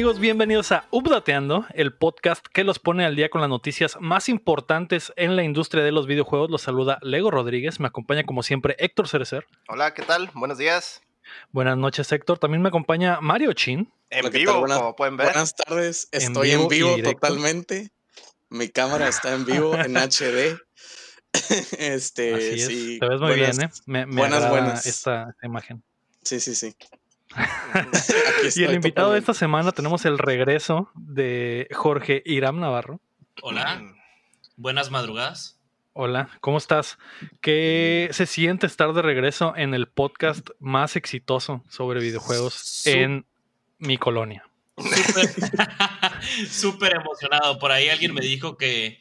¿Qué tal amigos? Bienvenidos a Updateando, el podcast que los pone al día con las noticias más importantes en la industria de los videojuegos. Los saluda Lego Rodríguez, me acompaña como siempre Héctor Cerecer. Hola, ¿qué tal? Buenos días. Buenas noches Héctor, también me acompaña Mario Chin. En vivo, como pueden ver. Buenas tardes, estoy en vivo, totalmente. Mi cámara está en vivo en HD. este, Así es. sí. Te ves muy buenas- bien, ¿eh? Me, me buenas, buenas. Esta imagen. Sí, sí, sí. Y el invitado de esta semana tenemos el regreso de Jorge Iram Navarro. Hola, Mm, buenas madrugadas. Hola, ¿cómo estás? ¿Qué se siente estar de regreso en el podcast más exitoso sobre videojuegos en mi colonia? Súper emocionado. Por ahí alguien me dijo que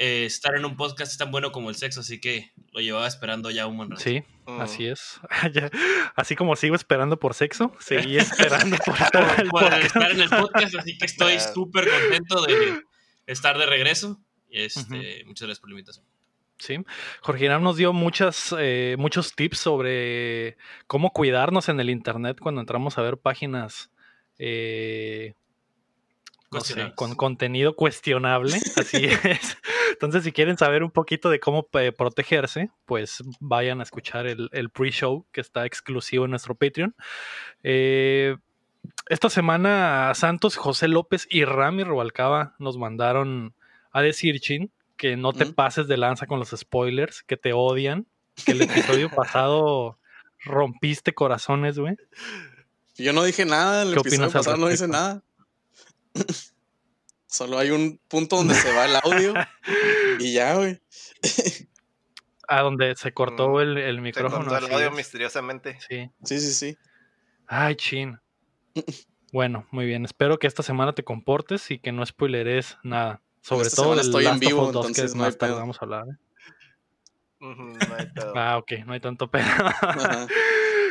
eh, estar en un podcast es tan bueno como el sexo, así que lo llevaba esperando ya un buen rato. Sí, mm. así es. Así como sigo esperando por sexo, seguí esperando por el por estar en el podcast, así que estoy súper contento de estar de regreso. Este, Muchas gracias por la invitación. Sí, Jorge Iram nos dio muchas, eh, muchos tips sobre cómo cuidarnos en el internet cuando entramos a ver páginas eh, no sé, Cuestionables. con contenido cuestionable. Así es. Entonces, si quieren saber un poquito de cómo eh, protegerse, pues vayan a escuchar el, el pre-show que está exclusivo en nuestro Patreon. Eh, esta semana Santos, José López y Rami Rubalcaba nos mandaron a decir, Chin, que no te ¿Mm? pases de lanza con los spoilers, que te odian, que el episodio pasado rompiste corazones, güey. Yo no dije nada, el ¿Qué episodio pasado no dice nada. Solo hay un punto donde se va el audio y ya, güey. A donde se cortó Mm, el, el Se micrófono. encontró el así audio es. misteriosamente. Sí. Sí, sí, sí. Ay, chin. Bueno, muy bien. Espero que esta semana te comportes y que no spoileres nada. Sobre esta todo del estoy en Last of vivo, Us 2, que entonces no hay pedo. vamos a hablar. ¿eh? Ujú, no hay pedo. Ah, ok, no hay tanto pedo.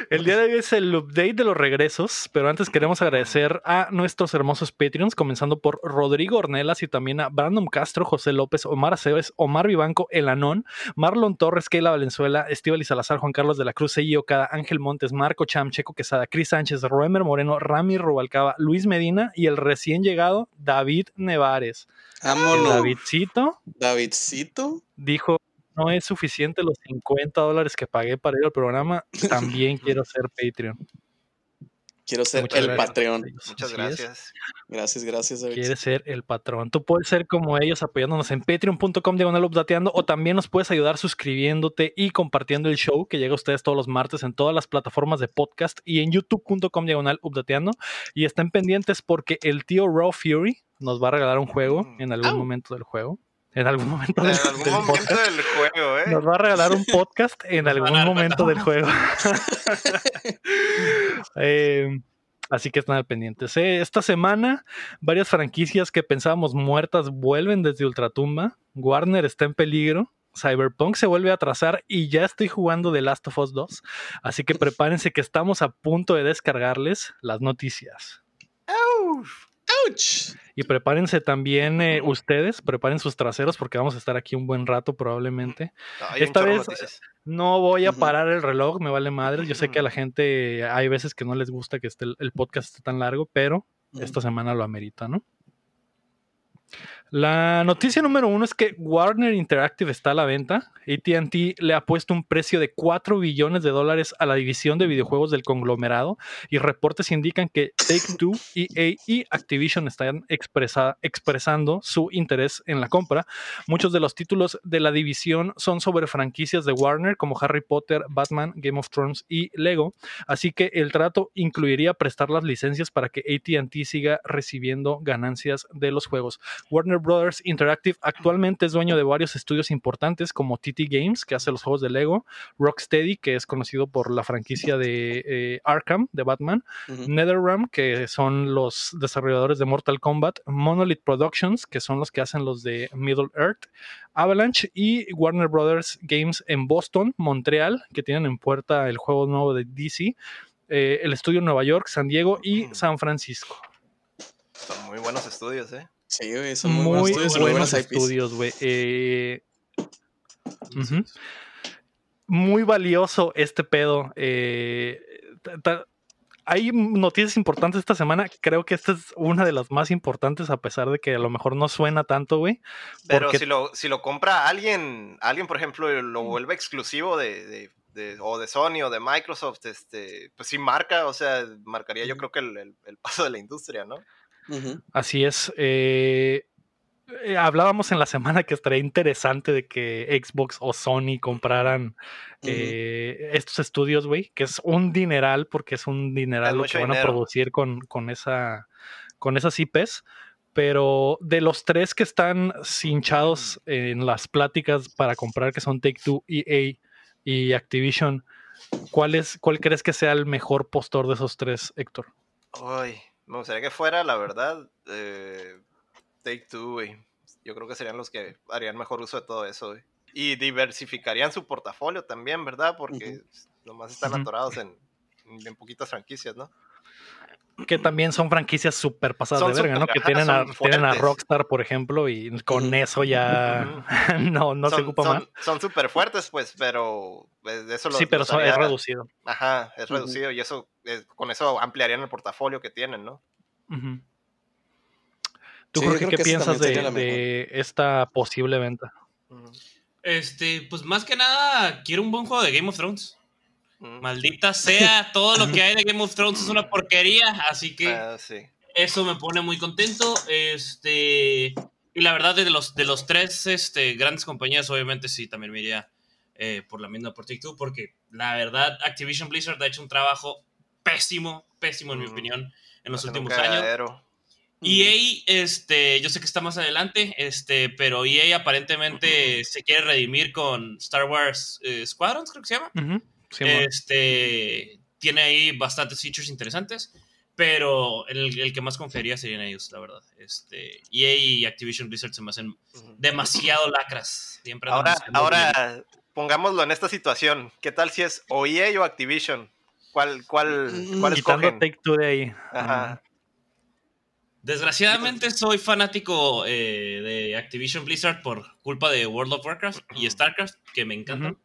El día de hoy es el update de los regresos, pero antes queremos agradecer a nuestros hermosos Patreons, comenzando por Rodrigo Ornelas y también a Brandon Castro, José López, Omar Aceves, Omar Vivanco, El Anón, Marlon Torres, Keila Valenzuela, Estíbal Salazar, Juan Carlos de la Cruz, Eiji Okada, Ángel Montes, Marco Cham, Checo Quesada, Cris Sánchez, Roemer Moreno, Rami Rubalcaba, Luis Medina y el recién llegado David Nevares. El Vámonos. Davidcito Davidcito. dijo, no es suficiente los 50 dólares que pagué para ir al programa, también quiero ser Patreon. Quiero ser Muchas el gracias. Patreon. Muchas gracias. Gracias, gracias, David. Quieres ser el patrón. Tú puedes ser como ellos apoyándonos en patreon.com diagonal updateando o también nos puedes ayudar suscribiéndote y compartiendo el show que llega a ustedes todos los martes en todas las plataformas de podcast y en youtube.com diagonal updateando. Y estén pendientes porque el tío Raw Fury nos va a regalar un juego Mm. en algún momento del juego. En algún momento En del, algún del momento podcast. del juego, ¿eh? Nos va a regalar un podcast en algún momento del juego. Eh, así que están al pendientes. Eh, esta semana, varias franquicias que pensábamos muertas vuelven desde Ultratumba. Warner está en peligro. Cyberpunk se vuelve a atrasar y ya estoy jugando The Last of Us 2. Así que prepárense que estamos a punto de descargarles las noticias. Uf. ¡Auch! Y prepárense también eh, ustedes, preparen sus traseros porque vamos a estar aquí un buen rato probablemente. Hay un Esta vez- noticias. No voy a parar el reloj, me vale madre. Yo sé que a la gente hay veces que no les gusta que esté el, el podcast esté tan largo, pero esta semana lo amerita, ¿no? La noticia número uno es que Warner Interactive está a la venta. ATT le ha puesto un precio de 4 billones de dólares a la división de videojuegos del conglomerado y reportes indican que Take Two, EA y Activision están expresa- expresando su interés en la compra. Muchos de los títulos de la división son sobre franquicias de Warner como Harry Potter, Batman, Game of Thrones y Lego. Así que el trato incluiría prestar las licencias para que ATT siga recibiendo ganancias de los juegos. Warner Brothers Interactive actualmente es dueño de varios estudios importantes como TT Games, que hace los juegos de Lego, Rocksteady, que es conocido por la franquicia de eh, Arkham, de Batman, Ujú. NetherRealm, que son los desarrolladores de Mortal Kombat, Monolith Productions, que son los que hacen los de Middle Earth, Avalanche y Warner Brothers Games en Boston, Montreal, que tienen en puerta el juego nuevo de DC, eh, el estudio en Nueva York, San Diego y San Francisco. Son muy buenos estudios, ¿eh? Sí, güey, son muy, Muy buenos estudios buenos güey. Eh. Muy valioso este pedo. eh, ta- ta- hay noticias importantes esta semana. Creo que esta es una de las más importantes, a pesar de que a lo mejor no suena tanto, güey. Pero porque- si lo, si lo compra alguien, alguien, por ejemplo, lo vuelve exclusivo de, de- de- o de Sony o de Microsoft, este, pues sí marca, o sea, marcaría yo creo que el, el- el paso de la industria, ¿no? Así es. eh, eh, hablábamos en la semana que estaría interesante de que Xbox o Sony compraran eh, estos estudios, güey, que es un dineral, porque es un dineral Es lo que van a producir con, con, esa, con esas IPs. Pero de los tres que están cinchados en las pláticas para comprar, que son Take Two, EA y Activision, ¿cuál, es, ¿cuál crees que sea el mejor postor de esos tres, Héctor? Ay, me gustaría que fuera, la verdad, eh, Take Two, güey. Yo creo que serían los que harían mejor uso de todo eso, güey. Y diversificarían su portafolio también, ¿verdad? Porque nomás están atorados en, en poquitas franquicias, ¿no? Que también son franquicias súper pasadas Son de verga, ¿no? Que tienen a, tienen a. Rockstar, por ejemplo, y con eso ya no, no se ocupa son, más. Son súper fuertes, pues, pero eh, eso lo Sí, pero es reducido. Ajá, es reducido y eso, eh, con eso ampliarían el portafolio que tienen, ¿no? ¿Tú, Sí, Jorge, creo qué que piensas de, esta posible venta? Este, pues más que nada, quiero un buen juego de Game of Thrones. Maldita sea, todo lo que hay de Game of Thrones es una porquería, así que Ah, sí. eso me pone muy contento. Este, y la verdad, de los, de los tres este, grandes compañías, obviamente sí, también me iría eh, por la misma por Take-Two, porque la verdad, Activision Blizzard ha hecho un trabajo pésimo, pésimo en mi opinión, en los últimos años. EA, este, yo sé que está más adelante, este, pero EA aparentemente se quiere redimir con Star Wars eh, Squadrons, creo que se llama. Este tiene ahí bastantes features interesantes, pero el, el que más confiaría serían ellos, la verdad. Este, EA y Activision Blizzard se me hacen demasiado lacras. Siempre Ahora, ahora pongámoslo en esta situación. ¿Qué tal si es o EA o Activision? ¿Cuál, cuál, Mm, cuál escogen? Take Two de ahí. Ajá. Desgraciadamente soy fanático eh, de Activision Blizzard por culpa de World of Warcraft y StarCraft, que me encantan.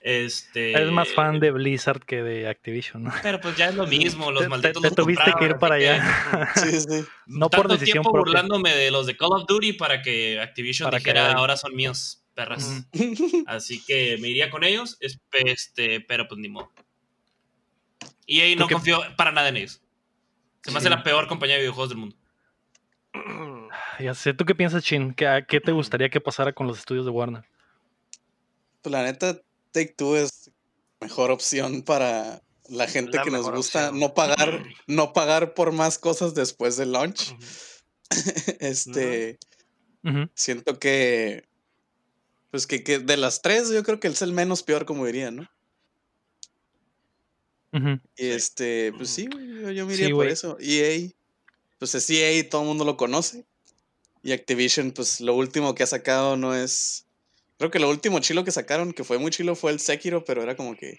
Este, Eres más fan de Blizzard que de Activision, ¿no? Pero pues ya es lo mismo, los Te- te- malditos te los tuviste que ir para que- allá. Sí, sí. No por tanto decisión tiempo propia. burlándome de los de Call of Duty para que Activision Para dijera ahora son míos, perras. Así que me iría con ellos, es- este, pero pues ni modo. Y ahí ¿Tú no confío para nada en ellos. Se me hace la peor compañía de videojuegos del mundo. Ya sé, ¿tú qué piensas, Chin? ¿Qué, ¿Qué te gustaría que pasara con los estudios de Warner? Pues la neta, Take Two es mejor opción para la gente La que nos gusta opción. no pagar, no pagar por más cosas después del launch. Este, siento que, pues que, que de las tres, yo creo que él es el menos peor, como diría, ¿no? Y este, pues sí, güey, yo, yo me Sí, iría por eso. EA, pues es EA todo el mundo lo conoce. Y Activision, pues lo último que ha sacado no es. Creo que lo último chilo que sacaron, que fue muy chilo, fue el Sekiro, pero era como que.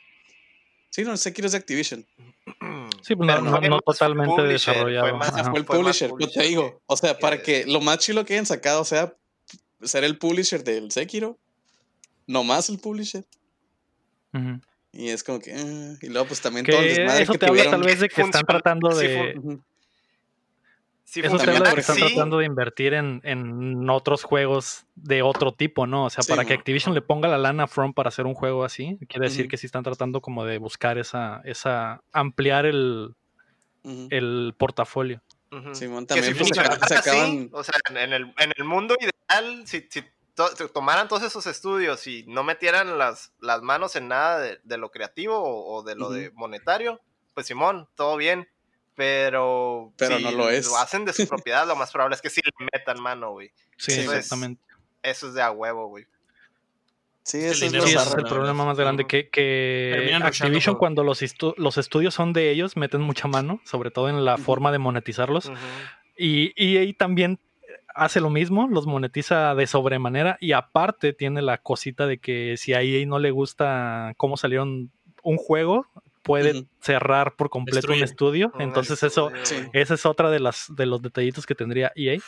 Sí, no, el Sekiro es de Activision. Sí, pues Pero no, no- no más totalmente fue desarrollado. más-. Fue el fue más publisher, yo te publisher digo. O sea, para que lo más chilo que hayan sacado sea ser el publisher del Sekiro. Nomás el publisher. Y es como que. eh, y luego, pues también Que todo el desmadre eso que te habla tuvieron. tal vez de que están tratando sí de... Sí, Eso de por que están ejemplo- tratando de invertir en, en otros juegos de otro tipo, ¿no? O sea, Sí, para que. Activision le ponga la lana a From para hacer un juego así, quiere decir que sí están tratando como de buscar esa, esa, ampliar el, el portafolio. Ujú. Simón, Que también si pues, funcionara así, sacaban. o sea, en el, en el mundo ideal, si, si to- si tomaran todos esos estudios y no metieran las, las manos en nada de, de lo creativo o, o de lo de monetario, pues Simón, todo bien. Pero, Pero si no lo es. lo hacen de su propiedad, lo más probable es que sí le metan mano, güey. Sí, pues, exactamente. Eso es de a huevo, güey. Sí, el eso es Sí, es el problema más grande, que, que Activision cuando los, estu- los estudios son de ellos, meten mucha mano, sobre todo en la Ujú. forma de monetizarlos. Ujú. Y EA también hace lo mismo, los monetiza de sobremanera y aparte tiene la cosita de que si a EA no le gusta cómo salieron un juego, puede cerrar por completo un estudio. Un Entonces eso, sí. esa es otra de las de los detallitos que tendría EA.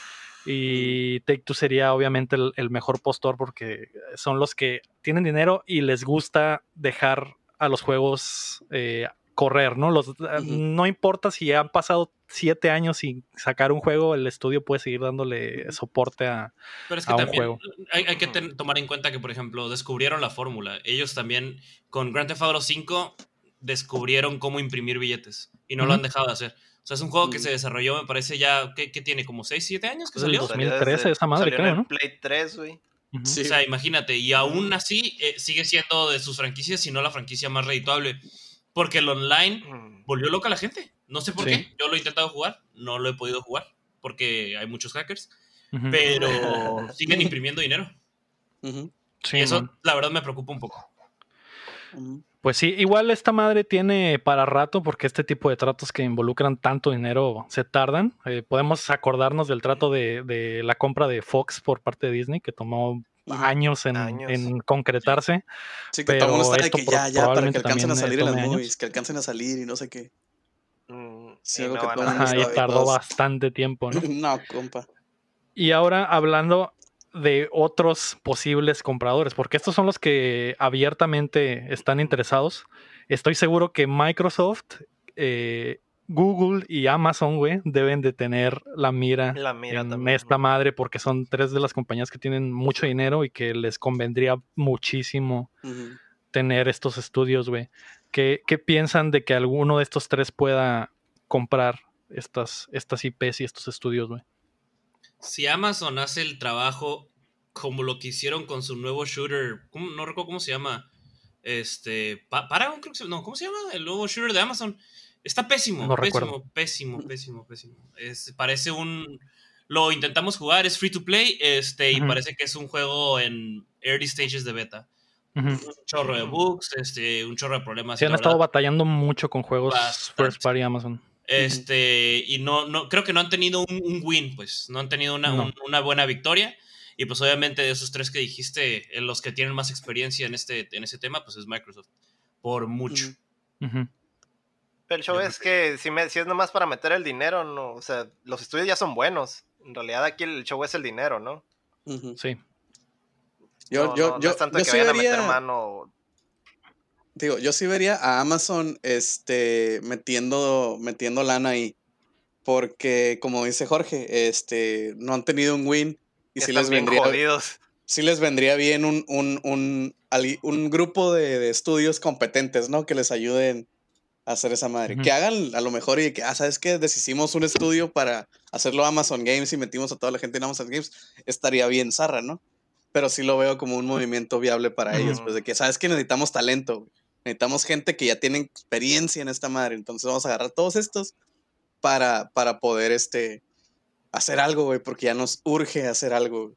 Y Take Two sería obviamente el, el mejor postor porque son los que tienen dinero y les gusta dejar a los juegos eh, correr, ¿no? Los, No importa si han pasado siete años sin sacar un juego, el estudio puede seguir dándole soporte a, Pero es que también Hay, hay, que tomar en cuenta que, por ejemplo, descubrieron la fórmula. Ellos también, con Grand Theft Auto 5, descubrieron cómo imprimir billetes y no lo han dejado de hacer. O sea, es un juego que se desarrolló, me parece ya, ¿qué, tiene? ¿Como 6, 7 años que salió? 2013, esa madre, creo, ¿no? Play 3, güey. O sea, imagínate, y aún así eh, sigue siendo de sus franquicias, si no la franquicia más redituable. Porque el online volvió loca a la gente. No sé por qué. Yo lo he intentado jugar, no lo he podido jugar, porque hay muchos hackers. Pero siguen imprimiendo dinero. y eso, la verdad, me preocupa un poco. Pues sí, igual esta madre tiene para rato porque este tipo de tratos que involucran tanto dinero se tardan. Eh, podemos acordarnos del trato de, la compra de Fox por parte de Disney que tomó años en, concretarse. Sí, que todo está de que ya, ya, para que alcancen a salir en las movies, que alcancen a salir y no sé qué. Mm, sí, algo que Ajá, y tardó bastante tiempo, ¿no? no, compa. Y ahora hablando de otros posibles compradores, porque estos son los que abiertamente están interesados. Estoy seguro que Microsoft, eh, Google y Amazon, güey, deben de tener la mira, en esta madre, porque son tres de las compañías que tienen mucho dinero y que les convendría muchísimo tener estos estudios, güey. ¿Qué, ¿Qué, piensan de que alguno de estos tres pueda comprar estas, estas IPs y estos estudios, güey? Si Amazon hace el trabajo como lo que hicieron con su nuevo shooter, no recuerdo cómo se llama, este, Paragon, creo que se, no, ¿cómo se llama? El nuevo shooter de Amazon. Está pésimo, pésimo, pésimo, pésimo, pésimo. Es, parece un, lo intentamos jugar, es free to play, este, y parece que es un juego en early stages de beta. Un chorro de bugs, este, un chorro de problemas. Sí, han estado batallando mucho con juegos first party Amazon. Este, y no, no, creo que no han tenido un, win, pues, no han tenido una, una, buena victoria. Y pues obviamente de esos tres que dijiste, los que tienen más experiencia en este, en ese tema, pues es Microsoft, por mucho. Pero el show es que si, me, si es nomás para meter el dinero, no, o sea, los estudios ya son buenos. En realidad aquí el show es el dinero, ¿no? Sí. Yo, yo, yo, tanto que vayan a meter mano digo, yo sí vería a Amazon este, metiendo, metiendo lana ahí. Porque, como dice Jorge, este, no han tenido un win. Y si les vendría. Sí les vendría bien un, un, un, un grupo de, estudios competentes, ¿no? Que les ayuden a hacer esa madre. Que hagan a lo mejor y que, ah, ¿sabes qué? Deshicimos un estudio para hacerlo Amazon Games y metimos a toda la gente en Amazon Games. Estaría bien zarra, ¿no? Pero sí lo veo como un movimiento viable para ellos. Pues de que, ¿sabes que Necesitamos talento, Necesitamos gente que ya tiene experiencia en esta madre. Entonces vamos a agarrar todos estos para, para poder este, hacer algo, güey, porque ya nos urge hacer algo.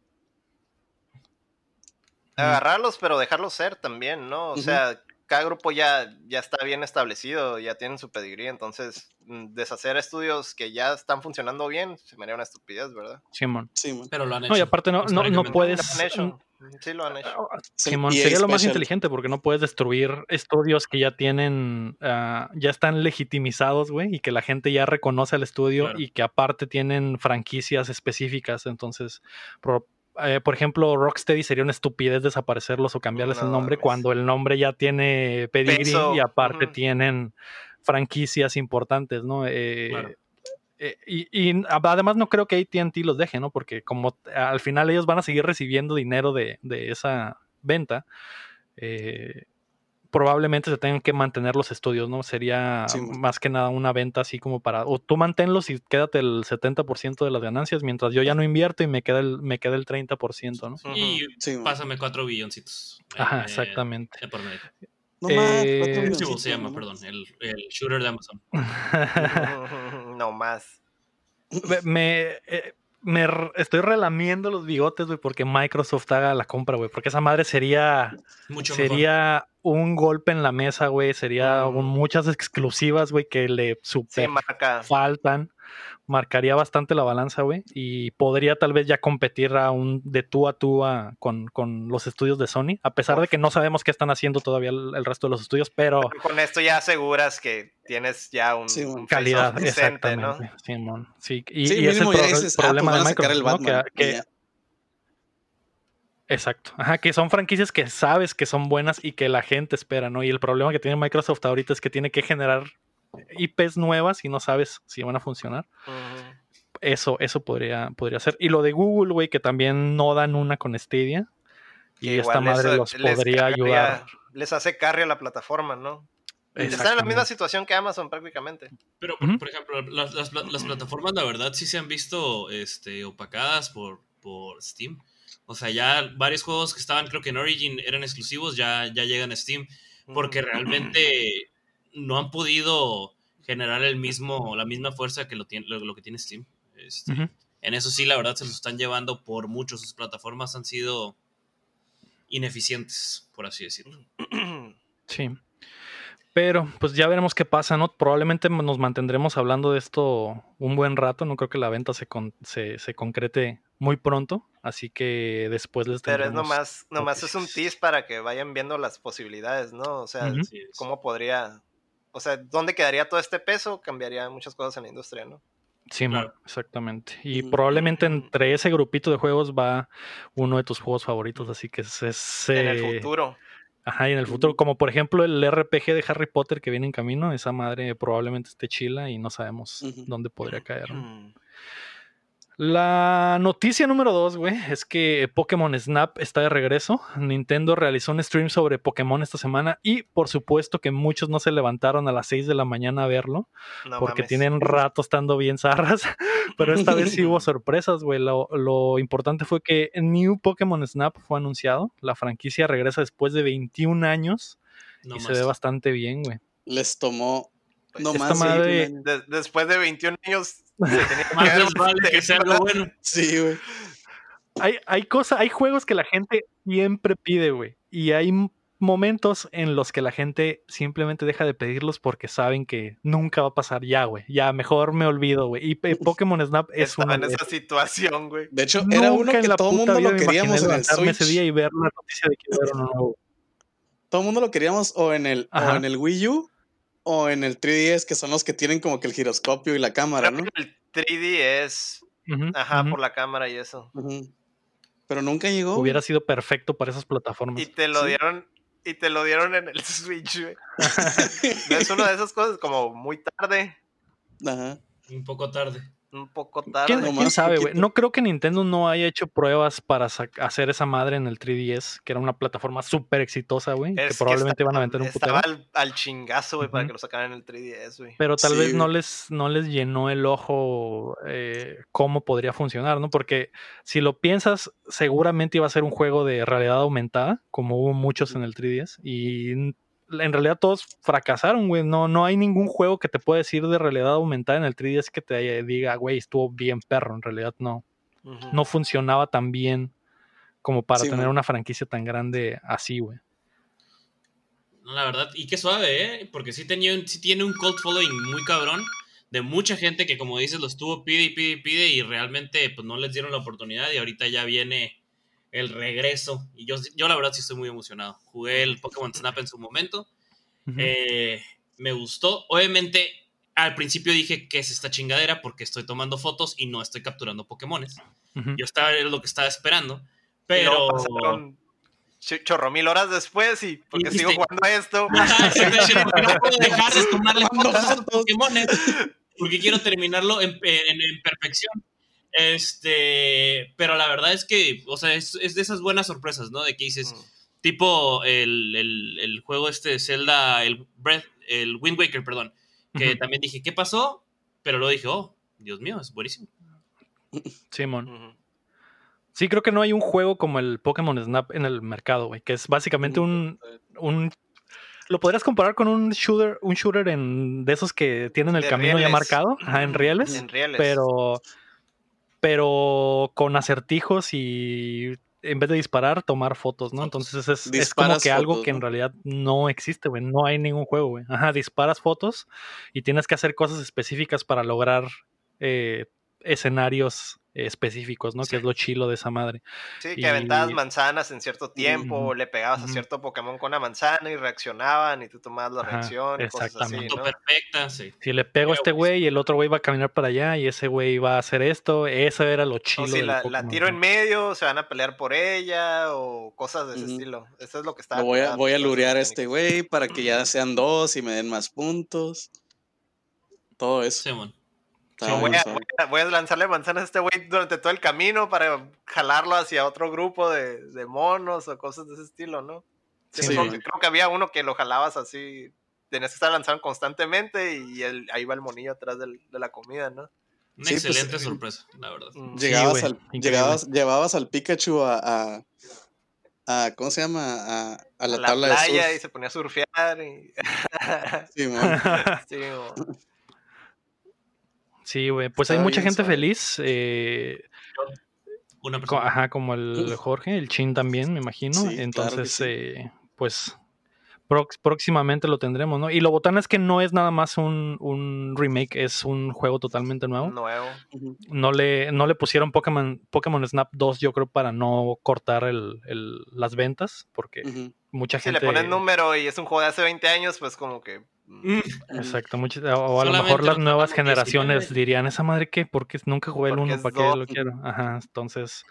Agarrarlos, pero dejarlos ser también, ¿no? O sea, cada grupo ya, ya está bien establecido, ya tienen su pedigrí, entonces mm, deshacer estudios que ya están funcionando bien se me haría una estupidez, ¿verdad? Simón. Sí, pero lo han hecho. No, y aparte no, no, no puedes... Sí, lo han hecho. Simón, sería lo más inteligente porque no puedes destruir estudios que ya tienen, ah, ya están legitimizados, güey, y que la gente ya reconoce al estudio y que aparte tienen franquicias específicas. Entonces, eh, por ejemplo, Rocksteady sería una estupidez desaparecerlos o cambiarles el nombre cuando el nombre ya tiene pedigree y aparte tienen franquicias importantes, ¿no? Eh, eh, y, además no creo que ATT los deje, ¿no? Porque como al final ellos van a seguir recibiendo dinero de, esa venta, eh, probablemente se tengan que mantener los estudios, ¿no? Sería más que nada una venta así como para, o tú manténlos y quédate el 70% de las ganancias, mientras yo ya no invierto y me queda el, me queda el 30%, ¿no? Y pásame cuatro billoncitos. Ajá, exactamente. No más, eh, se llama, perdón, el, el, shooter de Amazon. no más. Me, eh, me estoy relamiendo los bigotes, güey, porque Microsoft haga la compra, güey. Porque esa madre sería. Mucho sería un golpe en la mesa, güey. Sería muchas exclusivas, güey, que le super faltan. Marcaría bastante la balanza, güey. Y podría tal vez ya competir a un de tú a tú con, los estudios de Sony. A pesar de que no sabemos qué están haciendo todavía el, resto de los estudios, pero. Con esto ya aseguras que tienes ya un, calidad, exactamente. ¿no? Sí, y, es el, ah, pues problema de Microsoft, Exacto. Ajá, que son franquicias que sabes que son buenas y que la gente espera, ¿no? Y el problema que tiene Microsoft ahorita es que tiene que generar IPs nuevas y no sabes si van a funcionar. Eso, eso podría, podría ser. Y lo de Google, güey, que también no dan una con Stadia. Y Que esta madre los podría cargaría- ayudar. Les hace carry a la plataforma, ¿no? Están en la misma situación que Amazon prácticamente. Pero, por, ejemplo, las, las las plataformas, la verdad, sí se han visto este, opacadas por, por Steam. O sea, ya varios juegos que estaban, creo que en Origin eran exclusivos, ya, ya llegan a Steam. Porque realmente no han podido generar el mismo, la misma fuerza que lo, tiene, lo, lo que tiene Steam. Este. En eso sí, la verdad, se los están llevando por mucho. Sus plataformas han sido ineficientes, por así decirlo. Sí. Pero pues ya veremos qué pasa, ¿no? Probablemente nos mantendremos hablando de esto un buen rato. No creo que la venta se, con- se, se concrete muy pronto. Así que después les Pero es nomás, nomás es un tease para que vayan viendo las posibilidades, ¿no? O sea, cómo podría, o sea, dónde quedaría todo este peso, cambiaría muchas cosas en la industria, ¿no? Sí, man, exactamente. Y probablemente entre ese grupito de juegos va uno de tus juegos favoritos. Así que es, es, En el futuro. Ajá, y en el futuro, como por ejemplo el RPG de Harry Potter que viene en camino, esa madre probablemente esté chila y no sabemos dónde podría caer. ¿no? Mm. La noticia número dos, güey, es que Pokémon Snap está de regreso. Nintendo realizó un stream sobre Pokémon esta semana y por supuesto que muchos no se levantaron a las 6 de la mañana a verlo No porque mames. tienen rato estando bien zarras, pero esta vez sí hubo sorpresas, güey. Lo, lo importante fue que New Pokémon Snap fue anunciado. La franquicia regresa después de 21 años No y más. se ve bastante bien, güey. Les tomó no esta más de madre- 21 años. De- después de 21 años, Más ver les vale que sea algo bueno. Sí, güey. Hay, hay cosas, hay juegos que la gente siempre pide, güey. Y hay momentos en los que la gente simplemente deja de pedirlos porque saben que nunca va a pasar ya, güey. Ya, mejor me olvido, güey. Y Pokémon Snap es Estaba una en esa situación, güey. De hecho, era uno Nunca en que la todo el mundo lo queríamos en el ese Switch. día y ver la noticia de que iba a haber uno nuevo. Todo el mundo lo queríamos o en el, o en el Wii U o en el 3DS, que son los que tienen como que el giroscopio y la cámara, Creo ¿no? que el 3D es, Ujú, ajá, por la cámara y eso. Pero nunca llegó. Hubiera sido perfecto para esas plataformas. Y te lo Sí. dieron, y te lo dieron en el Switch, güey. es una de esas cosas como muy tarde, Ajá. Un poco tarde. Un poco tarde. ¿Quién, no quién más sabe, güey? No creo que Nintendo no haya hecho pruebas para hacer esa madre en el 3DS, que era una plataforma súper exitosa, güey, que probablemente van a meter un putero. Estaba al, al chingazo, güey, para que lo sacaran en el 3DS, güey. Pero tal Sí, vez no les, no les llenó el ojo eh, cómo podría funcionar, ¿no? Porque si lo piensas, seguramente iba a ser un juego de realidad aumentada, como hubo muchos en el 3DS, y en realidad todos fracasaron, güey. No, no hay ningún juego que te pueda decir de realidad aumentada en el 3DS que te diga, güey, estuvo bien perro. En realidad no, no funcionaba tan bien como para Sí, tener una franquicia tan grande así, güey. No, la verdad, y qué suave, ¿eh? Porque sí, tenía, un- sí tiene un cult following muy cabrón de mucha gente que, como dices, lo estuvo pide y pide y pide y realmente pues no les dieron la oportunidad y ahorita ya viene el regreso. Y yo, yo la verdad sí estoy muy emocionado. Jugué el Pokémon Snap en su momento. Eh, me gustó. Obviamente, al principio dije que es esta chingadera porque estoy tomando fotos y no estoy capturando Pokémones. Yo estaba lo que estaba esperando. Pero... chorro mil horas después y porque Y sigo jugando a esto. Ajá, exactamente, no puedo dejar de tomarle fotos a. Pokémones porque quiero terminarlo en, en- en perfección. Este, pero la verdad es que, o sea, es, es de esas buenas sorpresas, ¿no? De que dices, Mm. tipo el, el- el juego este de Zelda, el Breath, el Wind Waker, perdón, que también dije, ¿qué pasó? Pero luego dije, oh, Dios mío, es buenísimo. Simón. Sí, creo que no hay un juego como el Pokémon Snap en el mercado, güey, que es básicamente un, un lo podrías comparar con un shooter, un shooter en de esos que tienen el De camino ya marcado, ajá, en rieles, En rieles. pero pero con acertijos y en vez de disparar, tomar fotos, ¿no? Entonces es, es como que algo fotos, que en realidad no existe, güey. No hay ningún juego, güey. Ajá, disparas fotos y tienes que hacer cosas específicas para lograr eh, escenarios específicos, ¿no? Que es lo chilo de esa madre. Sí, que Y- aventabas manzanas en cierto tiempo, o le pegabas a cierto Pokémon con una manzana y reaccionaban y tú tomabas la Ajá, reacción y cosas así, exactamente. ¿no? Perfecta, sí. Si le pego a este güey y el otro güey va a caminar para allá y ese güey va a hacer esto, eso era lo O chilo. si del la, la tiro en medio, se van a pelear por ella o cosas de ese estilo. Eso es lo que estaba. Lo voy a, voy a lurear a este güey para que ya sean dos y me den más puntos. Todo eso. Simón. Está O voy, a, voy a- voy a lanzarle manzanas a este güey durante todo el camino para jalarlo hacia otro grupo de, de monos o cosas de ese estilo, ¿no? Sí, Sí. creo, que- había uno que lo jalabas así, tenías que estar lanzando constantemente y el- ahí va el monillo atrás del- de la comida, ¿no? Una Sí, pues, excelente eh, sorpresa, la verdad. Mm. Llegabas güey, al, llegabas, llevabas al Pikachu a, a, a- ¿cómo se llama? A, a A la, la, tabla de playa surf. y se ponía a surfear y... Sí, mon. sí, mo. Sí, güey. Pues hay mucha gente suave. feliz. eh, Una persona. ajá, como el Jorge, el Chin también, me imagino. Sí, claro que Entonces, sí. eh, pues próximamente lo tendremos, ¿no? Y lo botán es que no es nada más un, un remake, es un juego totalmente nuevo. nuevo. No le, no le pusieron Pokémon, Pokémon Snap 2, yo creo, para no cortar el, el- las ventas, porque mucha Si gente... le ponen número y es un juego de hace 20 años, pues como que... mm, Mm, Exacto, mucha- o a lo mejor las nuevas generaciones sí. dirían, esa madre qué, porque nunca jugué el Porque 1, es ¿para qué dos". lo quiero? Ajá, entonces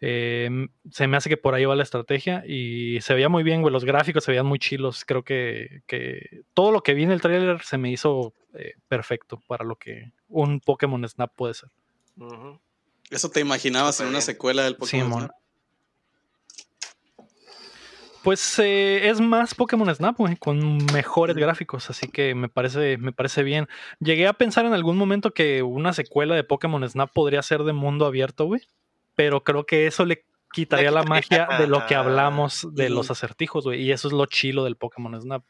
eh, se me hace que por ahí va la estrategia y se veía muy bien, güey, los gráficos se veían muy chilos, creo que, que todo lo que vi en el tráiler se me hizo eh, perfecto para lo que un Pokémon Snap puede ser. Eso te imaginabas en una secuela del Pokémon. Snap? Pues eh, es más Pokémon Snap, güey, con mejores gráficos, así que me parece, me parece bien. Llegué a pensar en algún momento que una secuela de Pokémon Snap podría ser de mundo abierto, güey, pero creo que eso le quitaría la magia de lo que hablamos de los acertijos, güey, y eso es lo chilo del Pokémon Snap.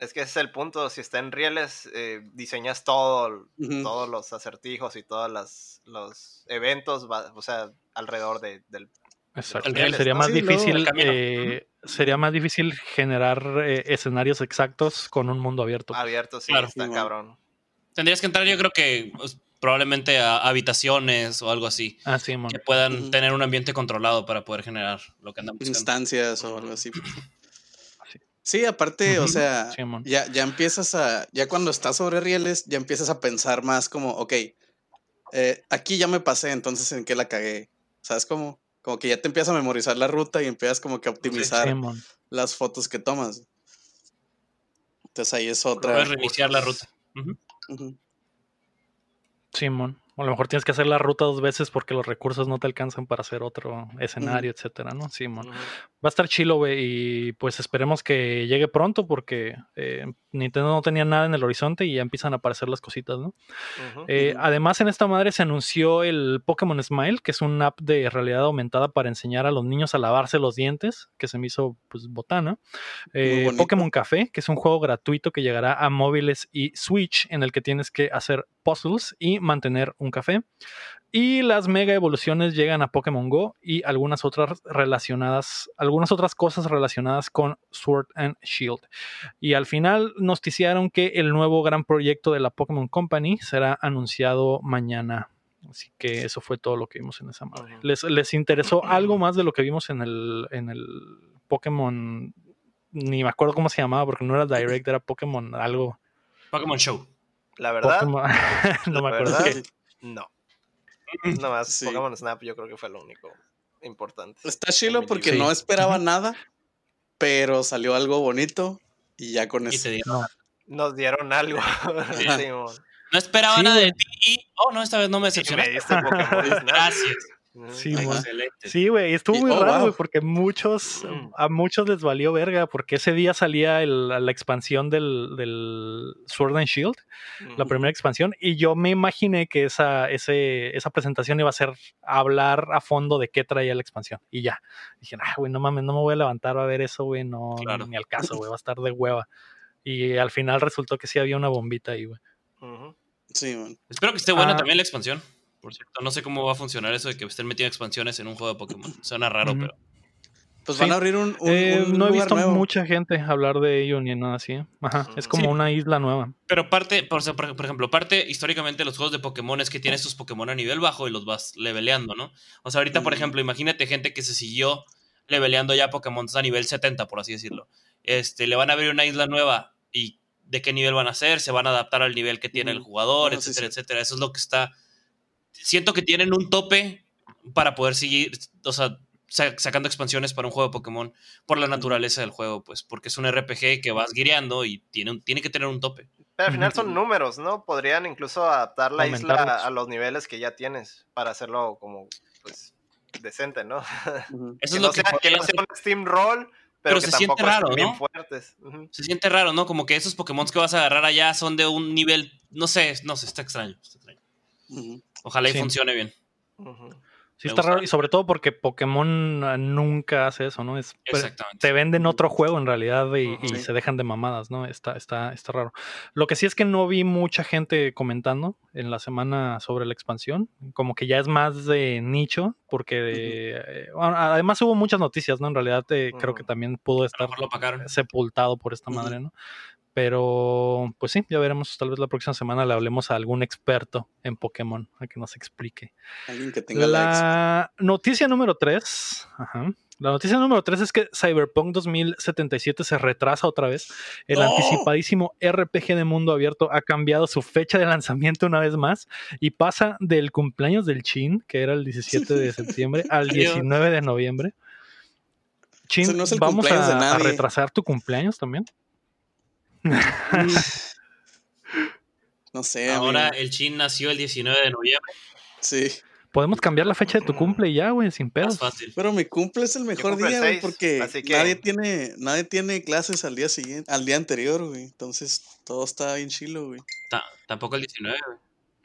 Es que ese es el punto. Si está en rieles, eh, diseñas todo, todos los acertijos y todos las- los eventos, va- o sea, alrededor de- del... Exacto. El real sería más difícil, eh, sería más difícil generar eh, escenarios exactos con un mundo abierto. abierto, sí, Claro. está cabrón. Tendrías que entrar, yo creo que pues, probablemente a habitaciones o algo así, Ah, sí, que puedan tener un ambiente controlado para poder generar lo que andan buscando. Instancias o algo así. Sí. Sí, aparte, o sea, ya, ya empiezas a, ya cuando estás sobre rieles, ya empiezas a pensar más como, ok, eh, aquí ya me pasé, entonces en qué la cagué. ¿Sabes cómo? Como que ya te empiezas a memorizar la ruta y empiezas como que a optimizar Sí, las fotos que tomas. Entonces ahí es otra. Puedes reiniciar la ruta. Simón. O a lo mejor tienes que hacer la ruta dos veces porque los recursos no te alcanzan para hacer otro escenario, etcétera, ¿no? Simón. Ujú. Va a estar chilo, güey, y pues esperemos que llegue pronto porque eh, Nintendo no tenía nada en el horizonte y ya empiezan a aparecer las cositas, ¿no? Eh. Además, en esta madre se anunció el Pokémon Smile, que es una app de realidad aumentada para enseñar a los niños a lavarse los dientes, que se me hizo pues botana. Eh. Pokémon Café, que es un juego gratuito que llegará a móviles y Switch, en el que tienes que hacer puzzles y mantener un café. Y las mega evoluciones llegan a Pokémon Go y algunas otras relacionadas, algunas otras cosas relacionadas con Sword and Shield. Y al final nos noticiaron que el nuevo gran proyecto de la Pokémon Company será anunciado mañana. Así que eso fue todo lo que vimos en esa madre. ¿Les, les interesó algo más de lo que vimos en el, en el Pokémon? Ni me acuerdo cómo se llamaba, porque no era Direct, era Pokémon algo. Pokémon Show. La verdad, Pokémon- no me acuerdo. verdad, qué. no. Nada más Sí. Pokémon Snap yo creo que fue lo único importante. Está chilo porque Sí. no esperaba nada, pero salió algo bonito y ya con Y eso. No. Nos dieron algo. Simón. no esperaba Sí, nada de ti y, oh, no, esta vez no me decepcionaste. diste Pokémon Snap. Gracias. Sí. Excelente. Sí, güey, estuvo Y- muy oh, raro, güey, wow. porque muchos, Mm. a muchos les valió verga, porque ese día salía el- la expansión del, del Sword and Shield, la primera expansión, y yo me imaginé que esa, ese, esa presentación iba a ser hablar a fondo de qué traía la expansión, y ya. Dije, ah, güey, no mames, no me voy a levantar a ver eso, güey, no, Claro. ni al caso, güey, va a estar de hueva. Y al final resultó que sí había una bombita ahí, güey. Sí, man. Espero que esté buena Ah. también la expansión. Por cierto, no sé cómo va a funcionar eso de que estén metiendo expansiones en un juego de Pokémon. Suena raro, pero. Pues Sí. van a abrir un, un- Eh, un no he visto nuevo. mucha gente hablar de ello ni nada así. ¿eh? Ajá, es como Sí. una isla nueva. Pero parte, por, por por ejemplo, parte históricamente los juegos de Pokémon es que tienes tus Pokémon a nivel bajo y los vas leveleando, ¿no? O sea, ahorita, por ejemplo, imagínate gente que se siguió leveleando ya Pokémon a nivel 70, por así decirlo. Este, le van a abrir una isla nueva y de qué nivel van a ser, se van a adaptar al nivel que tiene el jugador, No, sí, etcétera, sí. etcétera. Eso es lo que está. Siento que tienen un tope para poder seguir, o sea, sa- sacando expansiones para un juego de Pokémon por la naturaleza del juego, pues, porque es un RPG que vas guiando y tiene, un- tiene que tener un tope. Pero al final son números, ¿no? Podrían incluso adaptar la isla a los niveles que ya tienes para hacerlo como, pues, decente, ¿no? Eso que es lo no que, sea, que no sea un Steam Roll, pero, Pero que se siente raro, bien ¿no? Se siente raro, ¿no? Como que esos Pokémon que vas a agarrar allá son de un nivel, no sé, no sé, está extraño. está extraño. Ujú. Ojalá y Sí. funcione bien. Sí, Me está gusta. raro. Y sobre todo porque Pokémon ah, nunca hace eso, ¿no? Es, Exactamente. te venden otro juego en realidad y, y Ujú. Sí. se dejan de mamadas, ¿no? Está, está, está raro. Lo que sí es que no vi mucha gente comentando en la semana sobre la expansión. Como que ya es más de nicho, porque eh, bueno, además hubo muchas noticias, ¿no? En realidad eh, creo que también pudo estar sepultado por esta madre, ¿no? Pero, pues sí, ya veremos. Tal vez la próxima semana le hablemos a algún experto en Pokémon a que nos explique. Alguien que tenga likes. La noticia número 3. La noticia número 3 es que Cyberpunk 2077 se retrasa otra vez. El ¡No! anticipadísimo RPG de mundo abierto ha cambiado su fecha de lanzamiento una vez más y pasa del cumpleaños del Chin, que era el 17 de septiembre, al Adiós. 19 de noviembre. Chin, Ese no es el ¿vamos a, retrasar tu cumpleaños también? No sé, Ahora amigo. el Chin nació el 19 de noviembre. Sí. Podemos cambiar la fecha de tu cumple y ya, güey, sin pedos. fácil. Pero mi cumple es el mejor día, güey, 6, porque así que- nadie tiene nadie tiene clases al día siguiente, al día anterior, güey. Entonces, todo está bien chilo, güey. Ta- tampoco el 19, güey.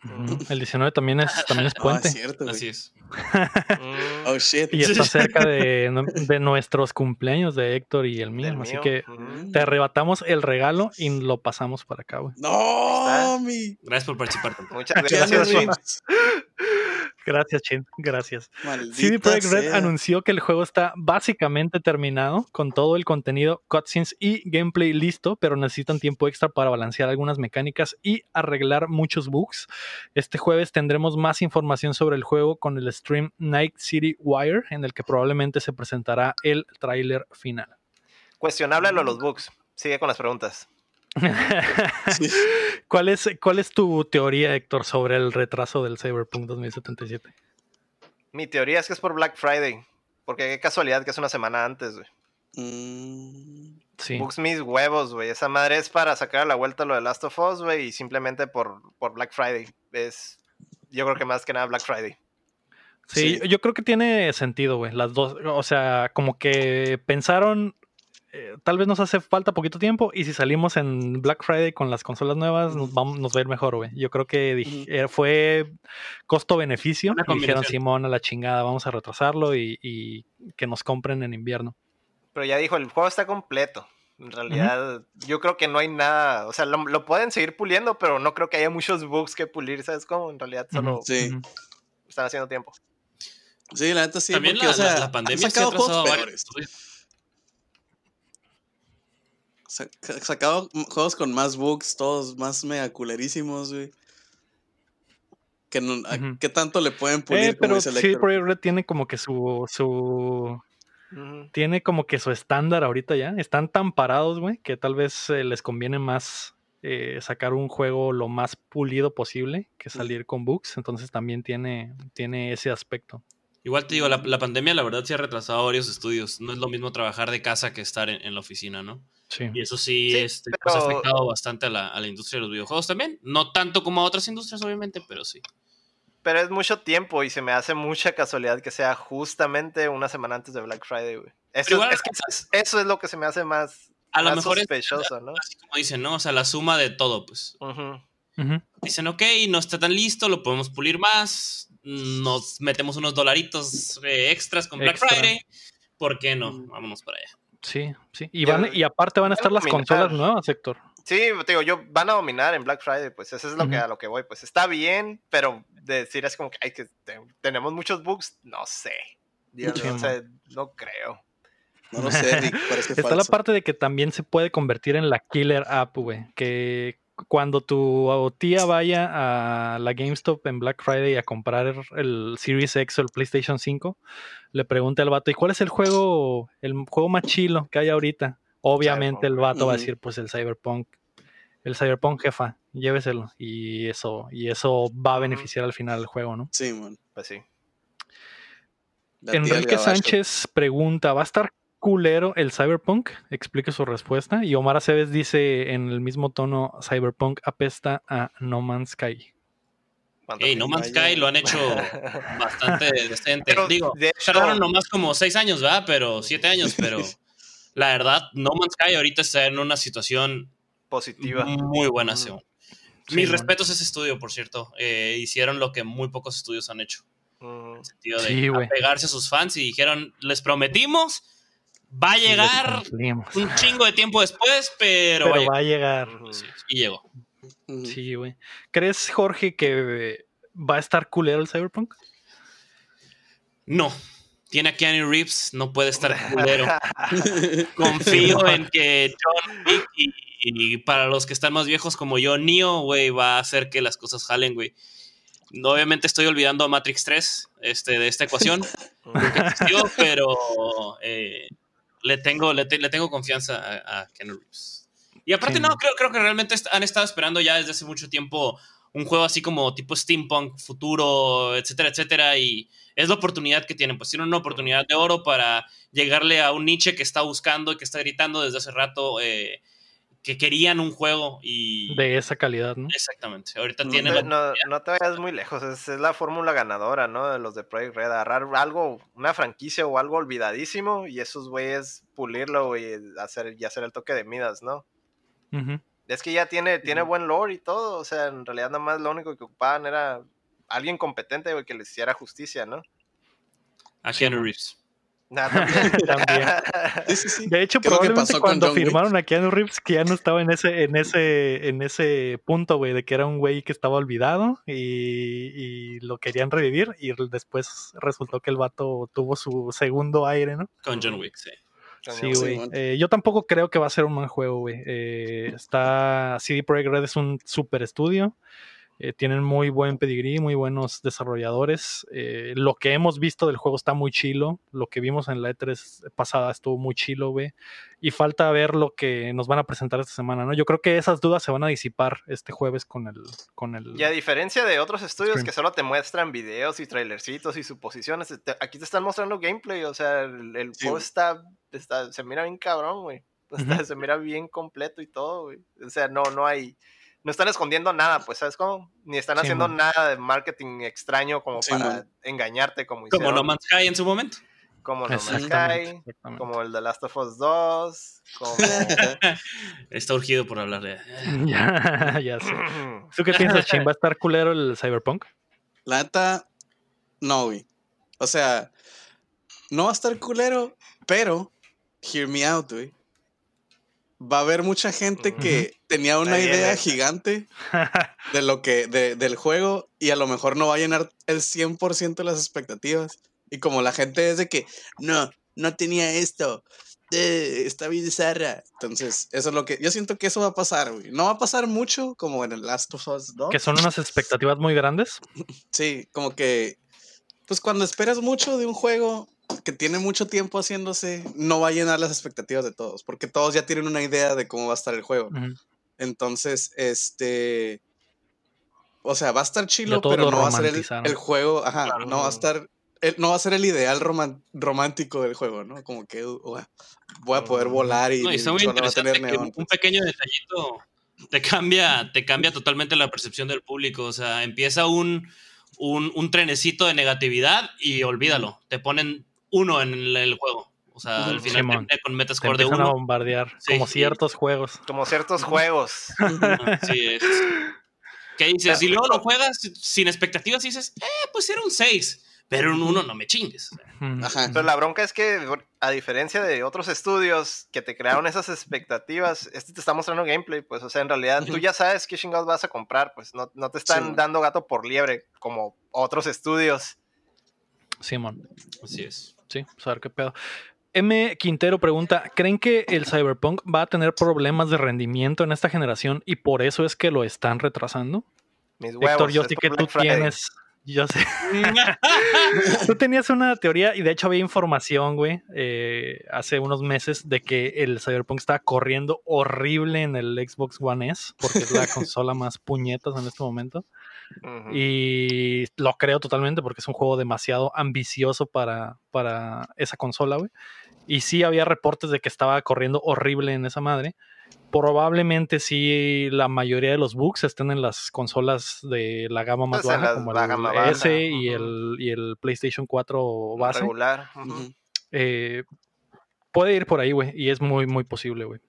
El 19 también es, también es No, puente. es cierto, güey. Así es. Oh shit. Y está cerca de, de nuestros cumpleaños de Héctor y el mío. Así mío. que te arrebatamos el regalo y lo pasamos para acá, güey. No, mi. Gracias por participar. Muchas Keanu gracias. Gracias, Chin. Gracias. Maldita CD Projekt Red sea. anunció que el juego está básicamente terminado con todo el contenido, cutscenes y gameplay listo, pero necesitan tiempo extra para balancear algunas mecánicas y arreglar muchos bugs. Este jueves tendremos más información sobre el juego con el stream Night City Wire, en el que probablemente se presentará el tráiler final. Cuestionable lo de los bugs. Sigue con las preguntas. Sí. ¿Cuál es, ¿Cuál es tu teoría, Héctor, sobre el retraso del Cyberpunk 2077? Mi teoría es que es por Black Friday. Porque qué casualidad que es una semana antes, güey. Mm, Sí. Bugs mis huevos, güey. Esa madre es para sacar a la vuelta lo de Last of Us, güey. Y simplemente por, por Black Friday. Es. Yo creo que más que nada Black Friday. Sí, Sí. yo creo que tiene sentido, güey. Las dos, o sea, como que pensaron, eh, tal vez nos hace falta poquito tiempo y si salimos en Black Friday con las consolas nuevas, nos, vamos, nos va a ir mejor, güey. Yo creo que eh, fue costo-beneficio. Dijeron. Simón, a la chingada, vamos a retrasarlo y, y que nos compren en invierno. Pero ya dijo, el juego está completo. En realidad, yo creo que no hay nada. O sea, lo, lo pueden seguir puliendo, pero no creo que haya muchos bugs que pulir, ¿sabes cómo? En realidad solo Sí. están haciendo tiempo. Sí, la neta sí. También porque, la, o sea, la- la han pandemia se ha sacado juegos varios peores. estudios. Sa- sacado juegos con más bugs, todos más mega culerísimos, güey. Que no. ¿Qué tanto le pueden pulir? Eh, como pero Héctor? Projekt Red tiene como que su, su tiene como que su estándar ahorita ya. Están tan parados, güey, que tal vez eh, les conviene más eh, sacar un juego lo más pulido posible que salir con bugs. Entonces también tiene, tiene ese aspecto. Igual te digo, la, la pandemia la verdad sí ha retrasado varios estudios. No es lo mismo trabajar de casa que estar en, en la oficina, ¿no? Sí. Y eso sí, Sí, este, pues, ha afectado bastante a la, a la industria de los videojuegos también. No tanto como a otras industrias, obviamente, pero sí. Pero es mucho tiempo y se me hace mucha casualidad que sea justamente una semana antes de Black Friday, güey. Eso, igual- es, que eso es, eso es lo que se me hace más, A lo más mejor es sospechoso, ¿no? así como dicen, ¿no? O sea, la suma de todo, pues. Ujú. Dicen, ok, no está tan listo, lo podemos pulir más. Nos metemos unos dolaritos eh, extras con Black Extra. Friday. ¿Por qué no? Mm. Vámonos para allá. Sí, sí. Y, Yo- van, y aparte van a estar las dominar. consolas nuevas, Héctor. Sí, te digo, yo van a dominar en Black Friday, pues eso es lo que a lo que voy, pues está bien, pero decir es como que, ay, que te- tenemos muchos bugs, no sé. Yo, Sí, o sea, no creo. No lo sé, Rick, parece Está la parte de que también se puede convertir en la killer app, güey. Que cuando tu tía vaya a la GameStop en Black Friday a comprar el Series X o el PlayStation 5, le pregunte al vato, ¿y cuál es el juego, el juego más chilo que hay ahorita? Obviamente el vato va a decir, pues el Cyberpunk. El Cyberpunk, jefa, lléveselo. Y eso, y eso va a beneficiar al final el juego, ¿no? Sí, man. Pues sí. La Enrique. Sánchez pregunta, ¿va a estar culero el Cyberpunk? Explique su respuesta. Y Omar Aceves dice en el mismo tono, Cyberpunk apesta a No Man's Sky. ¿Cuánto Ey, que- No Man's. Sky lo han hecho bastante decente. Pero, Digo, de hecho- tardaron nomás como seis años, ¿verdad? Pero siete años, pero la verdad, No Man's Sky ahorita está en una situación Positiva. muy buena. Ujú. Simón. Sí, Mis man. respetos a ese estudio, por cierto. Eh, hicieron lo que muy pocos estudios han hecho. En el sentido de Sí, a sus fans y dijeron, les prometimos, va a llegar un chingo de tiempo después, pero, Pero va a llegar". va a llegar. Ujú. Sí, y llegó. Sí, güey. ¿Crees, Jorge, que va a estar culero el Cyberpunk? No. Tiene a Keanu Reeves, no puede estar culero. Confío en que John Wick y, y para los que están más viejos como yo, Neo, güey, va a hacer que las cosas jalen, güey. Obviamente estoy olvidando a Matrix 3 este, de esta ecuación, existió, pero eh, le, tengo, le, te- le tengo confianza a, a Keanu Reeves. Y aparte, Sí, no, creo, creo que realmente han estado esperando ya desde hace mucho tiempo un juego así como tipo steampunk, futuro, etcétera, etcétera, y es la oportunidad que tienen, pues tienen una oportunidad de oro para llegarle a un niche que está buscando y que está gritando desde hace rato eh, que querían un juego y... De esa calidad, ¿no? Exactamente, ahorita No tienen No, la... no, te vayas muy lejos, es, es la fórmula ganadora, ¿no? De los de Project Red, agarrar algo, una franquicia o algo olvidadísimo y esos güeyes pulirlo y hacer, y hacer el toque de Midas, ¿no? Es que ya tiene, tiene buen lore y todo, o sea, en realidad nada más lo único que ocupaban era alguien competente, güey, que les hiciera justicia, ¿no? A Keanu Reeves. Nada, también. También. Sí, sí, sí. De hecho, ¿Qué es lo que probablemente cuando Wick? firmaron a Keanu Reeves, que ya no estaba en ese, en ese, en ese punto, güey, de que era un güey que estaba olvidado y, y lo querían revivir, y después resultó que el vato tuvo su segundo aire, ¿no? Con John Wick, sí. Sí, güey. Eh, yo tampoco creo que va a ser un buen juego, güey. Eh, está. CD Projekt Red es un super estudio. Eh, tienen muy buen pedigrí, muy buenos desarrolladores. Eh, lo que hemos visto del juego está muy chilo. Lo que vimos en la E3 pasada estuvo muy chilo, güey. Y falta ver lo que nos van a presentar esta semana, ¿no? Yo creo que esas dudas se van a disipar este jueves con el. Con el Y a diferencia de otros estudios Stream. que solo te muestran videos y trailercitos y suposiciones, te- aquí te están mostrando gameplay, o sea, el, el Sí, juego está, está- se mira bien cabrón, güey. Se mira bien completo y todo, güey. O sea, no, no hay, no están escondiendo nada, pues, ¿sabes cómo? Ni están Sí, haciendo man. nada de marketing extraño como Sí, para man. engañarte, como Como hicieron, No Man's Sky en su momento. como No Man's Sky, como el de Last of Us 2, como... Está urgido por hablar de... ya, ya sé. ¿Tú qué piensas, Chin? ¿Va a estar culero el Cyberpunk? La neta, no, güey. O sea, no va a estar culero, pero, hear me out, güey. Va a haber mucha gente que tenía una idea gigante de lo que, de- del juego y a lo mejor no va a llenar el 100% de las expectativas. Y como la gente es de que, no, no tenía esto, eh, está bien zarra. Entonces, eso es lo que, yo siento que eso va a pasar, güey. No va a pasar mucho como en el Last of Us 2. que son unas expectativas muy grandes. Sí, como que, pues cuando esperas mucho de un juego que tiene mucho tiempo haciéndose, no va a llenar las expectativas de todos, porque todos ya tienen una idea de cómo va a estar el juego. Entonces, este, o sea, va a estar chilo, pero no va a ser el, juego, ajá, Claro. no va a estar, el- no va a ser el ideal romántico del juego, ¿no? Como que uh, voy a poder volar y No, y está muy solo va a interesante tener que neón. un pues. pequeño detallito te cambia, te cambia totalmente la percepción del público. O sea, empieza un, un, un trenecito de negatividad y olvídalo. Te ponen uno en el, juego. O sea, al final Simón. termina con Te Metascore de empiezan a uno. bombardear, Sí, como ciertos juegos. Como ciertos juegos. Sí, es. ¿Qué dices? Y luego lo juegas sin expectativas y dices, eh, pues era un 6. Pero un 1 no me chingues. Ajá. Pero la bronca es que, a diferencia de otros estudios que te crearon esas expectativas, este te está mostrando gameplay, pues, o sea, en realidad tú ya sabes qué chingados vas a comprar, pues, no, no te están dando gato por liebre como otros estudios. Simón. Así es. Sí, pues a ver qué pedo. M. Quintero pregunta, ¿creen que el Cyberpunk va a tener problemas de rendimiento en esta generación y por eso es que lo están retrasando? Mis huevos. Héctor, yo sé que tú Friday. tienes... Yo sé. Tú tenías una teoría y de hecho había información, güey, eh, hace unos meses de que el Cyberpunk estaba corriendo horrible en el Xbox One S, porque es la consola más puñetas en este momento. Y lo creo totalmente porque es un juego demasiado ambicioso para, para esa consola, güey. Y sí había reportes de que estaba corriendo horrible en esa madre. Probablemente sí la mayoría de los bugs estén en las consolas de la gama más Pues baja, las como la el gama baja, S y, el, y el PlayStation 4 base. Regular. Eh, puede ir por ahí, güey. Y es muy, muy posible, güey.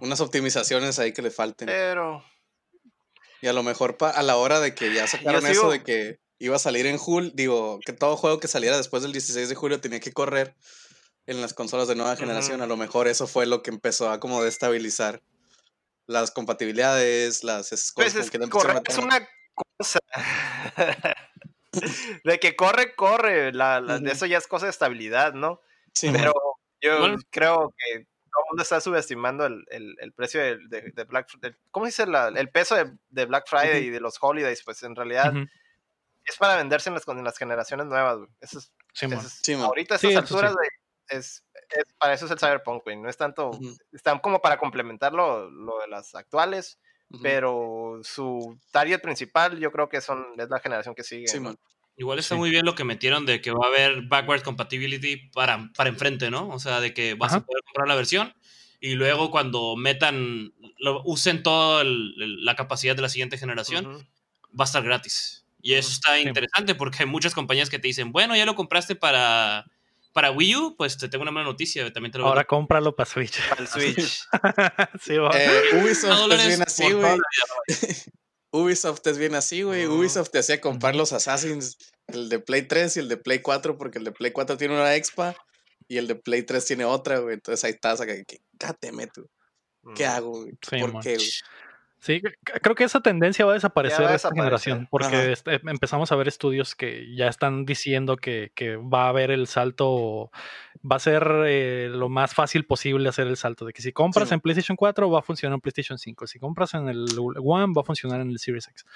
Unas optimizaciones ahí que le falten. Pero. Y a lo mejor pa- a la hora de que ya sacaron sigo- eso de que iba a salir en julio, digo, que todo juego que saliera después del 16 de julio tenía que correr en las consolas de nueva generación. A lo mejor eso fue lo que empezó a como destabilizar las compatibilidades, las esas cosas Pues es, que correr a es una cosa. de que corre, corre. La. Eso ya es cosa de estabilidad, ¿no? Sí, Pero yo creo que todo el mundo está subestimando el, el- el precio del- de, de Black del- ¿Cómo se dice? La- el peso de, de Black Friday y de los holidays. Pues en realidad es para venderse en las, en las generaciones nuevas, güey. Eso es, Sí, man. eso es- Sí, man. ahorita a Sí, estas alturas, sí. güey, es, es- para eso es el Cyberpunk, güey. No es tanto. Están como para complementar lo, lo de las actuales, pero su target principal yo creo que son es la generación que sigue. Sí, ¿no? Igual está Sí. muy bien lo que metieron de que va a haber backward compatibility para, para enfrente, ¿no? O sea, de que vas a poder comprar la versión y luego cuando metan, lo, usen toda la capacidad de la siguiente generación, va a estar gratis. Y eso está Sí. interesante porque hay muchas compañías que te dicen, bueno, ya lo compraste para, para Wii U, pues te tengo una mala noticia, también te lo Ahora cómpralo para Switch. Para el Switch. sí, va. Eh, Ubisoft es bien así, güey. Ubisoft es bien así, güey. Ubisoft te hacía comprar los Assassins, el de Play 3 y el de Play 4, porque el de Play 4 tiene una expa y el de Play 3 tiene otra, güey. Entonces ahí estás acá, que gáteme tú. ¿Qué hago, güey? Sí, ¿Por man. qué, güey? Sí, creo que esa tendencia va a desaparecer a esta generación, porque Ajá. este, empezamos a ver estudios que ya están diciendo que, que va a haber el salto, va a ser eh, lo más fácil posible hacer el salto, de que si compras Sí. en PlayStation 4 va a funcionar en PlayStation 5, si compras en el One va a funcionar en el Series X.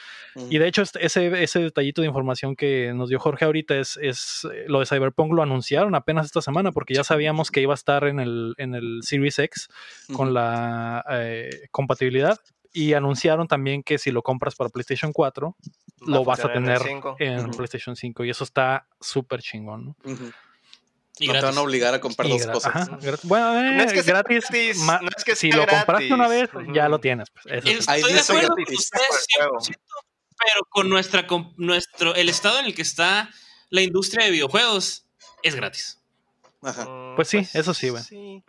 Y de hecho este- ese, ese detallito de información que nos dio Jorge ahorita es, es eh, lo de Cyberpunk lo anunciaron apenas esta semana, porque ya sabíamos que iba a estar en el, en el Series X con la eh, compatibilidad y anunciaron también que si lo compras para PlayStation 4 Va lo vas a en tener 5. en. PlayStation 5 y eso está súper chingón. ¿no? Y no te van gratis. a obligar a comprar Y dos cosas. ajá, bueno, eh, No es que sea gratis, gratis, no es que si lo compraste una vez gratis. ya lo tienes. pues, eso sí. Estoy de dice acuerdo con gratis. ustedes Por juego. 100%, pero con nuestra, con nuestro, el estado en el que está la industria de videojuegos es gratis. Ajá. Pues sí, eso sí, güey.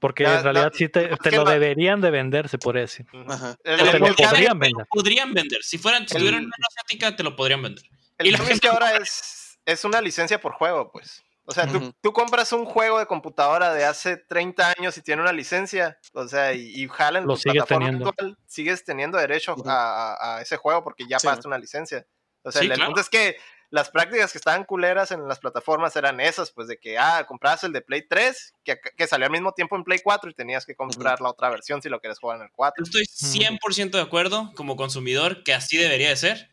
Porque La- en realidad la- sí te, lo la- deberían de vender, se podría decir. Ujú. Ajá. El, O el- te lo el- podrían vender. podrían vender. Si fueran, si El- tuvieran una asiática, te lo podrían vender. el y la gente que ahora es, es una licencia por juego, pues. O sea, tú, compras un juego de computadora de hace 30 años y tiene una licencia, o sea, y, y jala en Lo tu sigues plataforma teniendo. actual, sigues teniendo derecho a, a- a ese juego porque ya Sí. pagaste una licencia. O sea, Sí, el, el claro. punto es que las prácticas que estaban culeras en las plataformas eran esas, pues de que, ah, comprabas el de Play 3, que, que salió al mismo tiempo en Play 4 y tenías que comprar la otra versión si lo quieres jugar en el 4. Yo estoy 100% de acuerdo como consumidor que así debería de ser,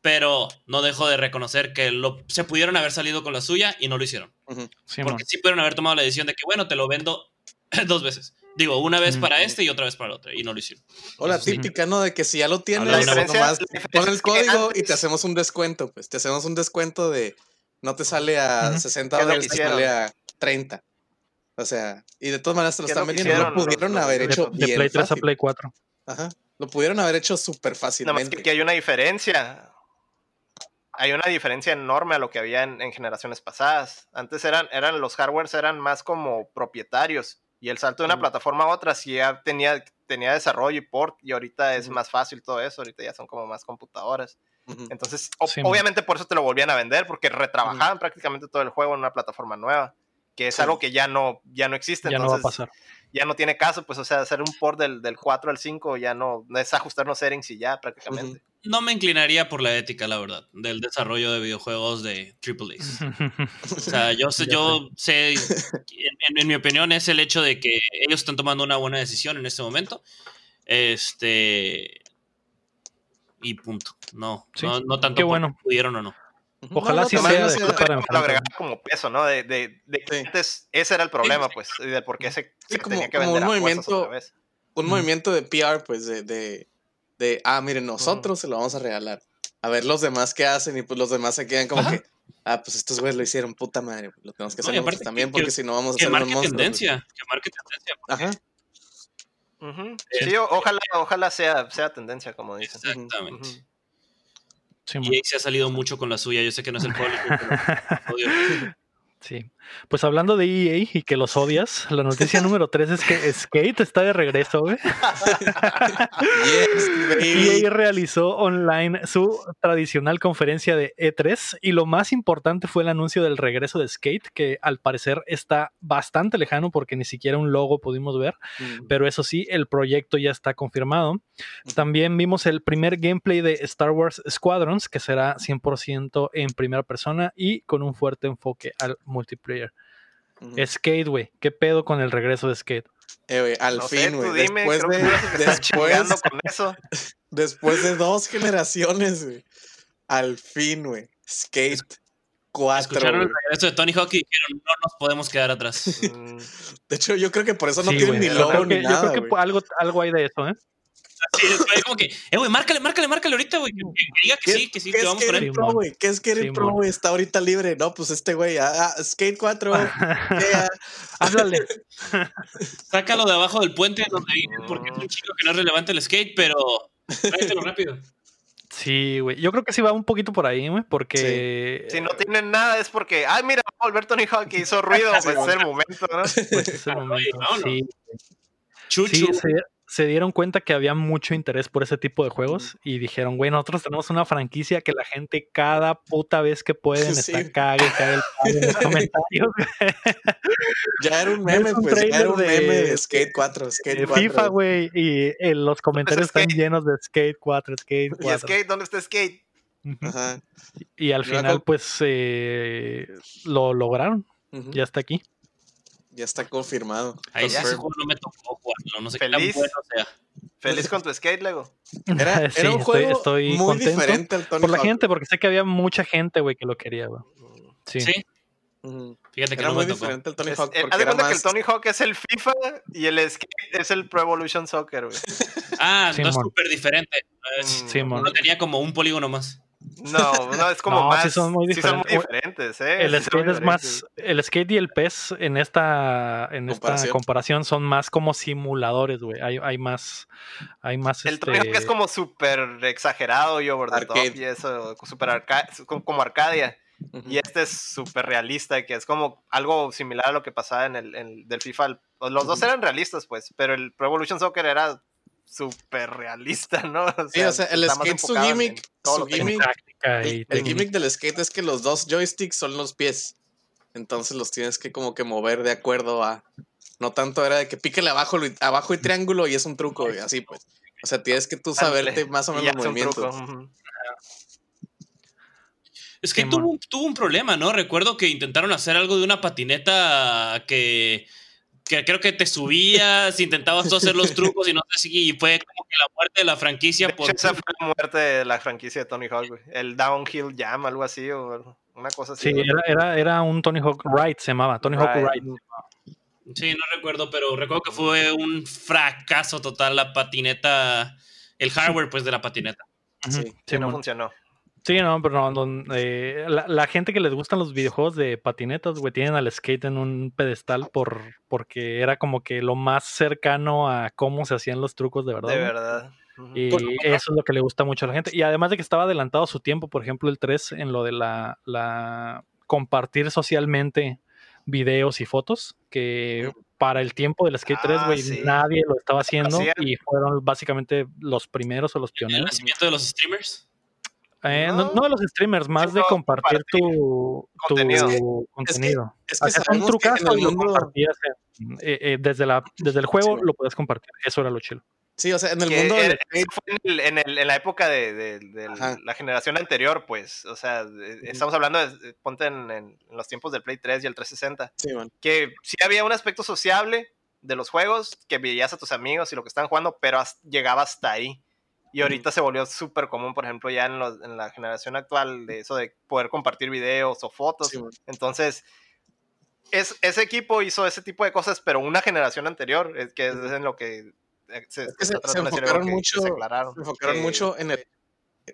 pero no dejo de reconocer que lo, se pudieron haber salido con la suya y no lo hicieron. Sí. Porque sí pudieron haber tomado la decisión de que, bueno, te lo vendo dos veces. Digo, una vez para este y otra vez para la otra, y no lo hicieron. O la típica, ¿no? De que si ya lo tienes, nomás pon el código y te hacemos un descuento, pues. Te hacemos un descuento de. No te sale a. 60 ¿Qué es lo dólares, que te sale a 30. O sea, y de todas maneras te lo ¿Qué es están vendiendo. Lo pudieron haber hecho de bien Play 3 a. Play 4. Ajá. Lo pudieron haber hecho súper Nada más fácilmente. que aquí hay una diferencia. Hay una diferencia enorme a lo que había en, en generaciones pasadas. Antes eran, eran los hardwares eran más como propietarios. Y el salto de una plataforma a otra sí ya tenía, tenía desarrollo y port. Y ahorita es más fácil todo eso. Ahorita ya son como más computadoras. Entonces, man. obviamente por eso te lo volvían a vender, porque retrabajaban prácticamente todo el juego en una plataforma nueva. Que es Sí. algo que ya no, ya no existe. Ya no va a entonces, pasar. ya no tiene caso, pues, o sea, hacer un port del, del 4 al 5 ya no, no es ajustar los settings y ya prácticamente. No me inclinaría por la ética, la verdad, del desarrollo de videojuegos de AAA. O sea, yo sé, yo sé, en, en mi opinión es el hecho de que ellos están tomando una buena decisión en este momento. Este. Y punto. No, Sí, no, no tanto qué bueno. pudieron o no. Ojalá No, no, sí sea sé, para agregar como peso, ¿no? De, de, de que Sí. antes ese era el problema, pues, y del por qué se, Sí, se como- tenía que como vender un a movimiento- otra vez. un movimiento de PR, pues, de, de, ah, miren, nosotros se lo vamos a regalar. A ver los demás qué hacen y pues los demás se quedan como Ajá. que, ah, pues estos güeyes lo hicieron, puta madre, lo tenemos que No, hacer nosotros también que- porque que- si no vamos a marque monstruos. güey". tendencia. Que marque tendencia. Ajá. Ujú. Eh, Sí, o- ojalá, ojalá sea, sea tendencia, como dicen. Exactamente. Ujú. Sí, Y ahí se ha salido mucho con la suya. Yo sé que no es el público, pero odio. Sí. Pues hablando de EA y que los odias, la noticia número 3 es que Skate está de regreso, güey. Yes. EA realizó online su tradicional conferencia de E3 y lo más importante fue el anuncio del regreso de Skate, que al parecer está bastante lejano porque ni siquiera un logo pudimos ver, Mm. pero eso sí, el proyecto ya está confirmado. También vimos el primer gameplay de Star Wars Squadrons, que será 100% en primera persona y con un fuerte enfoque al multiplayer. Ujú. Skate, güey, ¿qué pedo con el regreso de Skate? Eh, güey, al No fin, güey. dime, Después, de, el después, chingando con eso. después de dos generaciones, güey. Al fin, güey. Skate 4. Escucharon el güey. regreso de Tony Hawk y dijeron, no nos podemos quedar atrás. De hecho, yo creo que por eso no Sí, tienen güey, ni logo ni que, yo nada, creo que algo, algo hay de eso, ¿eh? Así es, fue como que, eh, güey, márcale, márcale, márcale ahorita, güey. Que, que diga que ¿Qué- sí, que sí, ¿Qué que es vamos Skate él. Pro? ¿Qué es Skate Pro, Simón. güey? Está ahorita libre. No, pues este güey, ah, ah, Skate 4. yeah. Háblale. Sácalo de abajo del puente donde vive, porque es un chico que no es relevante el skate, pero tráetelo rápido. Sí, güey. Yo creo que sí va un poquito por ahí, güey, porque Si no tienen nada es porque, ay, mira, va a volver Tony Hawk hizo ruido, pues es el momento, ¿no? pues, es el momento. Sí, Chuchu. sí, se, se dieron cuenta que había mucho interés por ese tipo de juegos y dijeron, güey, nosotros tenemos una franquicia que la gente cada puta vez que pueden Sí. está cague, cague el palo en los comentarios Ya era un meme, un pues. Ya era un de- meme de Skate 4. Skate de 4. FIFA, güey, y eh, los comentarios están Skate? llenos de Skate 4, Skate Y 4. Skate, ¿dónde está Skate? Ajá. Y al Yo final, pues, eh, lo lograron, ya está aquí. Ya está confirmado. Ahí sí, ese juego no me tocó jugarlo, no sé qué Feliz. tan bueno sea. Feliz con tu Skate, Lego. Era, era Sí, un juego estoy muy contento diferente al Tony Por la Hawk. gente, porque sé que había mucha gente, güey, que lo quería, güey. Sí. Sí, fíjate que Era no muy me tocó. diferente al Tony Hawk porque haz de era cuenta que el Tony Hawk es el FIFA y el Skate es el Pro Evolution Soccer, güey. Ah, no es súper diferente. Es- Mm, Simón. Uno tenía como un polígono más. No, no, es como No, más. sí son muy sí son muy diferentes. diferentes, ¿eh? El Sí skate es diferentes. más, el skate y el PES en esta, en esta Comparación. comparación son más como simuladores, güey. Hay, hay más, hay más El este, Hawk es como súper exagerado y over the Arcade. top y eso, súper arca como, Arcadia. Y este es súper realista, que es como algo similar a lo que pasaba en el, en- del FIFA. Los dos eran realistas, pues, pero el Pro Evolution Soccer era súper realista, ¿no? O Sí, o sea, el skate, su gimmick, su gimmick, táctica y el, el gimmick del skate es que los dos joysticks son los pies. Entonces los tienes que como que mover de acuerdo a... No tanto era de que píquele abajo, y- abajo y triángulo y es un truco, y así pues. O sea, tienes que tú saberte más o menos los movimientos. Es que tuvo un problema, ¿no? Recuerdo que intentaron hacer algo de una patineta que, que creo que te subías, intentabas tú hacer los trucos y no te seguí. Y fue como que la muerte de la franquicia De por... esa fue la muerte de la franquicia de Tony Hawk, güey. El Downhill Jam, algo así, o una cosa así. Sí, era, era, era un Tony Hawk Ride, se llamaba. Tony Hawk Ride. Ride. Sí, no recuerdo, pero recuerdo que fue un fracaso total la patineta, el hardware pues de la patineta. Sí, no funcionó. Sí, no, pero no, no, eh, la, la gente que les gustan los videojuegos de patinetas, güey, tienen al skate en un pedestal por porque era como que lo más cercano a cómo se hacían los trucos de verdad. De güey. verdad. Y eso es lo que le gusta mucho a la gente. Y además de que estaba adelantado a su tiempo, por ejemplo, el 3 en lo de la, la compartir socialmente videos y fotos, que para el tiempo del Skate 3, Ah, güey, sí. nadie lo estaba haciendo hacían. y fueron básicamente los primeros o los El pioneros. nacimiento de los streamers. Eh, no, No. no de los streamers, más de Sino compartir tu, tu contenido. contenido. Es que Hacías un sabemos que en trucazo y lo mundo... compartías eh, eh, desde, la, desde el juego Sí. lo podías compartir. Eso era lo chido. Sí, o sea, en el que mundo del fue en, el- en el- en la época de, de- de la generación anterior, pues. O sea, estamos hablando de, ponte en, en los tiempos del Play 3 y el 360. sí, man. Que sí había un aspecto sociable de los juegos, que veías a tus amigos y lo que estaban jugando, pero has- llegaba hasta ahí. Y ahorita se volvió súper común, por ejemplo, ya en, los- en la generación actual, de eso de poder compartir videos o fotos. Sí. Entonces, es, ese equipo hizo ese tipo de cosas, pero una generación anterior, es que es en lo que eh, se, Es que se- se enfocaron mucho- que se aclararon, Se enfocaron mucho en el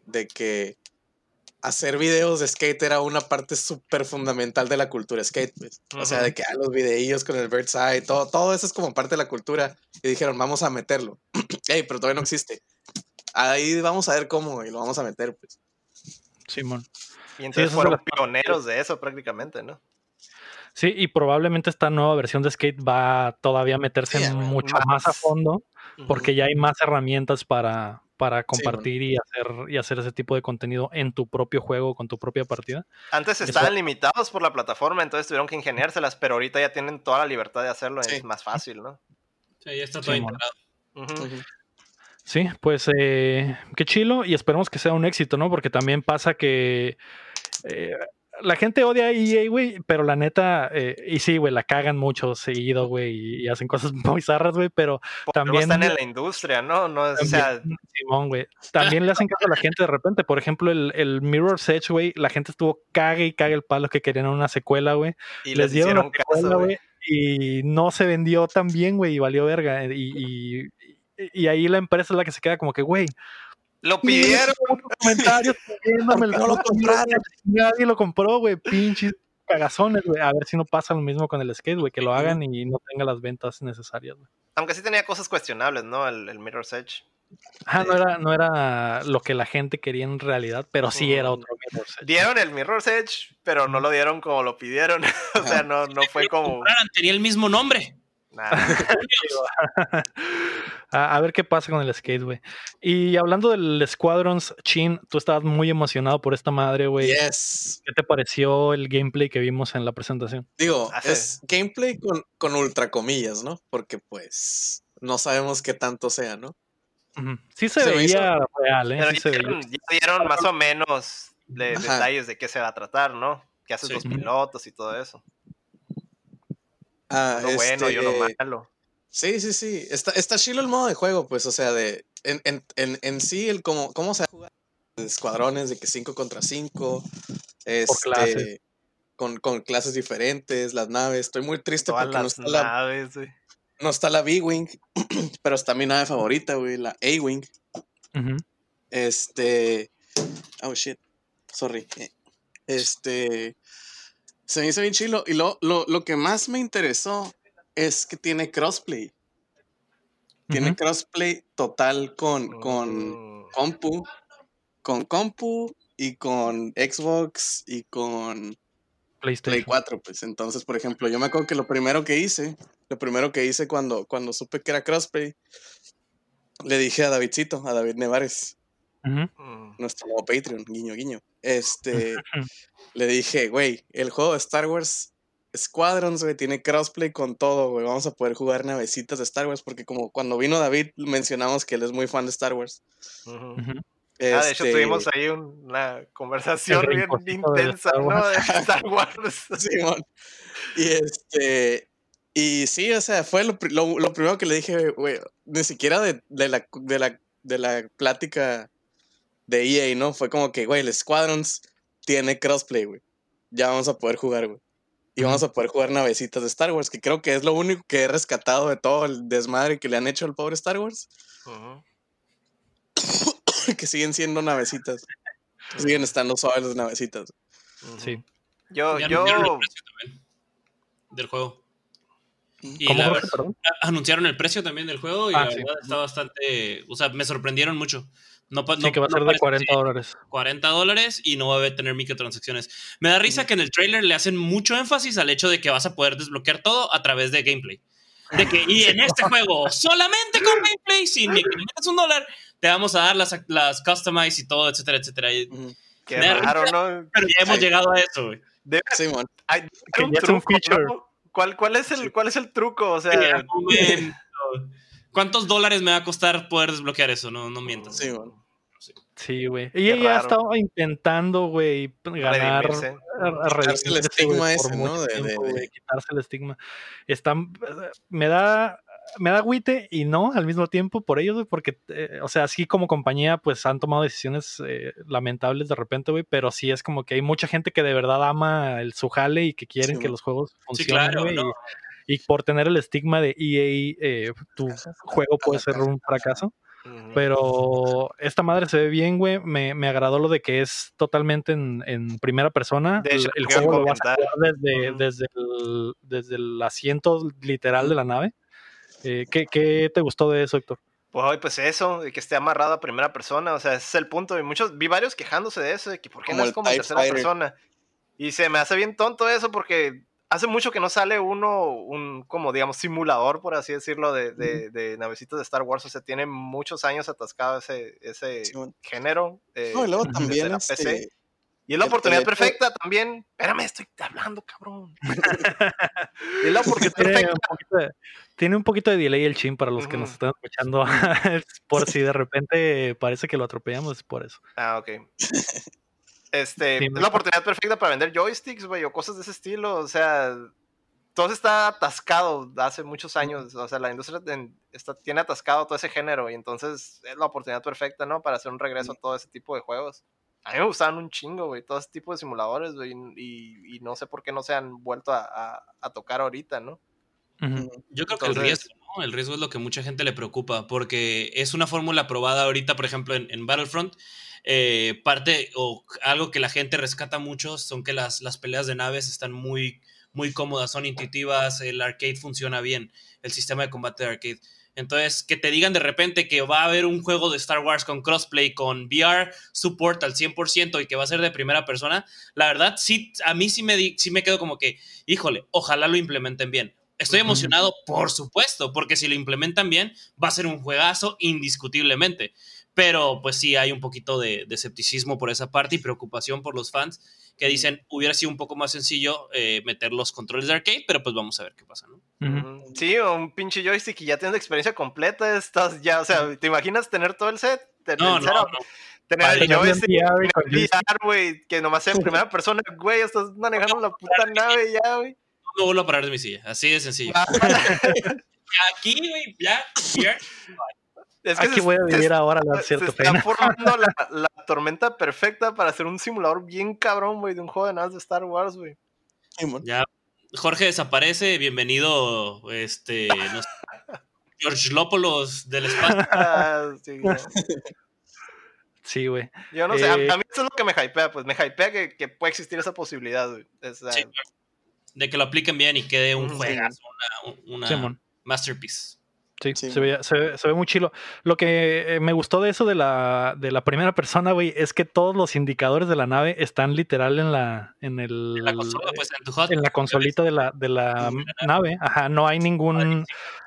de que hacer videos de skate era una parte súper fundamental de la cultura skate, pues. O sea, de que ah, los videillos con el Bird's Eye, todo, todo eso es como parte de la cultura. Y dijeron, vamos a meterlo. Ey, pero todavía no existe. Ahí vamos a ver cómo y lo vamos a meter, pues. Simón. Y entonces fueron las- pioneros de eso prácticamente, ¿no? Sí, y probablemente esta nueva versión de Skate va todavía a meterse Sí, mucho más. más a fondo, porque ya hay más herramientas para, para compartir y, hacer, y hacer ese tipo de contenido en tu propio juego, con tu propia partida. Antes Eso- estaban limitados por la plataforma, entonces tuvieron que ingeniárselas, pero ahorita ya tienen toda la libertad de hacerlo, Sí. es más fácil, ¿no? Sí, ya está todo Sí, integrado. Sí, pues eh, qué chilo y esperemos que sea un éxito, ¿no? Porque también pasa que eh, la gente odia a EA, güey, pero la neta, eh, y sí, güey, la cagan mucho seguido, güey, y, hacen cosas muy zarras, güey, pero También- están en la industria, ¿no? no o sea, Simón, güey. También le hacen caso a la gente de repente. Por ejemplo, el, el Mirror's Edge, güey, la gente estuvo cague y cague el palo que querían una secuela, güey. y Les les dieron hicieron caso, secuela, güey. güey, y no se vendió tan bien, güey, y valió verga. Y, y, y ahí la empresa es la que se queda como que, güey, Lo pidieron. comentarios pidiéndome el No lo compraron. Nadie lo compró, güey, pinches cagazones, güey. A ver si no pasa lo mismo con el skate, güey, que lo hagan y no tenga las ventas necesarias, güey. Aunque sí tenía cosas cuestionables, ¿no? El, el Mirror's Edge. Ajá, no era, no era lo que la gente quería en realidad, pero sí era otro Mirror's Edge. Dieron el Mirror's Edge, pero no lo dieron como lo pidieron. o sea, no, no fue como. Tenía el mismo nombre. Nada. a, a ver qué pasa con el skate, güey. Y hablando del Squadrons, Chin, tú estabas muy emocionado por esta madre, güey. Yes. ¿Qué te pareció el gameplay que vimos en la presentación? Digo, Hace- es gameplay con, con ultra comillas, ¿no? Porque pues no sabemos qué tanto sea, ¿no? Sí se, veía real, ¿eh? Pero Sí ya se veía. dieron, ya dieron más o menos de- detalles de qué se va a tratar, ¿no? ¿Qué hacen Sí. los pilotos y todo eso? Ah, Uno bueno y uno este, malo. Sí, sí, sí. Está, está chilo el modo de juego, pues, o sea, de. En, en, en, en sí, el cómo, cómo se va a jugar. Escuadrones de que 5 contra 5. Este. Con, con clases diferentes, las naves. Estoy muy triste Todas porque no está, la, naves, güey. no está la B-Wing, pero está mi nave favorita, güey, la A-Wing. Este. Oh shit. Sorry. Eh, Este. Se me hizo bien chilo. Y lo, lo, lo que más me interesó es que tiene crossplay. Tiene Ujú. crossplay total con, con Mm. compu. Con compu y con Xbox y con Play PlayStation. 4. Pues entonces, por ejemplo, yo me acuerdo que lo primero que hice, lo primero que hice cuando, cuando supe que era crossplay, le dije a Davidcito, a David Nevares, Mm. nuestro nuevo Patreon, guiño, guiño. Este, le dije, güey, el juego de Star Wars Squadrons, güey, tiene crossplay con todo, güey. Vamos a poder jugar navecitas de Star Wars, porque como cuando vino David mencionamos que él es muy fan de Star Wars. Ujú. Ah, de hecho Este, tuvimos ahí un- una conversación bien de intensa, Star ¿no? De Star Wars. Simón. Y este. Y sí, o sea, fue lo, lo- lo primero que le dije, güey. Ni siquiera de, de la, de, la, de la plática de EA, ¿no? Fue como que, güey, el Squadrons tiene crossplay, güey. Ya vamos a poder jugar, güey. Y vamos a poder jugar navecitas de Star Wars, que creo que es lo único que he rescatado de todo el desmadre que le han hecho al pobre Star Wars. Que siguen siendo navecitas. Siguen estando suaves las navecitas. Sí. Yo, yo, anunciaron el precio también del juego. Y ¿Cómo, la Jorge, verdad- anunciaron el precio también del juego y Ah, la sí. verdad está bastante. O sea, me sorprendieron mucho. No, Sí, no- que va a no ser de parece 40 dólares. 40 dólares y no va a tener microtransacciones. Me da risa que en el trailer le hacen mucho énfasis al hecho de que vas a poder desbloquear todo a través de gameplay. De que, y en este juego, solamente con gameplay, sin que le metas un dólar, te vamos a dar las, las customize y todo, etcétera, etcétera. Y- qué me da raro, ¿no? Pero ya hemos Sí. llegado a eso, güey. Debe Simón. hay- Que un ya es un truco, feature. ¿Cuál, cuál, es el. ¿Cuál es el truco? O sea. ¿Cuántos dólares me va a costar poder desbloquear eso? No, no mientas. Sí, bueno. Sí, güey. Qué Y ella ha raro. estado intentando, güey, ganar. Redimirse. a Quitarse el estigma güey, ese, ¿no? De- de- tiempo, de- güey, quitarse el estigma. Están, me da, me da agüite y no al mismo tiempo por ellos, güey, porque, eh, o sea, así como compañía, pues han tomado decisiones eh, lamentables de repente, güey, pero sí es como que hay mucha gente que de verdad ama el su jale y que quieren Sí, que güey. los juegos Sí, funcionen, claro, güey, ¿no? y, y por tener el estigma de EA, eh, tu juego puede ser un fracaso. Pero esta madre se ve bien, güey. Me, me agradó lo de que es totalmente en, en primera persona. De hecho, el el juego lo vas a jugar desde, desde, el, desde el asiento literal de la nave. Eh, ¿qué, qué te gustó de eso, Héctor? Pues, ay, pues eso, de que esté amarrado a primera persona, o sea, ese es el punto. Y muchos, vi varios quejándose de eso, de que por qué Como no es como tercera persona. Y se me hace bien tonto eso porque hace mucho que no sale uno, un como digamos simulador, por así decirlo, de, de, de navecitos de Star Wars. O sea, tiene muchos años atascado ese, ese Sí, bueno. género. eh, No, y luego también la este, PC. Y es la oportunidad perfecta también. Espérame, estoy hablando, cabrón. es la oportunidad Tiene perfecta. un, poquito de, tiene un poquito de delay el chin para los que nos están escuchando. por si de repente parece que lo atropellamos, es por eso. Ah, ok. Este, Sí, es me- la oportunidad perfecta para vender joysticks, güey, o cosas de ese estilo. O sea, todo está atascado hace muchos años. O sea, la industria ten- está, tiene atascado todo ese género y entonces es la oportunidad perfecta, ¿no? Para hacer un regreso a todo ese tipo de juegos. A mí me gustaban un chingo, güey, todo ese tipo de simuladores, güey, y, y no sé por qué no se han vuelto a, a- a tocar ahorita, ¿no? Yo creo que el riesgo, ¿no? El riesgo es lo que mucha gente le preocupa, porque es una fórmula probada ahorita, por ejemplo, en, en Battlefront. Eh, parte o algo que la gente rescata mucho son que las, las peleas de naves están muy, muy cómodas, son intuitivas, el arcade funciona bien, el sistema de combate de arcade. Entonces, que te digan de repente que va a haber un juego de Star Wars con crossplay, con VR support al 100% y que va a ser de primera persona, la verdad, sí, a mí sí me, di- sí me quedo como que, híjole, ojalá lo implementen bien. Estoy emocionado, por supuesto, porque si lo implementan bien, va a ser un juegazo indiscutiblemente. Pero pues sí hay un poquito de, de escepticismo por esa parte y preocupación por los fans que dicen hubiera sido un poco más sencillo eh, meter los controles de arcade, pero pues vamos a ver qué pasa, ¿no? Sí, un pinche joystick y ya tienes la experiencia completa, estás ya, o sea, ¿te imaginas tener todo el set? Tener No, el no, setup, no. tener el joystick, güey, que nomás sea en primera persona, güey, estás manejando la puta nave ya, güey. No vuelvo a parar de mi silla, así de sencillo. Ah, Aquí, güey, ya, Es que Aquí se- voy a se- vivir ahora, la se cierta está pena. formando la, la tormenta perfecta para hacer un simulador bien cabrón, güey, de un juego de naves de Star Wars, güey. Ya. Jorge desaparece, bienvenido, este, no sé, George Lópolos del espacio. Ah, sí. Sí, güey. Yo no sé, a, Eh, a mí eso es lo que me hypea, pues me hypea que, que puede existir esa posibilidad, güey. Sí, de que lo apliquen bien y quede un Ujú. juegazo, una, masterpiece. Sí, Sí. Se, veía- se, ve- se ve muy chilo. Lo que eh, me gustó de eso de la, de la primera persona, güey, es que todos los indicadores de la nave están literal en la, en el, En la consola, pues en tu hot. en la consolita de la, de la nave. Ajá, no hay ningún.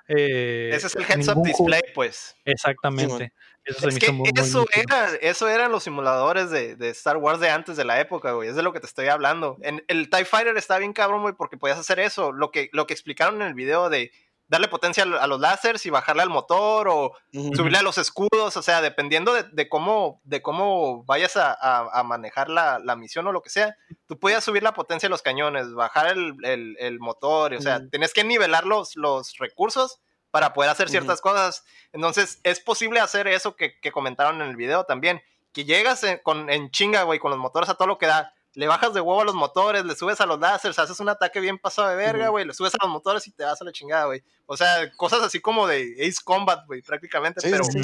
eh, ese es el heads up display, pues. Exactamente. Eso se Es me que hizo muy, muy, eso, muy chido. era, eso eran los simuladores de, de Star Wars de antes de la época, güey. Es de lo que te estoy hablando. En, el TIE Fighter está bien cabrón, güey, porque podías hacer eso. Lo que, lo que explicaron en el video de darle potencia a, los láseres y bajarle al motor o subirle a los escudos, o sea, dependiendo de, de cómo, de cómo vayas a, a- a manejar la, la misión o lo que sea, tú podías subir la potencia de los cañones, bajar el, el- el motor, o sea, tienes que nivelar los, los recursos para poder hacer ciertas cosas. Entonces, es posible hacer eso que, que comentaron en el video también, que llegas en, con, en chinga, güey, con los motores a todo lo que da. Le bajas de huevo a los motores, le subes a los láseres, haces un ataque bien pasado de verga, güey, le subes a los motores y te vas a la chingada, güey. O sea, cosas así como de Ace Combat, güey, prácticamente, Sí, pero sí.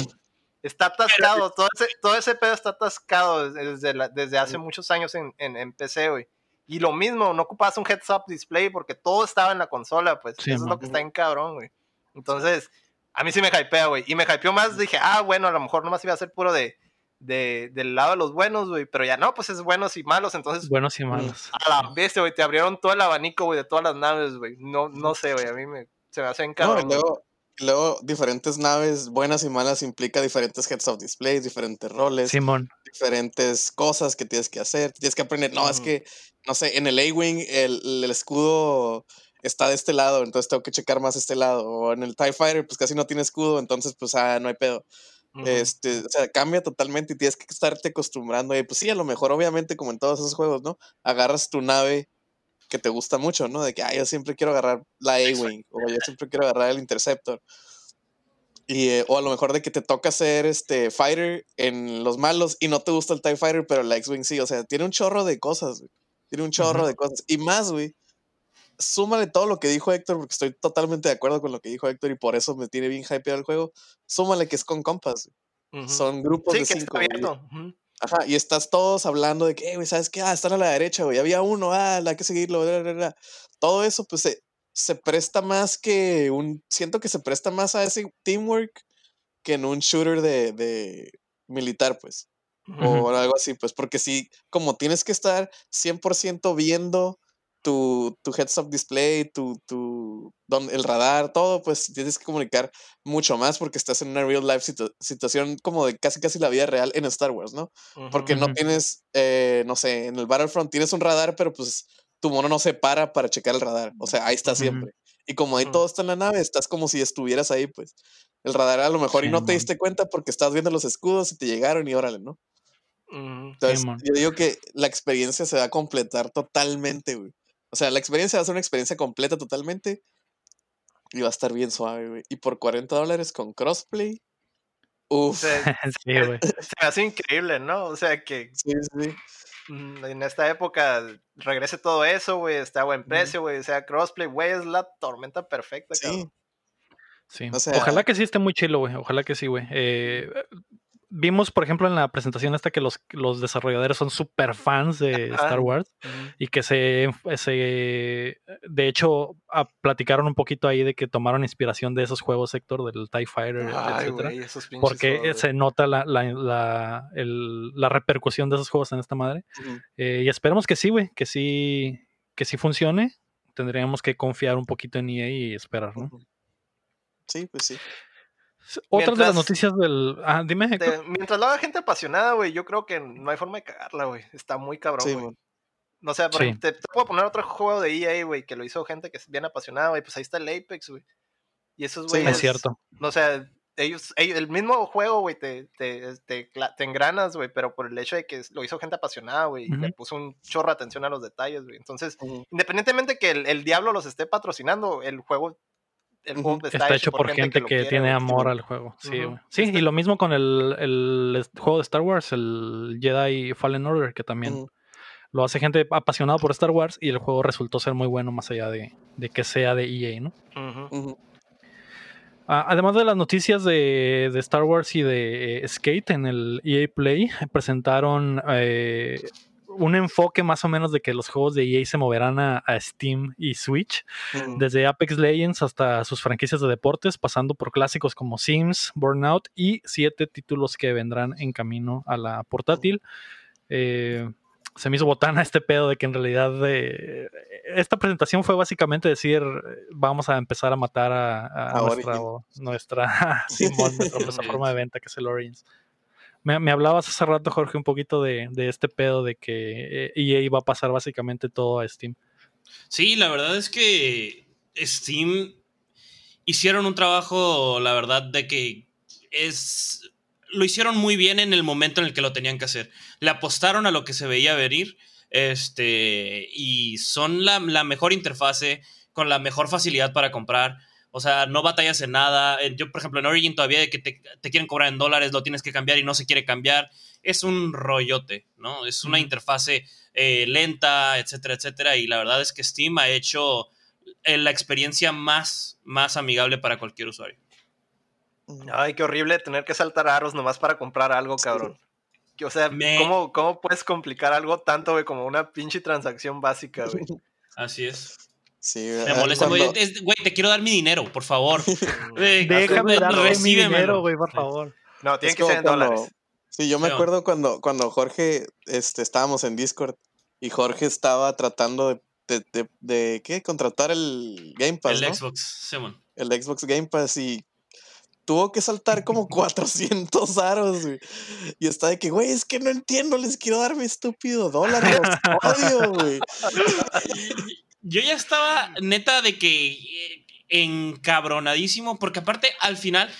está atascado, todo ese, todo ese pedo está atascado desde, desde, la- desde hace muchos años en, en, en PC, güey. Y lo mismo, no ocupabas un heads-up display porque todo estaba en la consola, pues. Sí, Eso es lo que está en cabrón, güey. Entonces, a mí sí me hypea, güey. Y me hypeó más, dije, ah, bueno, a lo mejor nomás iba a ser puro de, de, del lado de los buenos, güey. Pero ya no, pues es buenos y malos. Entonces, Buenos y malos. a la bestia, güey, te abrieron todo el abanico, güey, de todas las naves, güey. No, no sé, güey, a mí me, se me hace en No, luego, luego diferentes naves, buenas y malas, implica diferentes heads of displays, diferentes roles, Simón. diferentes cosas que tienes que hacer. Tienes que aprender. No, es Ujú. que, no sé, en el A-Wing el, el escudo está de este lado, entonces tengo que checar más este lado. O en el TIE Fighter, pues casi no tiene escudo, entonces pues ah, no hay pedo. Este, o sea, cambia totalmente y tienes que estarte acostumbrando. Y pues sí, a lo mejor, obviamente, como en todos esos juegos, ¿no? Agarras tu nave que te gusta mucho, ¿no? De que, ah, yo siempre quiero agarrar la A-Wing, o yo siempre quiero agarrar el Interceptor. Y, eh, o a lo mejor de que te toca ser este fighter en los malos y no te gusta el TIE Fighter, pero la X-Wing sí. O sea, tiene un chorro de cosas, güey. Tiene un chorro de cosas. Y más, güey. Súmale todo lo que dijo Héctor, porque estoy totalmente de acuerdo con lo que dijo Héctor y por eso me tiene bien hypeado el juego. Súmale que es con compas. güey. Ujú. Son grupos Sí, de que cinco. está. Ajá, y estás todos hablando de que, "Eh, güey, ¿sabes qué? Ah, están a la derecha, güey. Había uno, ah, hay que seguirlo. bla, bla, bla". Todo eso, pues, se, se presta más que un. Siento que se presta más a ese teamwork que en un shooter de, de militar, pues. O algo así, pues, porque si, como tienes que estar 100% viendo tu, tu heads up display, tu, tu, don- el radar, todo, pues tienes que comunicar mucho más porque estás en una real life situ- situación como de casi casi la vida real en Star Wars, ¿no? Porque no tienes, eh, no sé, en el Battlefront tienes un radar, pero pues tu mono no se para para checar el radar. O sea, ahí está siempre. Y como ahí Ujú. todo está en la nave, estás como si estuvieras ahí, pues. El radar a lo mejor y no te diste cuenta porque estás viendo los escudos y te llegaron y órale, ¿no? Entonces, yo digo que la experiencia se va a completar totalmente, güey. O sea, la experiencia va a ser una experiencia completa totalmente. Y va a estar bien suave, güey. Y por 40 dólares con crossplay. Uf. sí, güey. se me hace increíble, ¿no? O sea, que Sí, sí. mm, en esta época regrese todo eso, güey, está a buen precio, güey, o sea, crossplay, güey, es la tormenta perfecta, Sí. cabrón. Sí. O sea- Ojalá que sí esté muy chilo, güey. Ojalá que sí, güey. Eh, vimos, por ejemplo, en la presentación esta que los, los desarrolladores son súper fans de Ajá. Star Wars y que se, se de hecho, platicaron un poquito ahí de que tomaron inspiración de esos juegos, Héctor, del TIE Fighter, Ay, etcétera. Porque se nota la, la, la, el- la repercusión de esos juegos en esta madre. Eh, y esperemos que sí, güey, que sí, que sí funcione. Tendríamos que confiar un poquito en EA y esperar, ¿no? Sí, pues sí. Otras de las noticias del. Ah, dime, De- mientras lo haga gente apasionada, güey, yo creo que no hay forma de cagarla, güey. Está muy cabrón, Sí, güey. man. No sé, Sí. te, te puedo poner otro juego de EA, güey, que lo hizo gente que es bien apasionada, güey. Pues ahí está el Apex, güey. Y esos Sí, güeyes. Es cierto. No sé, ellos, ellos- el mismo juego, güey, te, te, te, engranas, güey, pero por el hecho de que lo hizo gente apasionada, güey, y le puso un chorro de atención a los detalles, güey. Entonces, Ujú. independientemente que el, el diablo los esté patrocinando, el juego, el Ujú. juego Está, hecho por gente que, quiere, tiene amor al juego. Sí. Sí, y lo mismo con el, el juego de Star Wars, el Jedi Fallen Order, que también lo hace gente apasionada por Star Wars y el juego resultó ser muy bueno más allá de, de que sea de EA, ¿no? Ah, además de las noticias de, de Star Wars y de eh, Skate en el EA Play, presentaron eh, un enfoque más o menos de que los juegos de EA se moverán a, a Steam y Switch, desde Apex Legends hasta sus franquicias de deportes, pasando por clásicos como Sims, Burnout y siete títulos que vendrán en camino a la portátil. Eh, se me hizo botana este pedo de que en realidad eh, esta presentación fue básicamente decir vamos a empezar a matar a, nuestra, nuestra, Simón, nuestra plataforma de venta que es el Origins. Me, hablabas hace rato, Jorge, un poquito de, de este pedo de que eh, EA iba a pasar básicamente todo a Steam. Sí, la verdad es que Steam hicieron un trabajo, la verdad, de que es. Lo hicieron muy bien en el momento en el que lo tenían que hacer. Le apostaron a lo que se veía venir. Este. Y son la, la mejor interfase, con la mejor facilidad para comprar. O sea, no batallas en nada. Yo, por ejemplo, en Origin todavía que te, te quieren cobrar en dólares, lo tienes que cambiar y no se quiere cambiar. Es un rollote, ¿no? Es una interfase eh, lenta, etcétera, etcétera. Y la verdad es que Steam ha hecho eh, la experiencia más, más amigable para cualquier usuario. Ay, qué horrible tener que saltar aros nomás para comprar algo, cabrón. O sea, Me- ¿cómo, ¿cómo puedes complicar algo tanto, güey, como una pinche transacción básica, güey? Así es. Sí, Me ah, molesta. cuando- Güey, es- güey, te quiero dar mi dinero, por favor. Eh, Déjame eh, darle mi dinero, güey, por favor. No, tiene Es que ser en cuando- dólares. Sí, yo me acuerdo cuando, cuando Jorge, este, estábamos en Discord y Jorge estaba tratando de, de, de- de, ¿qué? Contratar el Game Pass, El ¿no? Xbox, Simón. El Xbox Game Pass y tuvo que saltar como 400 aros, güey. Y está de que, güey, es que no entiendo, les quiero dar mi estúpido dólar, los odio, güey. Yo ya estaba neta de que eh, encabronadísimo, porque aparte al final,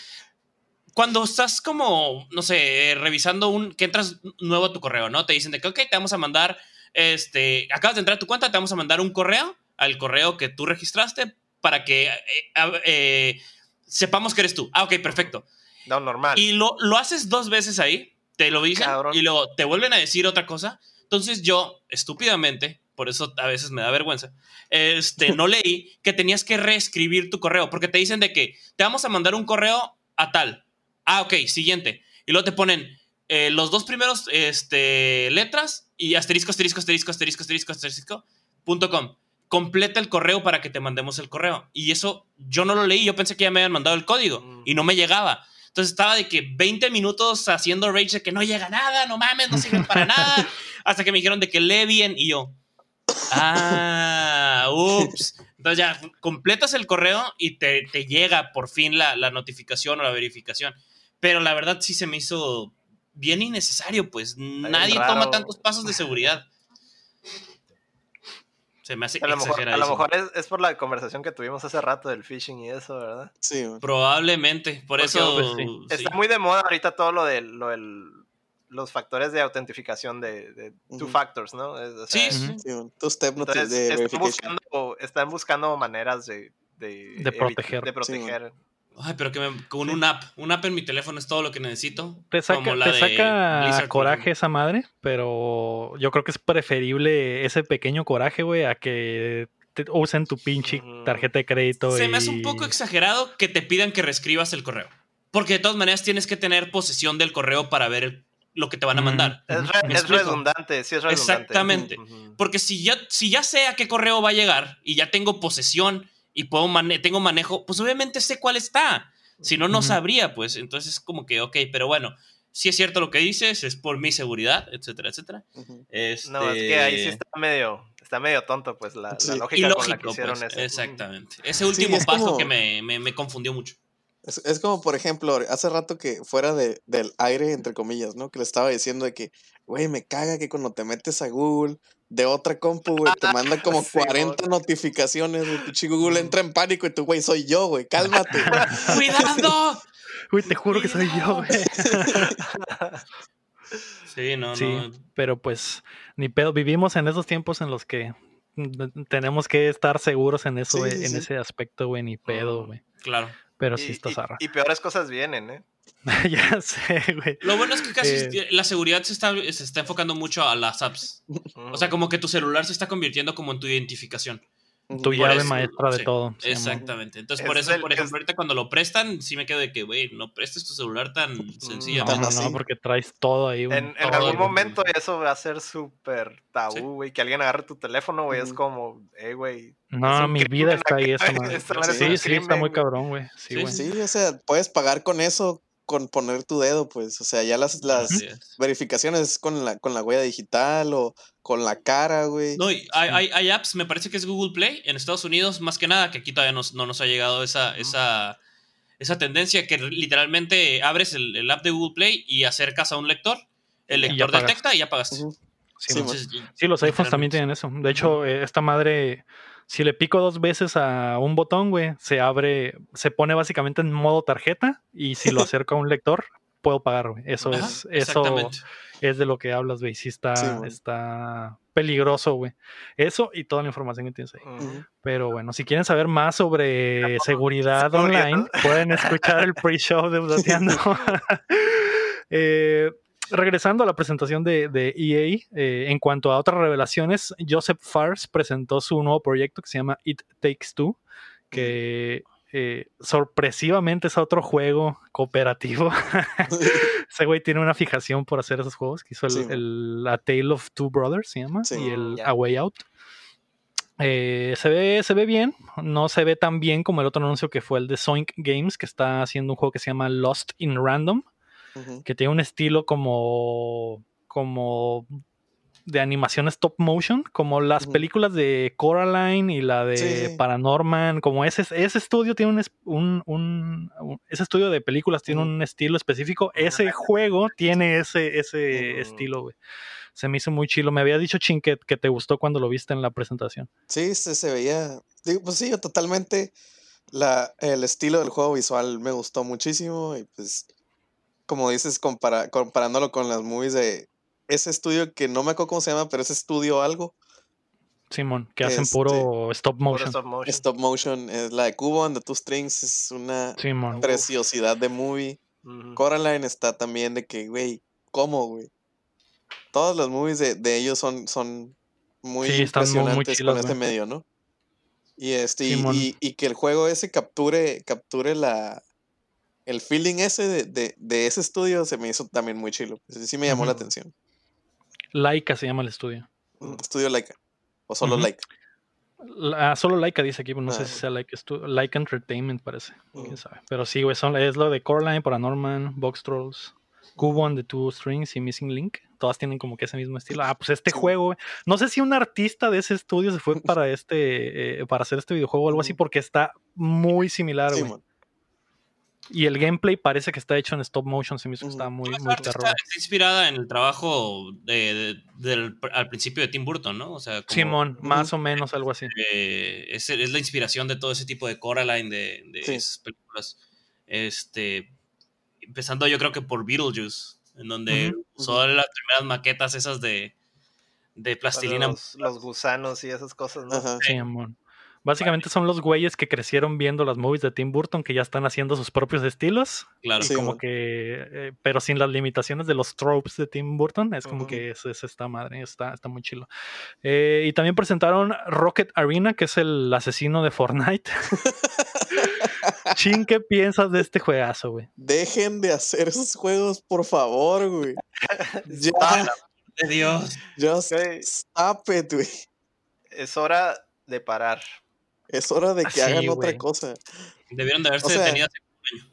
cuando estás como, no sé, revisando un, que entras nuevo a tu correo, ¿no? Te dicen de que, ok, te vamos a mandar, este, acabas de entrar a tu cuenta, te vamos a mandar un correo al correo que tú registraste para que eh, eh, eh, sepamos que eres tú. Ah, ok, perfecto. No, normal. Y lo, lo haces dos veces ahí, te lo dicen Cabrón. y luego te vuelven a decir otra cosa. Entonces yo, estúpidamente, por eso a veces me da vergüenza, este, no leí que tenías que reescribir tu correo, porque te dicen de que te vamos a mandar un correo a tal. Ah, ok, siguiente. Y luego te ponen eh, los dos primeros este, letras y asterisco, asterisco, asterisco, asterisco, asterisco, asterisco, punto com. Completa el correo para que te mandemos el correo. Y eso yo no lo leí, yo pensé que ya me habían mandado el código Mm. y no me llegaba. Entonces estaba de que 20 minutos haciendo rage de que no llega nada, no mames, no sirven para nada. Hasta que me dijeron de que lee bien y yo. Ah, ups. Entonces ya completas el correo y te, te llega por fin la, la notificación o la verificación. Pero la verdad sí se me hizo bien innecesario, pues nadie raro. toma tantos pasos de seguridad. Se me hace A lo mejor, a lo mejor es, es por la conversación que tuvimos hace rato del phishing y eso, ¿verdad? Sí. Probablemente, por Porque, eso. pues, sí. sí. Está muy de moda ahorita todo lo de lo del- los factores de autentificación de, de two factors, ¿no? O Sí, sea, sí. Two step Entonces, de están buscando, están buscando maneras de, de, proteger. de proteger. Ay, pero que me- con un app. Un app en mi teléfono es todo lo que necesito. Te saca, como la te de saca Blizzard, coraje esa madre, pero yo creo que es preferible ese pequeño coraje, güey, a que te usen tu pinche tarjeta de crédito. Se me hace un poco exagerado que te pidan que reescribas el correo. Porque de todas maneras tienes que tener posesión del correo para ver el- lo que te van a mandar. Es, redundante, sí es redundante. Exactamente. Porque si ya, si ya sé a qué correo va a llegar y ya tengo posesión y puedo mane- tengo manejo, pues obviamente sé cuál está. Si no, no sabría, pues. Entonces es como que, ok, pero bueno, si es cierto lo que dices, es por mi seguridad, etcétera, etcétera. Este... No, es que ahí sí está medio, está medio tonto, pues, la, lógica con la que hicieron pues, eso. exactamente. Ese último es paso como- que me, me- me confundió mucho. Es, es como, por ejemplo, hace rato que fuera de, del aire, entre comillas, ¿no? Que le estaba diciendo de que, güey, me caga que cuando te metes a Google de otra compu, güey, te manda como Sí, 40 notificaciones, güey. Pinche Google entra en pánico y tú, güey, soy yo, güey, cálmate. ¡Cuidado! Uy, te juro que soy yo, güey. Sí, no, Sí, no. pero pues ni pedo. Vivimos en esos tiempos en los que mm, tenemos que estar seguros en eso, Sí, güey, sí, en sí. ese aspecto, güey, ni pedo, Mm. güey. Claro. Pero Y- sí está y- zarra. y peores cosas vienen, ¿eh? ya sé, güey. Lo bueno es que casi Eh. la seguridad se está, se está enfocando mucho a las apps. O sea, como que tu celular se está convirtiendo como en tu identificación. Tu Por llave eso, maestra de sí, todo. Exactamente. Entonces, Es por eso, el- por ejemplo, es- ahorita cuando lo prestan, sí me quedo de que, güey, no prestes tu celular tan sencillo. No, Tan no, así. no, porque traes todo ahí. güey. En, algún momento eso va a ser súper tabú, güey. Que alguien agarre tu teléfono, güey. Es Ujú. como, eh, güey. No, un mi vida está ahí, esa madre. Sí, un sí, está muy cabrón, güey. Sí. Sí, o sea, puedes pagar con eso, con poner tu dedo, pues. O sea, ya las, las verificaciones con la, con la huella digital o con la cara, güey. No, y hay, hay, hay apps, me parece que es Google Play en Estados Unidos, más que nada, que aquí todavía nos- no nos ha llegado esa, esa, esa tendencia que literalmente abres el, el app de Google Play y acercas a un lector, el lector pagas. detecta y ya pagaste. Ujú. Sí, los iPhones también tienen eso. De hecho, eh, esta madre, si le pico dos veces a un botón, güey, se abre, se pone básicamente en modo tarjeta y si lo acerco a un lector, puedo pagar, güey. Eso Ajá, es, eso es de lo que hablas, güey. Sí está, Sí, güey. está peligroso, güey. Eso y toda la información que tienes ahí. Pero bueno, si quieren saber más sobre seguridad online, pueden escuchar el pre-show de Updateando. Eh, regresando a la presentación de, de EA, eh, en cuanto a otras revelaciones, Joseph Fares presentó su nuevo proyecto que se llama It Takes Two, que eh, sorpresivamente es otro juego cooperativo. Ese güey tiene una fijación por hacer esos juegos, que hizo el, Sí. el- A Tale of Two Brothers, se llama, Sí. y el. A Way Out. Eh, se, ve, se ve bien, no se ve tan bien como el otro anuncio que fue el de Soink Games, que está haciendo un juego que se llama Lost in Random, Que tiene un estilo como, como de animación stop motion, como las películas de Coraline y la de Sí. Paranorman, como ese, ese estudio tiene un, un- un- un- ese estudio de películas tiene un estilo específico, ese juego tiene ese, ese estilo, güey. Se me hizo muy chilo. Me había dicho Chin que, que te gustó cuando lo viste en la presentación. Sí, se, se veía. digo, Pues sí, totalmente. La, el estilo del juego visual me gustó muchísimo. Y pues, como dices, compara- comparándolo con las movies de ese estudio que no me acuerdo cómo se llama, pero ese estudio algo. Simón, que hacen Este, puro stop Puro motion. stop motion. Stop motion. Es la de Cubo and the Two Strings. Es una Simón. preciosidad de movie. Coraline está también de que, güey, ¿cómo, güey? Todas las movies de, de ellos son, son muy Sí, están muy- muy impresionantes chilas, con este medio, ¿no? Y este, y, Simón. y- y que el juego ese capture, capture la el feeling ese de, de, de ese estudio se me hizo también muy chilo. Sí, sí me llamó la atención. Laika se llama el estudio. Mm, Estudio Laika. O solo. Laika. La- solo Laika dice aquí, pero no Ah, sé si sea Laika, Laika Entertainment parece. Mm. Quién sabe. Pero sí, güey, son, es lo de Coraline, Paranorman, Box Trolls, Cubo and the Two Strings y Missing Link. Todas tienen como que ese mismo estilo. Ah, pues este Sí. juego, güey. No sé si un artista de ese estudio se fue para este, eh, para hacer este videojuego o algo así, Ujú. porque está muy similar, güey. Simón. Y el gameplay parece que está hecho en stop motion. Se me hizo que estaba muy, muy perro. está, está inspirada en el trabajo de, de- del, al principio de Tim Burton, ¿no? O sea, como, Simón, más o menos algo así. eh, es, es la inspiración de todo ese tipo de Coraline de, de Sí. esas películas. Este, empezando yo creo que por Beetlejuice, en donde Ujú. usó las primeras maquetas esas de, de plastilina. Los, los gusanos y esas cosas, ¿no? Ajá. Simón. Básicamente son los güeyes que crecieron viendo las movies de Tim Burton que ya están haciendo sus propios estilos. Claro. Y Sí, como que, eh, pero sin las limitaciones de los tropes de Tim Burton, es como que es, es esta madre, está, está muy chilo. Eh, y también presentaron Rocket Arena, que es el asesino de Fortnite. Chin, ¿qué piensas de este juegazo, güey? Dejen de hacer esos juegos, por favor, güey. Ya, Ah, De Dios. just Ok. stop it, güey. Es hora de parar. Es hora de que hagan otra cosa. Debieron de haberse O sea, detenido hace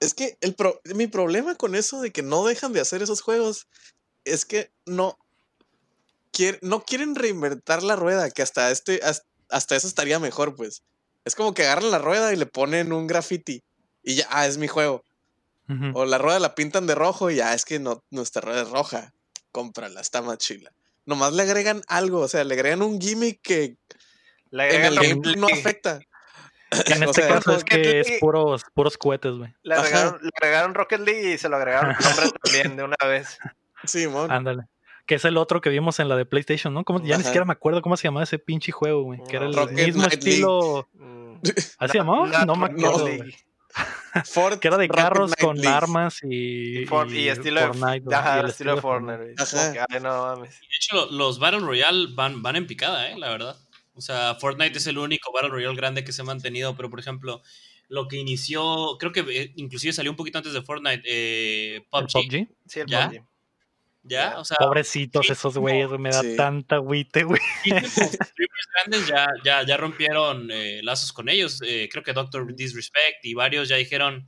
Es que el pro- mi problema con eso de que no dejan de hacer esos juegos es que no, quier- no quieren reinventar la rueda, que hasta este has- hasta eso estaría mejor, pues. Es como que agarran la rueda y le ponen un graffiti y ya, ah, es mi juego. O la rueda la pintan de rojo y ya, es que no, nuestra rueda es roja. Cómprala, está más chila. Nomás le agregan algo, o sea, le agregan un gimmick que Le en agregan el gameplay no League. afecta. En o este sea, caso es que es League- puros, puros cohetes, güey. Le le agregaron Rocket League y se lo agregaron también de una vez. Sí, mon. Ándale. Que es el otro que vimos en la de PlayStation, ¿no? ¿Cómo- ya ni Ajá. siquiera me acuerdo cómo se llamaba ese pinche juego, güey. Que era el Rocket mismo League. estilo. Mm. ¿Así se llamaba? Not No me acuerdo. League. Fort- Que era de Rocket carros con League. armas y. Y, For- y estilo de, Fortnite, güey, ajá, y el el estilo de Fortnite. güey. Es como Ajá. que, ay, no mames. De hecho, lo- los Battle Royale van, van en picada, ¿eh? La verdad. O sea, Fortnite es el único Battle Royale grande que se ha mantenido, pero por ejemplo, lo que inició, creo que eh, inclusive salió un poquito antes de Fortnite, eh, ¿El PUBG, PUBG? Sí, el ¿Ya? PUBG. ¿ya? O sea, Pobrecitos sí, esos güeyes, güey, me da Sí. tanta agüite, güey. streamers grandes ya, ya, ya rompieron eh, lazos con ellos. Eh, creo que Doctor Disrespect y varios ya dijeron,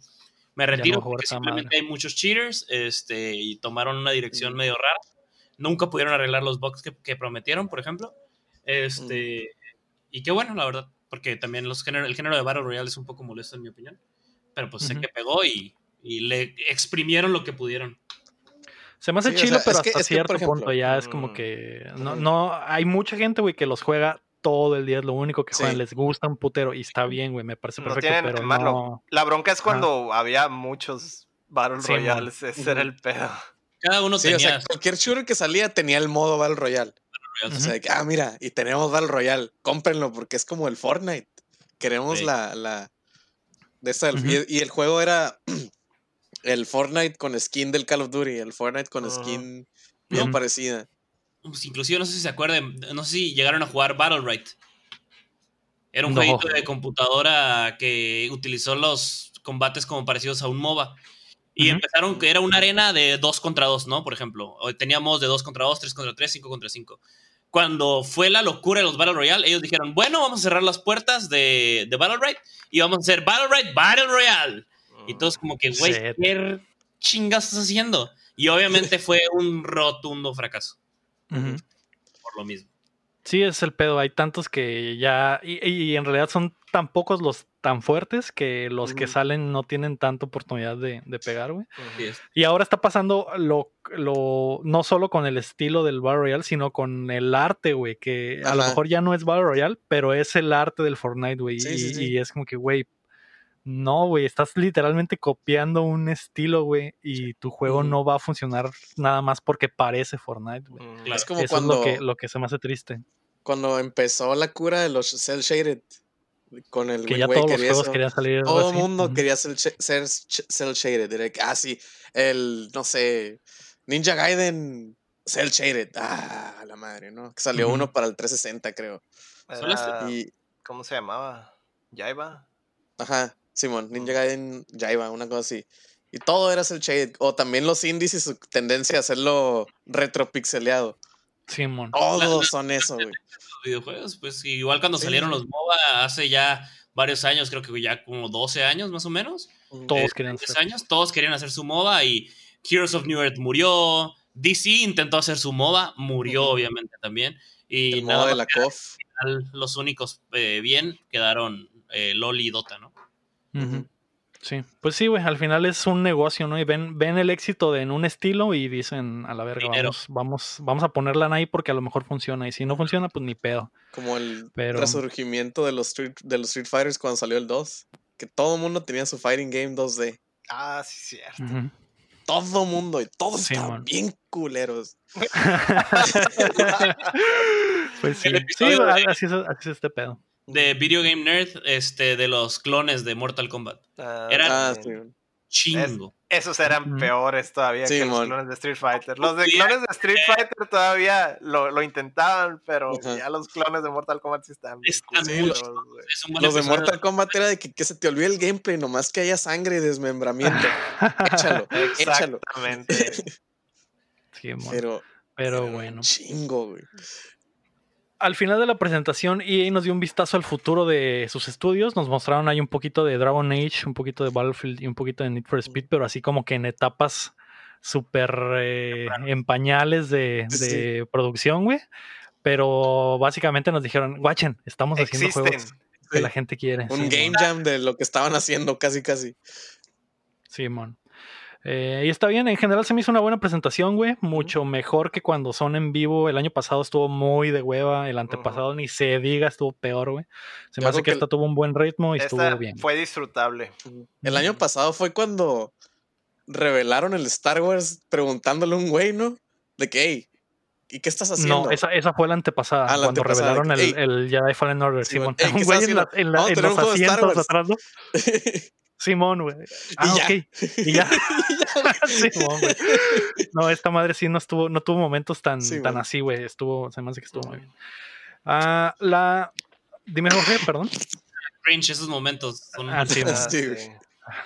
me retiro porque simplemente hay muchos cheaters este, y tomaron una dirección medio rara. Nunca pudieron arreglar los bugs que, que prometieron, por ejemplo. Este, Y qué bueno, la verdad, porque también los género, el género de Battle Royale es un poco molesto en mi opinión. Pero pues sé que pegó y, y le exprimieron lo que pudieron. Se me hace Sí, o chilo, sea, pero hasta que, cierto ejemplo, punto ya es mm, como que. No, no, hay mucha gente, güey, que los juega todo el día, es lo único que juegan, Sí. les gusta un putero y está bien, güey, me parece No perfecto, tienen pero malo. no. La bronca es cuando había muchos Battle Sí. Royales. Ese era el pedo. Cada uno Sí, o tenía sea, cualquier shooter que salía tenía el modo Battle Royale. Royale. O sea, que, ah, mira, y tenemos Battle Royale, cómprenlo porque es como el Fortnite. Queremos Sí. la, la de esta del- Ujú. y, y el juego era el Fortnite con skin del Call of Duty, el Fortnite con Ajá. skin bien Ujú. parecida. Pues, inclusive no sé si se acuerdan, no sé si llegaron a jugar Battle Era un No. jueguito de computadora que utilizó los combates como parecidos a un MOBA. Y empezaron que era una arena de 2 contra 2, ¿no? Por ejemplo, teníamos de 2 contra 2, 3 contra 3, 5 contra 5. Cuando fue la locura de los Battle Royale, ellos dijeron, bueno, vamos a cerrar las puertas de, de Battle Royale y vamos a hacer Battle Royale, Battle Royale. Y todos como que, güey. ¿qué chingas estás haciendo? Y obviamente fue un rotundo fracaso por lo mismo. Sí, es el pedo. Hay tantos que ya. Y, y en realidad son tan pocos los tan fuertes que los que salen no tienen tanta oportunidad de, de pegar, güey. Y ahora está pasando lo, lo. No solo con el estilo del Battle Royale, sino con el arte, güey. Que a lo mejor ya no es Battle Royale, pero es el arte del Fortnite, güey. Sí, y, sí, sí. y es como que, güey. No, güey, estás literalmente copiando un estilo, güey, y tu juego no va a funcionar nada más porque parece Fortnite, güey. Mm, Claro. Es como Eso cuando, es lo que, lo que se me hace triste. cuando empezó la cura de los cel shaded. Con el Que ya todos los juegos querían salir. Todo el mundo quería ser, ser cel shaded. Era Ah, sí. El, no sé. Ninja Gaiden cel shaded. Ah, la madre, ¿no? Que salió uno para el 360, creo. Este- era- Y, ¿Cómo se llamaba? ¿Yaiba? ajá, Simón, Ninja. Gaiden Jaiba, una cosa así. Y todo era cel shaded. O también los indies y su tendencia a hacerlo retropixeleado. Simón. Todos son eso, güey. los videojuegos, pues igual cuando Sí, salieron los MOBA hace ya varios años, creo que ya como 12 años más o menos. Todos eh, querían 10 ser. años, todos querían hacer su MOBA y Heroes of New Earth murió. DC intentó hacer su MOBA, murió obviamente también. Y El nada de la COF. al- los únicos eh, bien quedaron eh, LOL y Dota, ¿no? Sí, pues sí, güey, al final es un negocio, ¿no? Y ven, ven el éxito de en un estilo y dicen, a la verga, vamos, vamos, vamos a ponerla ahí porque a lo mejor funciona. Y si no funciona, pues ni pedo. Como el Pero- resurgimiento de los, Street, de los Street Fighters cuando salió el 2. Que todo el mundo tenía su fighting game 2D. Ah, sí, cierto. Ujú. Todo mundo. Y todos Sí, estaban man. bien culeros. Pues sí, El sí, así es, así es este pedo. De Video Game Nerd, este, de los clones de Mortal Kombat. Ah, Era- Ah, sí. sí. Chingo. Esos eran peores todavía Sí, que los clones de Street Fighter. Los de clones de Street Fighter todavía lo, lo intentaban, pero Ajá. ya los clones de Mortal Kombat sí están Están. Es un buen Los de. Mortal Kombat era de que, que se te olvide el gameplay, nomás que haya sangre y desmembramiento. Échalo, échalo. Exactamente. Pero, pero pero bueno. Chingo, güey. Al final de la presentación, EA nos dio un vistazo al futuro de sus estudios. Nos mostraron ahí un poquito de Dragon Age, un poquito de Battlefield y un poquito de Need for Speed, pero así como que en etapas súper eh, en pañales de, Sí. producción, güey. Pero básicamente nos dijeron, guachen, estamos haciendo Existen. juegos que la gente quiere. Un Sí, game jam de lo que estaban haciendo, casi, casi. Simón. Eh, y está bien, en general se me hizo una buena presentación, güey. Mucho mejor que cuando son en vivo. El año pasado estuvo muy de hueva. El antepasado ni se diga, estuvo peor, güey. Se me hace que que esta tuvo un buen ritmo y estuvo bien. fue disfrutable. El año pasado fue cuando revelaron el Star Wars preguntándole a un güey, ¿no? De que, hey, ¿y qué estás haciendo? No, esa, esa fue la antepasada. Ah, la cuando antepasada, revelaron que, el, el Jedi Fallen Order, Simón, ¿qué un güey en, la-. Simón, güey. Ah, ya. ok. Y ya. Simón, güey. No, esta madre sí no estuvo, no tuvo momentos tan, Sí, tan así, güey. Estuvo, se me hace que estuvo muy bien. Ah, la. Dime, Jorge, perdón. Cringe, esos momentos. Son Ah, sí, Sí.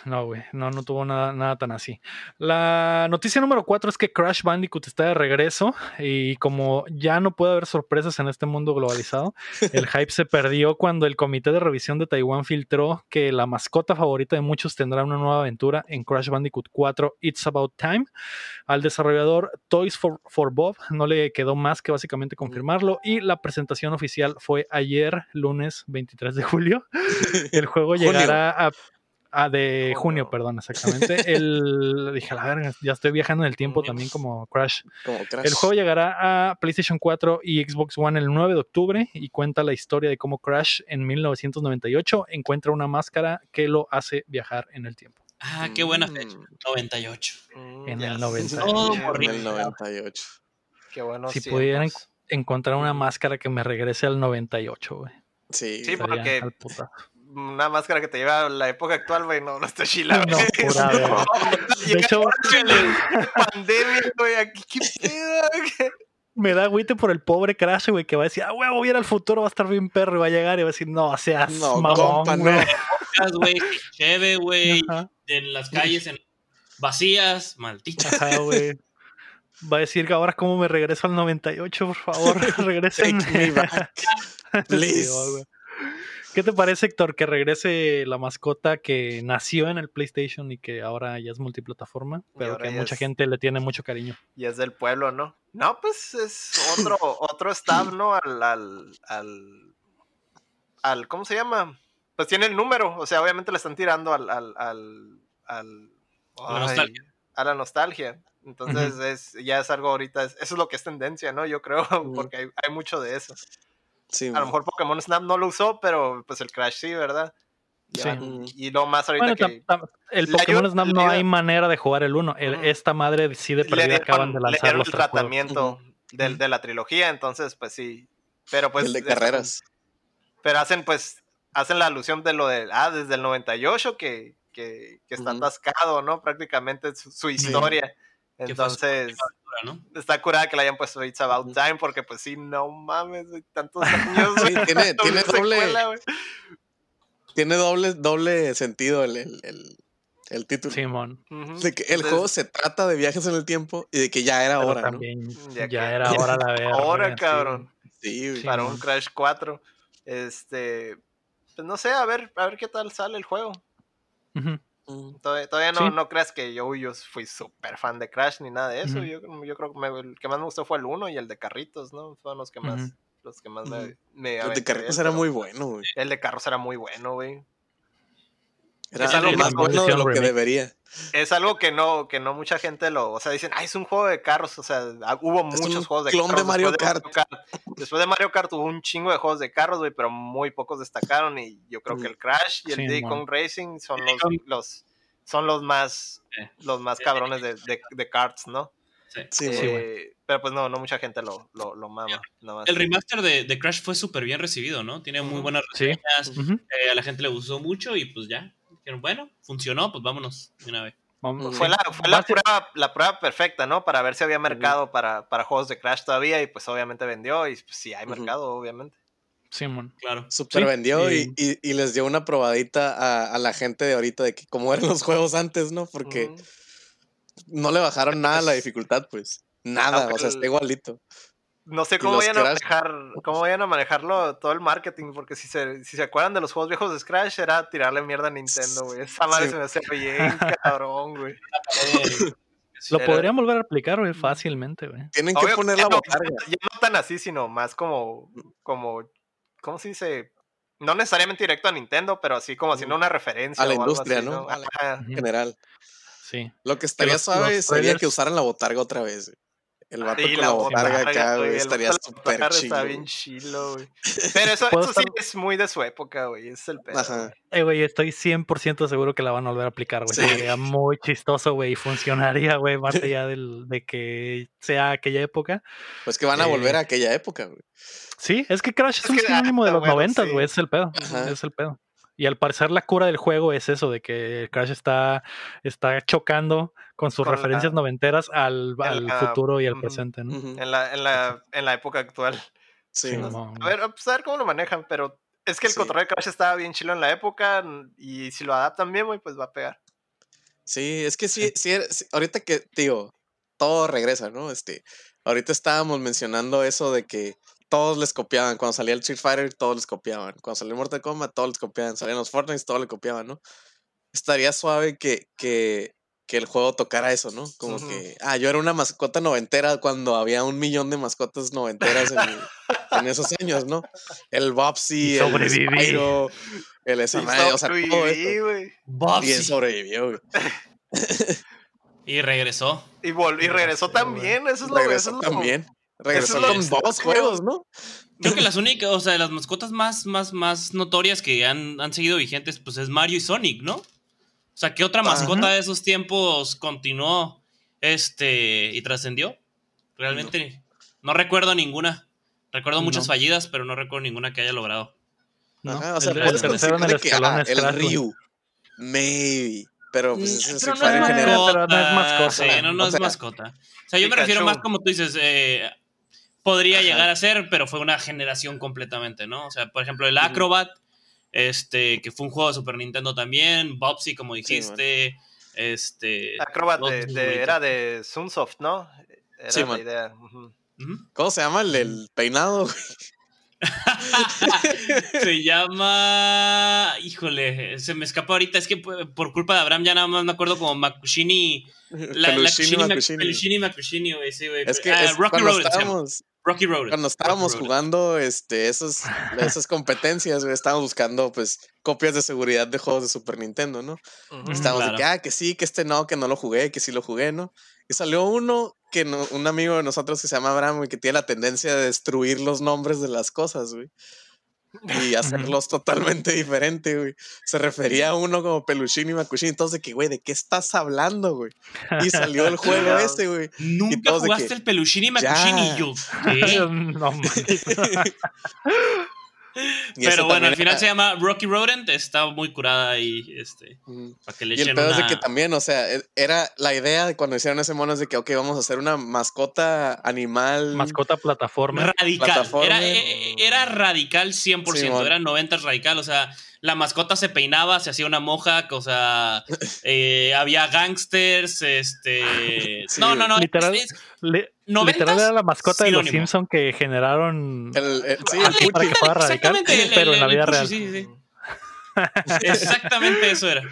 No, güey, no, no tuvo nada, nada tan así. La noticia número cuatro es que Crash Bandicoot está de regreso y como ya no puede haber sorpresas en este mundo globalizado, el hype se perdió cuando el comité de revisión de Taiwán filtró que la mascota favorita de muchos tendrá una nueva aventura en Crash Bandicoot 4 It's About Time. Al desarrollador Toys for, for Bob no le quedó más que básicamente confirmarlo y la presentación oficial fue ayer, lunes 23 de julio. El juego llegará a Ah, de junio, Junio. perdón, exactamente. El, dije, a la verga, ya estoy viajando en el tiempo también como Crash. Como Crash. El juego llegará a PlayStation 4 y Xbox One el 9 de octubre y cuenta la historia de cómo Crash en 1998 encuentra una máscara que lo hace viajar en el tiempo. Ah, qué buena Mm, fecha. 98. Mm, En ya el sé. 90. Todo Qué por En el Rico. 98. Qué buenos Si pudieran encontrar una máscara que me regrese al 98, güey. Sí. Sí, porque-. Una máscara que te lleva a la época actual, güey, no, no está chila, No, güey. pura. De hecho, pandemia, güey, aquí qué pedo, güey? me da agüite por el pobre Crash, güey, que va a decir, ah, güey, voy a ir al futuro, va a estar bien perro y va a llegar y va a decir, no, seas No, mamón, güey. Güey, cheve, güey, en las calles en vacías, maldita. Ajá, güey. Va a decir que ahora cómo me regreso al 98, por favor, regresen. Take me back, please. ¿Qué te parece, Héctor, que regrese la mascota que nació en el PlayStation y que ahora ya es multiplataforma, pero que mucha es- gente le tiene mucho cariño? Y es del pueblo, ¿no? No, pues es otro, otro staff, ¿no? Al, al, al, al- ¿cómo se llama? Pues tiene el número, o sea, obviamente le están tirando al, al, al, la nostalgia. a la nostalgia. Entonces es, ya es algo ahorita, es- eso es lo que es tendencia, ¿no? Yo creo, porque hay, hay mucho de eso. Sí, A lo mejor Pokémon Snap no lo usó, pero pues el Crash sí, ¿verdad? Sí. Ya. Y lo más ahorita Bueno, que... tam- tam- el Pokémon ayuda- Snap no ayuda- hay manera de jugar el 1. Ujú. Esta madre sí de le perdida dieron- acaban de lanzar los el tratamiento del- de la trilogía, entonces pues sí. Pero pues... el de carreras. Pero hacen pues, hacen la alusión de lo de, ah, desde el 98 que, que, que está atascado, ¿no? Prácticamente su, su historia. Que fue está curada que le hayan puesto It's About. Time porque pues sí, no mames, tantos años. Sí, tiene- tiene doble- secuela. Tiene doble, doble sentido el, el, el, el título. Simón. Ujú. De que el Entonces, juego se trata de viajes en el tiempo y de que ya era hora, ¿no? Ya ya, que- era hora la verga. Ahora, cabrón, Sí, güey. Sí. para un. Crash 4. Este, pues no sé, a ver, a ver qué tal sale el juego. Ujú. Mm. Todavía, todavía no, Sí. no creas que yo, yo fui súper fan de Crash ni nada de eso. Yo, yo creo que me- el que más me gustó fue el 1 y el de carritos, ¿no? Fueron los que más, los que más me, me El de carreras él, era muy bueno, güey. El de carros era muy bueno, güey. Era Es algo más bueno de lo que debería. Es algo que no, que no mucha gente lo, o sea, dicen, ay, es un juego de carros, o sea, ah, hubo Es muchos un juegos de clon de carros. Mario después Después de Mario Kart hubo un chingo de juegos de carros, güey, pero muy pocos destacaron y yo creo que Mm. el Crash y el Sí, Diddy. Kong Racing son los, son los más, los más cabrones de, de, de karts, ¿no? Sí. Sí, Sí, güey. Eh, pero pues no, no mucha gente lo, lo, lo mama. nada más. El remaster de, de Crash fue súper bien recibido, ¿no? Tiene muy buenas Sí. reseñas. Eh, a la gente le gustó mucho y pues ya. Dijeron, bueno, funcionó, pues vámonos de una vez. Vamos- Fue, sí. la, fue la, prueba, la prueba perfecta, ¿no? Para ver si había mercado para, para juegos de Crash todavía y pues obviamente vendió y pues, sí hay mercado, obviamente. Simón. Claro. Super Sí, vendió y- y, y- les dio una probadita a, a la gente de ahorita de que cómo eran los juegos antes, ¿no? Porque no le bajaron nada a la dificultad, pues. Nada, aunque o sea, el- está igualito. No sé cómo vayan a manejar, cómo vayan a manejarlo todo el marketing, porque si se, si se acuerdan de los juegos viejos de Crash, era tirarle mierda a Nintendo, güey. Esa madre Sí. se me hace bien cabrón, güey. Lo Era- podrían volver a aplicar, güey, fácilmente, güey. Tienen que Obvio, poner la no, botarga. ya no tan así, sino más como, como, ¿cómo se dice? No necesariamente directo a Nintendo, pero así como haciendo una referencia. A la o algo industria, así, ¿no? A la- Ajá. En general. Sí. Lo que estaría suave sería que usaran la botarga otra vez. güey. El vato Sí, con la botarga acá, güey, el estaría súper chido. Está bien chilo, güey. Pero eso, sí es muy de su época, güey. Es el pedo. Ajá. güey. Eh, güey, estoy 100% seguro que la van a volver a aplicar, güey. Sí. Sería muy chistoso, güey, y funcionaría, güey, más allá del, de que sea aquella época. Pues que van a Eh, volver a aquella época, güey. Sí, es que Crash es, Es un que, ah, sinónimo de los bueno, noventas, sí. güey, es el pedo. Ajá. Es el pedo. Y al parecer la cura del juego es eso, de que Crash está, está chocando con sus Con la- referencias noventeras al, al la- futuro y al presente, ¿no? En la, en la, en la época actual. Sí, Sí, ¿no? mo- A ver, pues, a ver cómo lo manejan, pero es que el Sí. control de Crash estaba bien chilo en la época y si lo adaptan bien, güey, pues va a pegar. Sí, es que sí, sí, ahorita que, digo, todo regresa, ¿no? Este, ahorita estábamos mencionando eso de que todos les copiaban. Cuando salía el Street Fighter, todos les copiaban. Cuando salió Mortal Kombat, todos les copiaban. Salían los Fortnite, todos le copiaban, ¿no? Estaría suave que, que, que el juego tocara eso, ¿no? Como que, ah, yo era una mascota noventera cuando había un millón de mascotas noventeras en, en esos años, ¿no? El Bobsy, Y el. Spyro, el esa Y madre, o sea, todo esto. güey. Y él sobrevivió, güey. Y regresó. Y, y regresó también, eso es lo Regresó eso es lo- también. Regresó es dos juegos, ¿no? Creo que las únicas, o sea, de las mascotas más, más, más notorias que han, han seguido vigentes, pues es Mario y Sonic, ¿no? O sea, ¿qué otra Ajá. mascota de esos tiempos continuó este y trascendió? Realmente no. recuerdo ninguna. Recuerdo muchas No. fallidas, pero no recuerdo ninguna que haya logrado. ¿no? Ajá, o sea, el, el puedes tercero en el que, escalón ah, es el. Ryu. Maybe. Pero pues Mm, es pero no es en general. pero no es mascota. Sí, no, no O es mascota. O sea, yo me refiero más como tú dices, eh, podría Ajá. llegar a ser, pero fue una generación completamente, ¿no? O sea, por ejemplo, el. Acrobat, este, que fue un juego de Super Nintendo también, Bobsy, como dijiste, este... Acrobat de- de- era de Sunsoft, ¿no? Era Sí, la man. idea. ¿Cómo se llama el, el peinado? se llama. Híjole, se me escapa ahorita. Es que por culpa de Abraham ya nada más me acuerdo como Makushini. La, Pelushini, la Makushini. Pelushini Makushini, güey. Sí, güey. Es que ah, es, Rocky cuando Road. estábamos, Rocky Road. cuando estábamos Road. jugando este, esos, esas competencias, güey, estábamos buscando pues copias de seguridad de juegos de Super Nintendo, ¿no? Estábamos claro. de que, ah, que sí, que este no, que no lo jugué, que sí lo jugué, ¿no? Y salió uno que no- un amigo de nosotros que se llama Abraham, güey, que tiene la tendencia de destruir los nombres de las cosas, güey. Y hacerlos totalmente diferente, güey. Se refería a uno como Peluchini y Makushini. Entonces, de que, güey, ¿de qué estás hablando, güey? Y salió el juego ese, güey. Nunca jugaste que, el Pelushini ya. Makushini y yo. no. Y Pero bueno, al final era- se llama Rocky Rodent. Está muy curada y este. Para que le Y el echen pedo es de que también, o sea, e- era la idea de cuando hicieron ese mono es de que, ok, vamos a hacer una mascota animal. Mascota plataforma. Radical. Plataforma. Era, eh, era radical 100%. Simón. era 90 radical. O sea, la mascota se peinaba, se hacía una moja. O sea, eh, había gangsters. Este. Sí, no, no, no. Literal. es- es- Le- ¿Noventas? literal era la mascota de los Sinónimo. Simpson que generaron El, el- sí, Ah, el Puchi. para que fuera radical, Exactamente, el- pero el- en la el vida real. sí, sí. Exactamente eso era.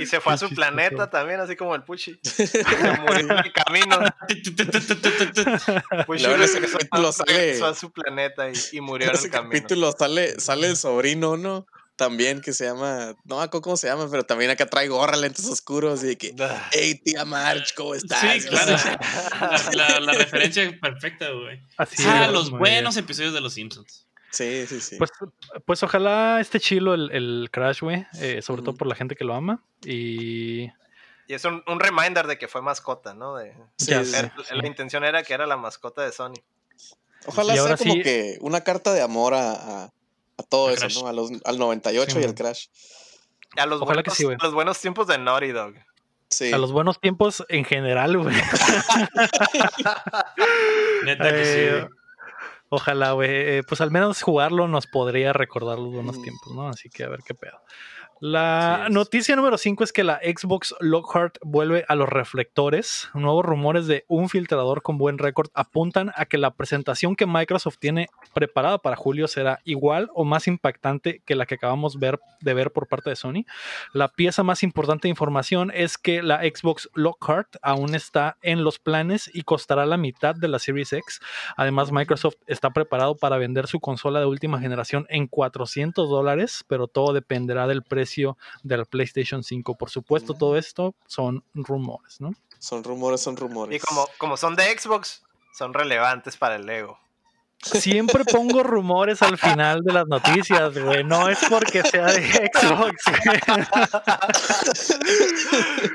Y se fue a su planeta también, así como el Puchi. Se murió en el camino. Puchi Luego en ese regresó, capítulo sale- regresó a su planeta y, y murió En en ese el camino. capítulo sale, sale el sobrino, ¿no? También que se llama, no me acuerdo cómo se llama, pero también acá trae gorra, lentes oscuros y de que, Ah. hey tía March, ¿cómo estás? Sí, claro. La, la- la referencia perfecta, güey. Así ah, es, los buenos episodios de Los Simpsons. Sí, sí, sí. Pues, pues ojalá esté chilo el, el Crash, güey. eh, sobre todo por la gente que lo ama. Y Y es un, un reminder de que fue mascota, ¿no? De, Sí, sí, La intención era que era la mascota de Sony. Ojalá Y sea como sí- que una carta de amor a, a, a todo eso. ¿no? A los, al 98 Sí, y al Crash. A los, Ojalá que buenos, sí, güey. los buenos tiempos de Naughty Dog. Sí. a los buenos tiempos en general, güey. Neta que sí, Eh. Ojalá, güey. eh, Pues al menos jugarlo nos podría recordar los buenos Ujú. tiempos, ¿no? Así que a ver qué pedo. La noticia número 5 es que la Xbox Lockhart vuelve a los reflectores. Nuevos rumores de un filtrador con buen récord apuntan a que la presentación que Microsoft tiene preparada para julio será igual o más impactante que la que acabamos ver, de ver por parte de Sony. La pieza más importante de información es que la Xbox Lockhart aún está en los planes y costará la mitad de la Series X. Además, Microsoft está preparado para vender su consola de última generación en 400 dólares, pero todo dependerá del precio del PlayStation 5. Por supuesto, todo esto son rumores, ¿no? Son rumores, son rumores. Y como, como son de Xbox, son relevantes para el Lego. Siempre pongo rumores al final de las noticias, güey. No es porque sea de Xbox.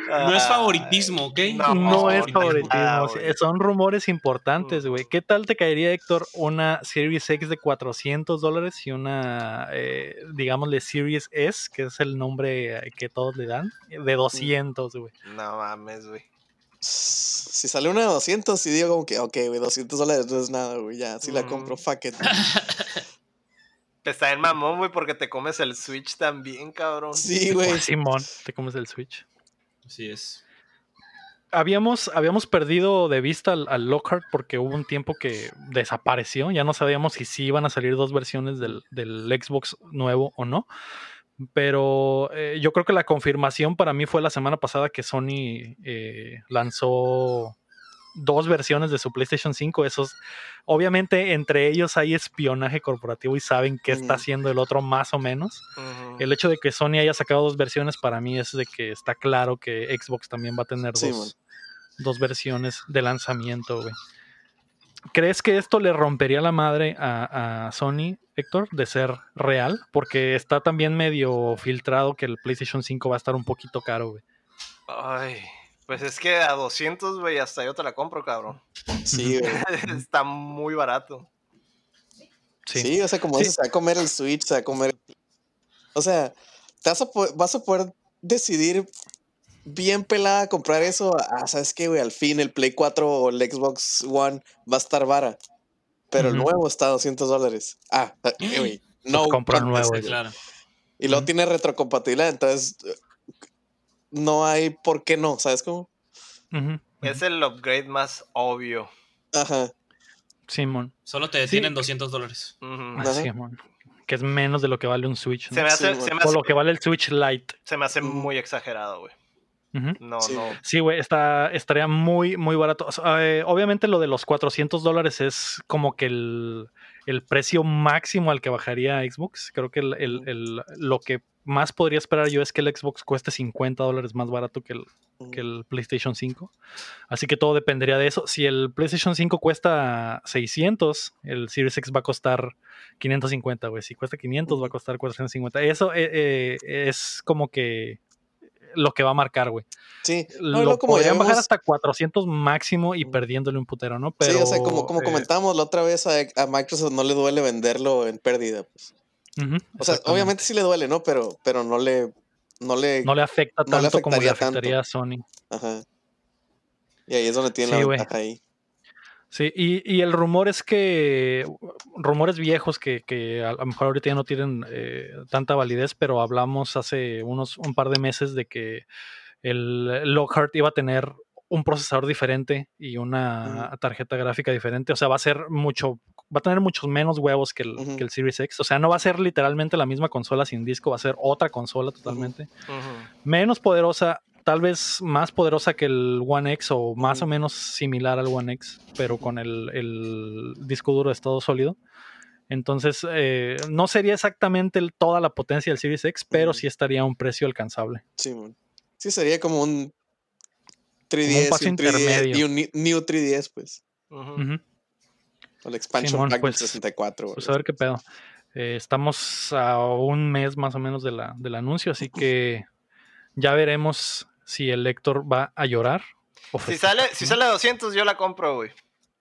No es favoritismo, ¿ok? No, No es favoritismo. ah. Son rumores importantes, güey. ¿Qué tal te caería, Héctor, una Series X de 400 dólares y una, eh, digámosle, Series S, que es el nombre que todos le dan, de 200, güey? No mames, güey. Si sale una de 200, y digo como que, ok, güey, 200 dólares no es nada, güey, ya, si la Mm. compro, fuck it. Está en mamón, güey, porque te comes el Switch también, cabrón. Sí, güey. Simón, te comes el Switch. Así es. Habíamos, habíamos perdido de vista al, al Lockhart porque hubo un tiempo que desapareció. Ya no sabíamos si sí iban a salir dos versiones del, del Xbox nuevo o no. Pero eh, yo creo que la confirmación para mí fue la semana pasada que Sony eh, lanzó dos versiones de su PlayStation 5. Esos, obviamente, entre ellos hay espionaje corporativo y saben qué está haciendo el otro más o menos. El hecho de que Sony haya sacado dos versiones para mí es de que está claro que Xbox también va a tener Sí, dos, dos versiones de lanzamiento, güey. ¿Crees que esto le rompería la madre a, a Sony, Héctor, de ser real? Porque está también medio filtrado que el PlayStation 5 va a estar un poquito caro, güey. Ay, pues es que a 200, güey, hasta yo te la compro, cabrón. Sí, güey. Está muy barato. Sí. o sea, como Sí. dices, se va a comer el Switch, se va a comer. O sea, te vas a, po- vas a poder decidir bien pelada comprar eso. Ah, ¿sabes qué, güey? Al fin el Play 4 o el Xbox One va a estar vara. Pero el nuevo está a 200 dólares. Ah, eh, güey. No. compra el nuevo, güey. sí. Claro. Y luego tiene retrocompatibilidad, entonces eh, no hay por qué no, ¿sabes cómo? Es el upgrade más obvio. Ajá. Simón. Solo te Sí. detienen 200 dólares. Simón. Que es menos de lo que vale un Switch. ¿no? Se me hace, Sí, se me O lo que vale el Switch Lite. se me hace muy exagerado, güey. No, Sí. no. Sí, güey, está, estaría muy, muy barato. O sea, eh, obviamente lo de los 400 dólares es como que el, el precio máximo al que bajaría Xbox. Creo que el, el- el- lo que más podría esperar yo es que el Xbox cueste 50 dólares más barato que el, que el PlayStation 5. Así que todo dependería de eso. Si el PlayStation 5 cuesta 600, el Series X va a costar 550, güey. Si cuesta 500, va a costar 450. Eso eh, eh, es como que lo que va a marcar, güey. Sí, no, lo como podrían bajar hasta 400 máximo y perdiéndole un putero, ¿no? Pero, sí, o sea, como, como eh, comentábamos la otra vez, a, a Microsoft no le duele venderlo en pérdida. pues. O sea, obviamente sí le duele, ¿no? Pero, pero no le, no le, no le afecta no le tanto como le afectaría tanto. a Sony. ajá. Y ahí es donde tiene Sí, la ventaja ahí. Sí, y, y el rumor es que, rumores viejos que, que a lo mejor ahorita ya no tienen eh, tanta validez, pero hablamos hace unos un par de meses de que el Lockhart iba a tener un procesador diferente y una tarjeta gráfica diferente. O sea, va a ser mucho, va a tener muchos menos huevos que el, que el Series X. O sea, no va a ser literalmente la misma consola sin disco, va a ser otra consola totalmente. Menos poderosa, tal vez más poderosa que el One X o más o menos similar al One X, pero con el, el disco duro de estado sólido. Entonces, eh, no sería exactamente el- toda la potencia del Series X, pero sí estaría a un precio alcanzable. Sí, sí, sería como un 3DS paso y un 3DS intermedio. y un New 3DS, pues. O el expansion Simón, pack pues, del 64. güey. Pues a ver qué pedo. Eh, estamos a un mes más o menos de la, del anuncio, así que ya veremos si el lector va a llorar o Si sale, si sale a 200, yo la compro, güey.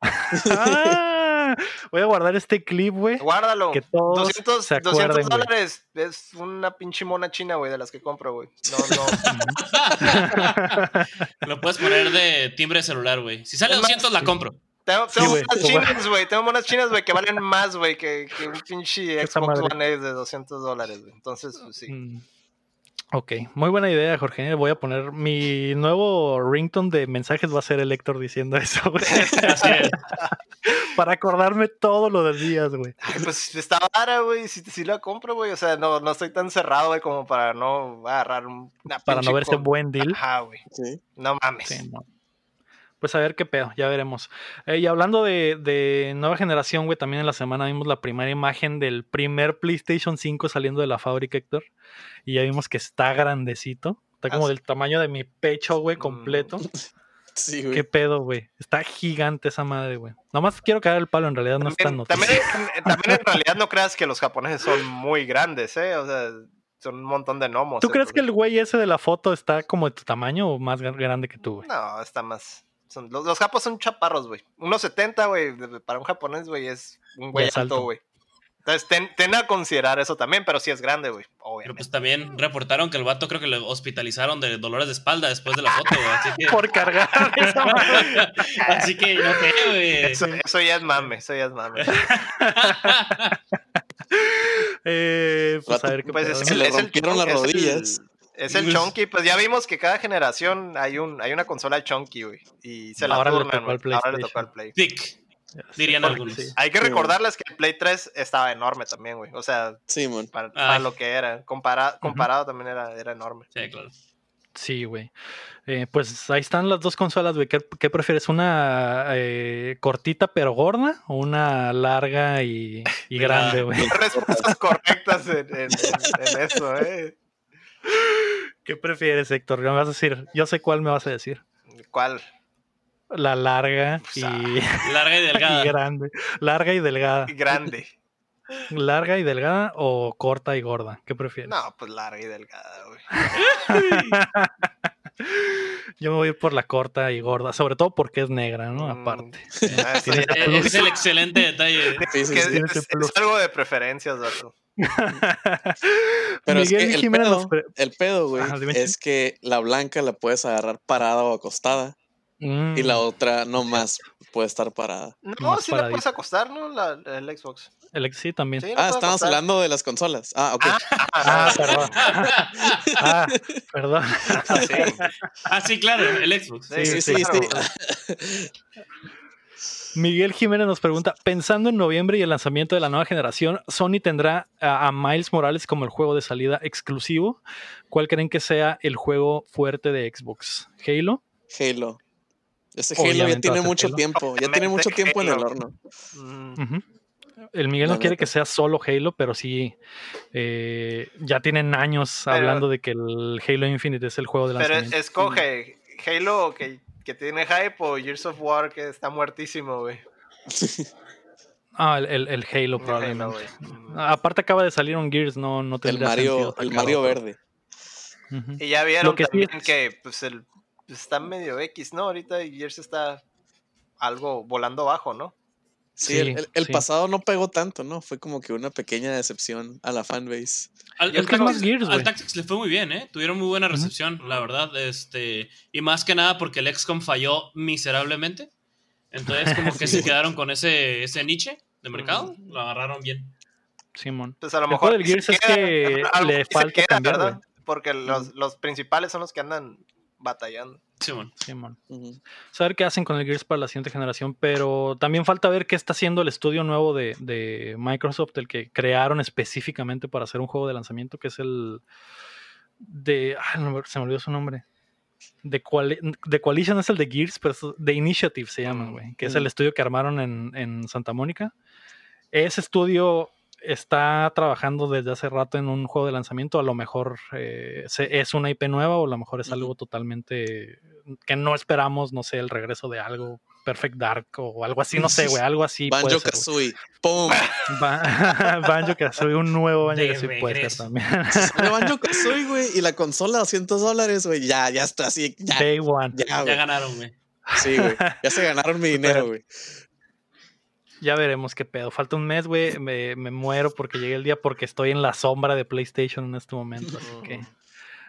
Ah, voy a guardar este clip, güey. Guárdalo. Que todos 200, se 200 acuerden, güey. dólares es una pinche mona china, güey, de las que compro, güey. No, no. Lo puedes poner de timbre de celular, güey. Si sale Es más, 200, la compro. Tengo, tengo monas chinas, güey. Tengo monas chinas, güey, que valen más, güey, que, que un pinche Xbox. One X de 200 dólares, güey. Entonces, pues sí. Mm. Ok, muy buena idea, Jorge. Voy a poner mi nuevo ringtone de mensajes va a ser el Héctor diciendo eso, güey. Así es. Para acordarme todos los días, güey. Ay, pues está vara, güey. Si, si la compro, güey. O sea, no, no estoy tan cerrado, güey, como para no agarrar un- una Para no verse con- buen deal. Ajá, güey. Sí. No mames. Sí, no. Pues a ver qué pedo, ya veremos. Eh, y hablando de, de nueva generación, güey, también en la semana vimos la primera imagen del primer PlayStation 5 saliendo de la fábrica, Héctor. Y ya vimos que está grandecito. Está como Ah, del tamaño de mi pecho, güey, Mm. completo. Sí, güey. ¿Qué pedo, güey? Está gigante esa madre, güey. Nomás quiero caer el palo, en realidad no está También, también, en- realidad no creas que los japoneses son muy grandes, ¿eh? O sea, son un montón de gnomos. ¿Tú ¿eh? crees que el güey ese de la foto está como de tu tamaño o más gra- grande que tú, güey? No, está más. Son, los, los japos son chaparros, güey. 1.70, güey, para un japonés, güey, es un güey alto. güey. Entonces, ten, ten a considerar eso también, pero sí es grande, güey, Pero pues también reportaron que el vato creo que le hospitalizaron de dolores de espalda después de la foto, güey. Así que, Por cargar esa así que no sé, güey. Eso, eso ya es mame, eso ya es mame. Eh, pues a ver qué Pues es. Se le es el rompieron las es el- rodillas. Es el Pues- chunky, pues ya vimos que cada generación hay un hay una consola chunky, güey. Y se la Ahora le turnan, tocó al güey. Ahora le tocó al Play. Dirían algunos. sí. Hay que recordarles que el Play 3 estaba enorme también, güey. O sea, Sí, para, para lo que era. Compara- comparado también era, era enorme. Sí, claro. Sí, güey. Eh, pues ahí están las dos consolas, güey. ¿Qué, qué prefieres? ¿Una eh, cortita pero gorda o una larga y, y grande, güey? Hay respuestas correctas en, en- en- en eso, ¿eh? ¿Qué prefieres, Héctor? Me vas a decir, yo sé cuál me vas a decir. ¿Cuál? La larga y, Larga y y delgada. grande. Larga y delgada. Grande. ¿Larga y delgada o corta y gorda? ¿Qué prefieres? No, pues larga y delgada, güey. Yo me voy por la corta y gorda, sobre todo porque es negra, ¿no? Mm. Aparte. Ah, Eh. Es el excelente detalle. Sí, sí, que es, es algo de preferencias, vato. Pero es Miguel que y el pedo, el pedo, güey, es que la blanca la puedes agarrar parada o acostada Mm. y la otra no más puede estar parada. No, sí la puedes acostar, ¿no? La, el Xbox. El, sí, también. Sí, Ah, estamos acostar. hablando de las consolas. Ah, ok. Ah, perdón. Ah, perdón. Ah, sí. Ah, sí, claro, el Xbox. sí, sí, sí. claro. sí. Miguel Jiménez nos pregunta, pensando en noviembre y el lanzamiento de la nueva generación, ¿Sony tendrá a, a Miles Morales como el juego de salida exclusivo? ¿Cuál creen que sea el juego fuerte de Xbox? ¿Halo? Halo. Ese Halo ya tiene mucho Halo. tiempo. Ya tiene mucho tiempo en el horno. Mm. El Miguel La no quiere que sea solo Halo, pero sí, eh, ya tienen años Pero- hablando de que el Halo Infinite es el juego de Pero lanzamiento. escoge Halo que, que tiene hype o Gears of War que está muertísimo, güey. Ah, el, el- el Halo El probablemente. Halo. Mm. Aparte acaba de salir un Gears, no, no El tendría Mario, sentido el Mario verde. Y ya vieron Lo que sí también es- que pues el pues, está medio X, ¿no? Ahorita Gears está algo volando bajo, ¿no? Sí, Sí, el, el- el sí. pasado no pegó tanto, ¿no? Fue como que una pequeña decepción a la fanbase. Al, al creo que más Tactics, Gears, al. Tactics le fue muy bien, ¿eh? Tuvieron muy buena recepción, la verdad. Este, y más que nada porque el XCOM falló miserablemente. Entonces, como que Sí. se quedaron con ese, ese niche de mercado. Lo agarraron bien. Simón. Pues a lo El mejor sí Gears es queda, que le falta queda, cambiar, ¿verdad? Porque los, los principales son los que andan batallando. Simón. Simón. Saber qué hacen con el Gears para la siguiente generación, pero también falta ver qué está haciendo el estudio nuevo de, de Microsoft, el que crearon específicamente para hacer un juego de lanzamiento, que es el de... no me- se me olvidó su nombre. De, Coali- de Coalition es el de Gears, pero es de Initiative se llama, Mm, güey, que es mm. el estudio que armaron en, en Santa Mónica. Ese estudio está trabajando desde hace rato en un juego de lanzamiento. A lo mejor eh, es una IP nueva o a lo mejor es algo totalmente que no esperamos, no sé, el regreso de algo Perfect Dark o algo así, no sé, güey, algo así. puede Banjo güey. Kazooie. ¡Pum! Ba- Banjo Kazooie, un nuevo Banjo Kazooie puede ser también. Banjo Kazooie, güey. Y la consola, 200 dólares, güey. Ya, ya está así. Ya, Day One. ya, ganaron, güey. Sí, güey. Ya se ganaron mi dinero, güey. Ya veremos qué pedo. Falta un mes, güey. Me, me muero porque llegue el día porque estoy en la sombra de PlayStation en este momento. Así que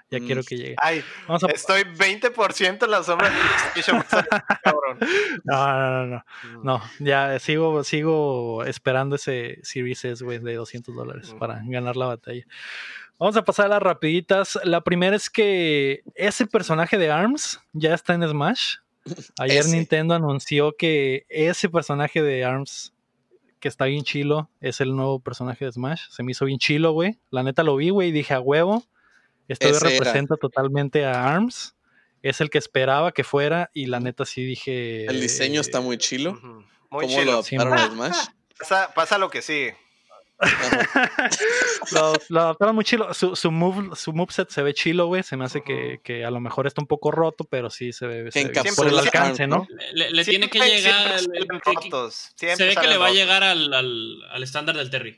ya Mm. quiero que llegue. Ay, Vamos a... estoy 20% en la sombra de PlayStation, cabrón. No, no, no, no. No, ya sigo, sigo esperando ese Series S, güey, de 200 dólares Ujú. para ganar la batalla. Vamos a pasar a las rapiditas. La primera es que ese personaje de ARMS ya está en Smash. Ayer Ese. Nintendo anunció que ese personaje de ARMS, que está bien chilo, es el nuevo personaje de Smash. Se me hizo bien chilo, güey. La neta lo vi, güey, y dije a huevo. Era. representa totalmente a ARMS. Es el que esperaba que fuera y la neta sí dije... El diseño está muy chilo. Ujú. Muy ¿Cómo lo Sí, adaptaron a man. Smash? Pasa, pasa lo que sigue. Lo, lo adaptaron muy chilo. Su, su, move, su moveset se ve chilo, güey. Se me hace que, que a lo mejor está un poco roto, pero sí se ve, se ve por el alcance, ¿no? Le, tiene que llegar. siempre que- rotos, se ve que le va a llegar al, al, al estándar del Terry.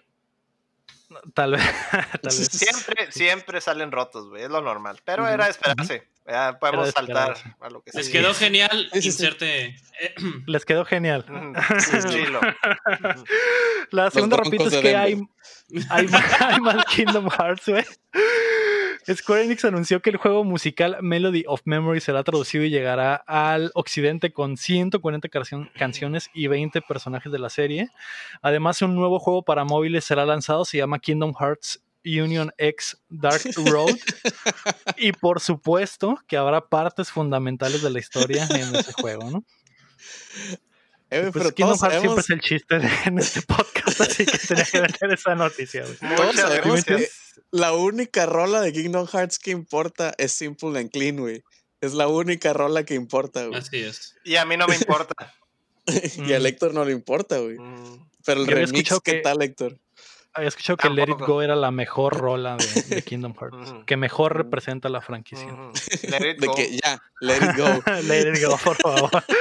Tal vez. tal vez. Siempre, siempre salen rotos, güey. Es lo normal. Pero era esperarse. Ya podemos saltar esperarse. a lo que Les sigue. quedó genial. Sí, sí, sí. inserte. Les quedó genial. La segunda rapidita es que hay, hay, más- hay más Kingdom Hearts, güey. Square Enix anunció que el juego musical Melody of Memory será traducido y llegará al occidente con 140 canción- canciones y 20 personajes de la serie. Además, un nuevo juego para móviles será lanzado, se llama Kingdom Hearts Union X Dark Road. y por supuesto que habrá partes fundamentales de la historia en ese juego, ¿no? Eh, Pues pero Kingdom Hearts siempre es el chiste de- en este podcast, así que tenía que meter esa noticia, güey. todos Muchas sabemos que gracias. la única rola de Kingdom Hearts que importa es Simple and Clean, güey. Es la única rola que importa, güey. Así es. Y a mí no me importa. y a Mm. Héctor no le importa, güey. Mm. Pero el Yo remix, escuchado ¿qué que- tal, Héctor? Había escuchado que Let It. Go era la mejor rola de, de Kingdom Hearts, que mejor representa la franquicia. Let it De go. que ya, let it go. Let It Go, por favor.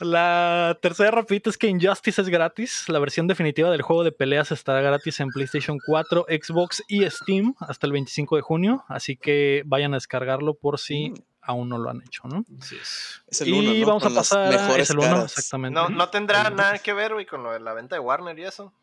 La tercera rapidita es que Injustice es gratis. La versión definitiva del juego de peleas estará gratis en PlayStation 4, Xbox y Steam hasta el 25 de junio. Así que vayan a descargarlo por si Mm. aún no lo han hecho, ¿no? Es. Es el y uno, ¿no? vamos Con a pasar es el uno, exactamente. No, no tendrá nada que ver, güey, con lo de la venta de Warner y eso.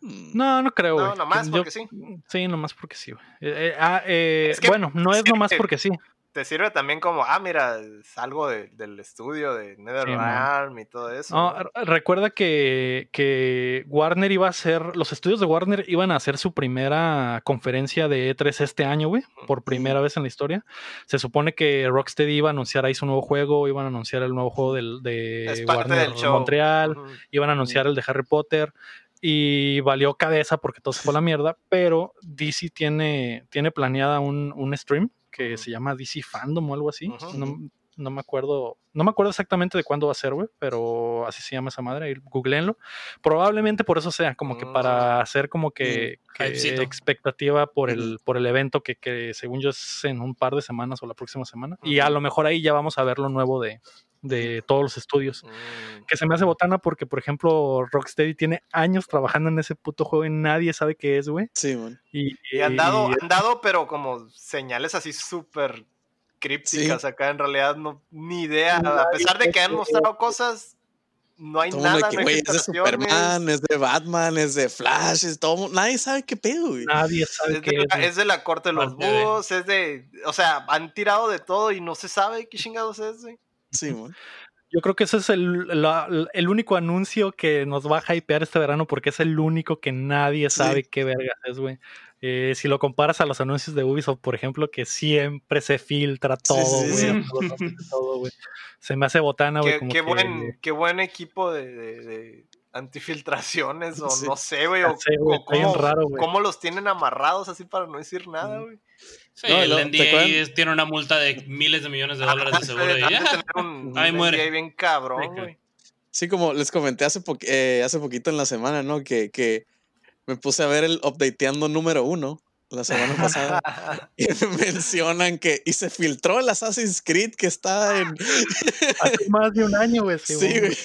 Mm. No, no creo, güey. No, nomás Yo- porque sí. Sí, nomás porque sí, güey. Eh, eh, ah, eh, Es que- bueno, no es nomás porque sí. te sirve también como, ah, mira, es algo de- del estudio de NetherRealm y todo eso. No, recuerda que, que Warner iba a hacer, los estudios de Warner iban a hacer su primera conferencia de E3 este año, güey, por primera vez en la historia. Se supone que Rocksteady iba a anunciar ahí su nuevo juego, iban a anunciar el nuevo juego del, de Warner del. Montreal, iban a anunciar el de Harry Potter y valió cabeza porque todo se fue a la mierda, pero DC tiene, tiene planeada un, un stream que Ujú. se llama DC Fandom o algo así. Ujú. no, no me acuerdo, no me acuerdo exactamente de cuándo va a ser, güey, pero así se llama esa madre, googleenlo. Probablemente por eso sea, como que Mm. para hacer como que, que Hypecito. expectativa por el, por el evento que, que según yo es en un par de semanas o la próxima semana. Y a lo mejor ahí ya vamos a ver lo nuevo de, de todos los estudios Mm. que se me hace botana porque, por ejemplo, Rocksteady tiene años trabajando en ese puto juego y nadie sabe qué es, güey. Sí, man. Y, Y han dado, y- han dado, pero como señales así súper crípticas acá, en realidad no, ni idea. A pesar de que han mostrado cosas, no hay Todo nada. de que, no hay güey, es de Superman, es de Batman, es de Flash, es todo. Nadie sabe qué pedo, güey. nadie sabe Es qué de, es. la, güey. es de la corte de los búhos, es de. O sea, han tirado de todo y no se sabe qué chingados es, güey. Sí, man. Yo creo que ese es el, la- el único anuncio que nos va a hypear este verano porque es el único que nadie Sí. sabe qué verga es, güey. Eh, si lo comparas a los anuncios de Ubisoft, por ejemplo, que siempre se filtra todo, güey, sí. Se me hace botana, güey. Qué, buen, qué buen equipo de, de- de antifiltraciones, o Sí. no sé, güey. O, cómo, raro, güey. cómo los tienen amarrados así para no decir nada, güey. Sí, No, el luego, ¿te NDA es- tiene una multa de miles de millones de dólares de seguro. y ya. un, Ahí un muere. NDA bien cabrón, Sí, güey. Sí, como les comenté hace, po- eh, hace poquito en la semana, ¿no? Que, que me puse a ver el updateando número uno la semana pasada y me mencionan que y se filtró el Assassin's Creed que está en Hace más de un año, güey. sí, güey.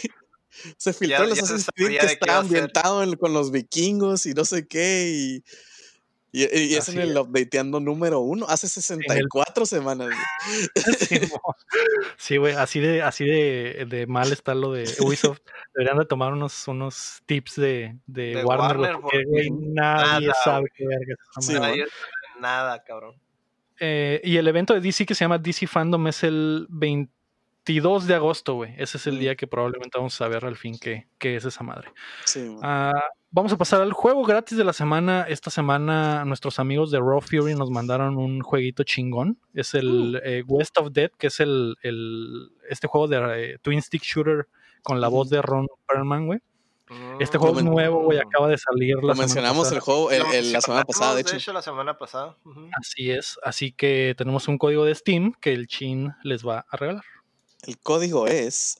Se filtró el ya Assassin's Creed que está ambientado en- con los vikingos y no sé qué y y, y es en el updateando número uno hace 64 semanas. güey. Sí, güey, así de, así de, de mal está lo de Ubisoft. Deberían de tomar unos, unos tips de, de, De Warner, Warner, porque, porque güey, nadie nada, sabe qué verga es esa Sí, madre. Nadie sabe nada, cabrón. Eh, y el evento de DC que se llama DC Fandom es el 22 de agosto, güey. Ese es el Mm. día que probablemente vamos a saber al fin qué, qué es esa madre. Sí, man. Ah, vamos a pasar al juego gratis de la semana. Esta semana nuestros amigos de Raw Fury nos mandaron un jueguito chingón. Es el eh, West of Dead, que es el, el- este juego de eh, Twin Stick Shooter con la voz de Ron Perlman, güey. Este Mm. juego es nuevo, güey. Acaba de salir la Lo semana mencionamos pasada. el juego el- Lo el- la semana pasada, de mencionamos, hecho. la semana pasada. Así es. Así que tenemos un código de Steam que el Chin les va a regalar. El código es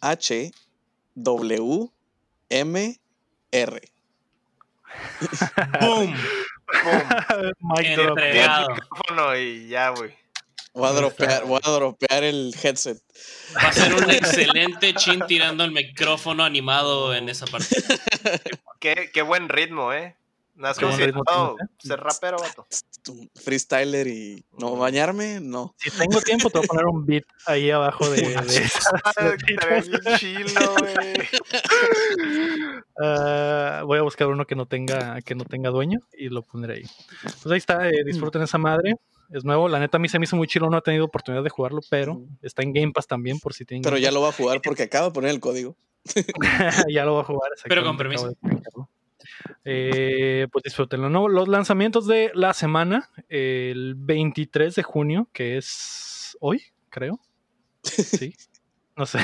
AXN369HCH ¡Boom! Pum. Mic drop. Tiene Entregado. el micrófono y ya, güey. Voy a dropear, voy a dropear el headset. Va a ser un excelente chin tirando el micrófono animado en esa parte. Qué, qué buen ritmo, ¿eh? Qué buen ritmo considerado tienes, ser rapero, vato. Freestyler y no bañarme, no. Si tengo tiempo, te voy a poner un beat ahí abajo de, de Ah, bien chilo, güey. Ah, voy a buscar uno que no tenga que no tenga dueño y lo pondré ahí. Pues ahí está, eh, disfruten esa madre. Es nuevo, la neta a mí se me hizo muy chilo, no he tenido oportunidad de jugarlo, pero está en Game Pass también por si tienen. Pero ya lo voy a jugar porque acabo de poner el código. Ya lo voy a jugar. Pero con permiso. Eh, pues disfrútenlo. ¿no? Los lanzamientos de la semana, el 23 de junio, que es hoy, creo. Sí. No sé,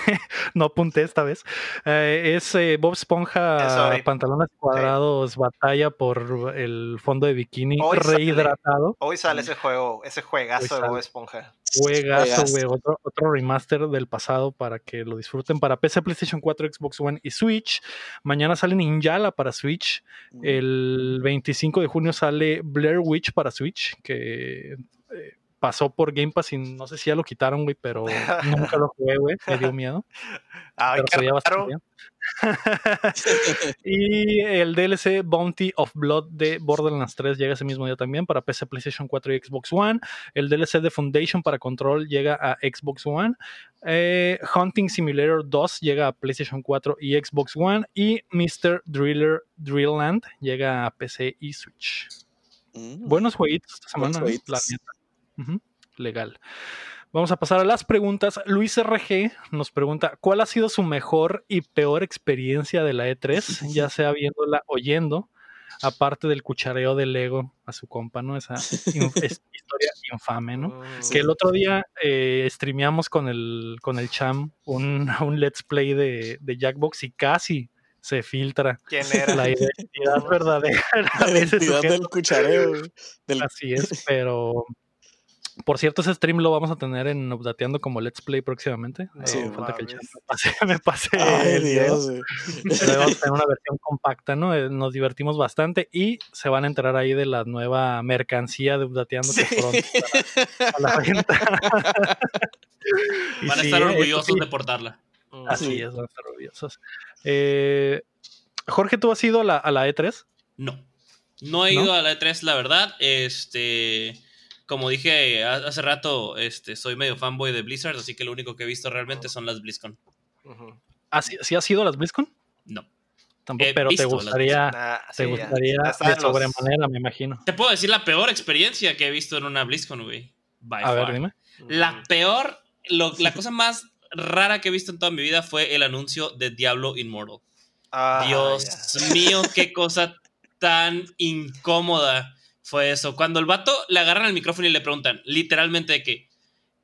no apunté esta vez. Eh, es eh, Bob Es Esponja, pantalones cuadrados, batalla por el fondo de bikini Hoy sale. rehidratado. Hoy sale ese juego, ese juegazo de. Bob Esponja. Juegazo, Juegazo. güey. Otro, otro remaster del pasado para que lo disfruten para PC, PlayStation 4, Xbox One y Switch. Mañana sale Ninjala para Switch. El 25 de junio sale Blair Witch para Switch, que eh, pasó por Game Pass y no sé si ya lo quitaron, güey, pero nunca lo jugué, güey. Me dio miedo. Ay, pero qué se veía bastante raro. bien. y el DLC Bounty of Blood de Borderlands 3 llega ese mismo día también para PC, PlayStation 4 y Xbox One. El DLC de Foundation para Control llega a Xbox One. Eh, Hunting Simulator 2 llega a PlayStation 4 y Xbox One. Y Mr. Driller Drillland llega a PC y Switch. Mm. Buenos jueguitos esta Buenos semana, ¿eh? Legal. Vamos a pasar a las preguntas. Luis RG nos pregunta: ¿Cuál ha sido su mejor y peor experiencia de la E3? Ya sea viéndola oyendo, aparte del cuchareo del Lego a su compa, ¿no? Esa es- historia infame, ¿no? Mm, Que el otro día eh, streameamos con el, con el Cham un, un let's play de, de Jackbox y casi se filtra ¿Quién era? la identidad verdadera La de identidad del cuchareo. Del- Así es, pero por cierto, ese stream lo vamos a tener en Updateando como Let's Play próximamente. No Eh, falta que el chat me pase, me pase Ay, el video, Dios, güey. pero vamos a tener una versión compacta, ¿no? Eh, Nos divertimos bastante y se van a enterar ahí de la nueva mercancía de Updateando que Sí. pronto estará a la venta. Van a sí, estar orgullosos sí, de portarla. Mm, Así Sí. es, van a estar orgullosos. Eh, Jorge, ¿tú has ido a la, a la E E3? No. No he ¿No? ido a la E3, la verdad. Este. Como dije ha- hace rato, este, soy medio fanboy de Blizzard, así que lo único que he visto realmente son las BlizzCon. ujú. ¿Ah, sí, sí has ido a las BlizzCon? No. Tampoco, He pero te gustaría, Nah, te sí, gustaría Ya de los- sobremanera, me imagino. Te puedo decir la peor experiencia que he visto en una BlizzCon, güey. A ver, dime. La peor, lo- la cosa más rara que he visto en toda mi vida fue el anuncio de Diablo Immortal. Ah, Dios mío, qué cosa tan incómoda fue eso. Cuando el vato le agarran el micrófono y le preguntan, literalmente, de que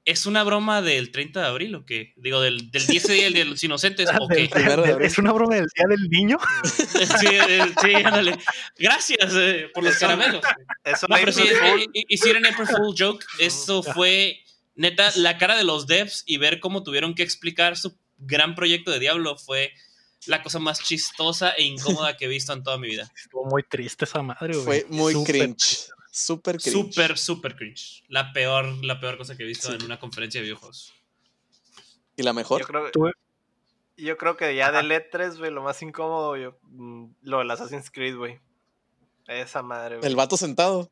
¿es una broma del 30 de abril o qué? Digo, del, del 10 de día de los inocentes o qué? Es una broma del día del niño. Sí, eh, sí, ándale. Gracias eh, por los Eso- caramelos. Eso No, pero sí, eh, hi- hicieron April Fool joke. Eso fue neta la cara de los devs y ver cómo tuvieron que explicar su gran proyecto de Diablo fue la cosa más chistosa e incómoda que he visto en toda mi vida. Estuvo muy triste esa madre, güey. Fue muy cringe. Súper cringe. Súper, súper cringe. La peor, la peor cosa que he visto en una conferencia de videojuegos. ¿Y la mejor? Yo creo, Tú- yo creo que ya del E3, güey, lo más incómodo, yo, mm, lo del Assassin's Creed, güey. Esa madre, güey. El vato sentado.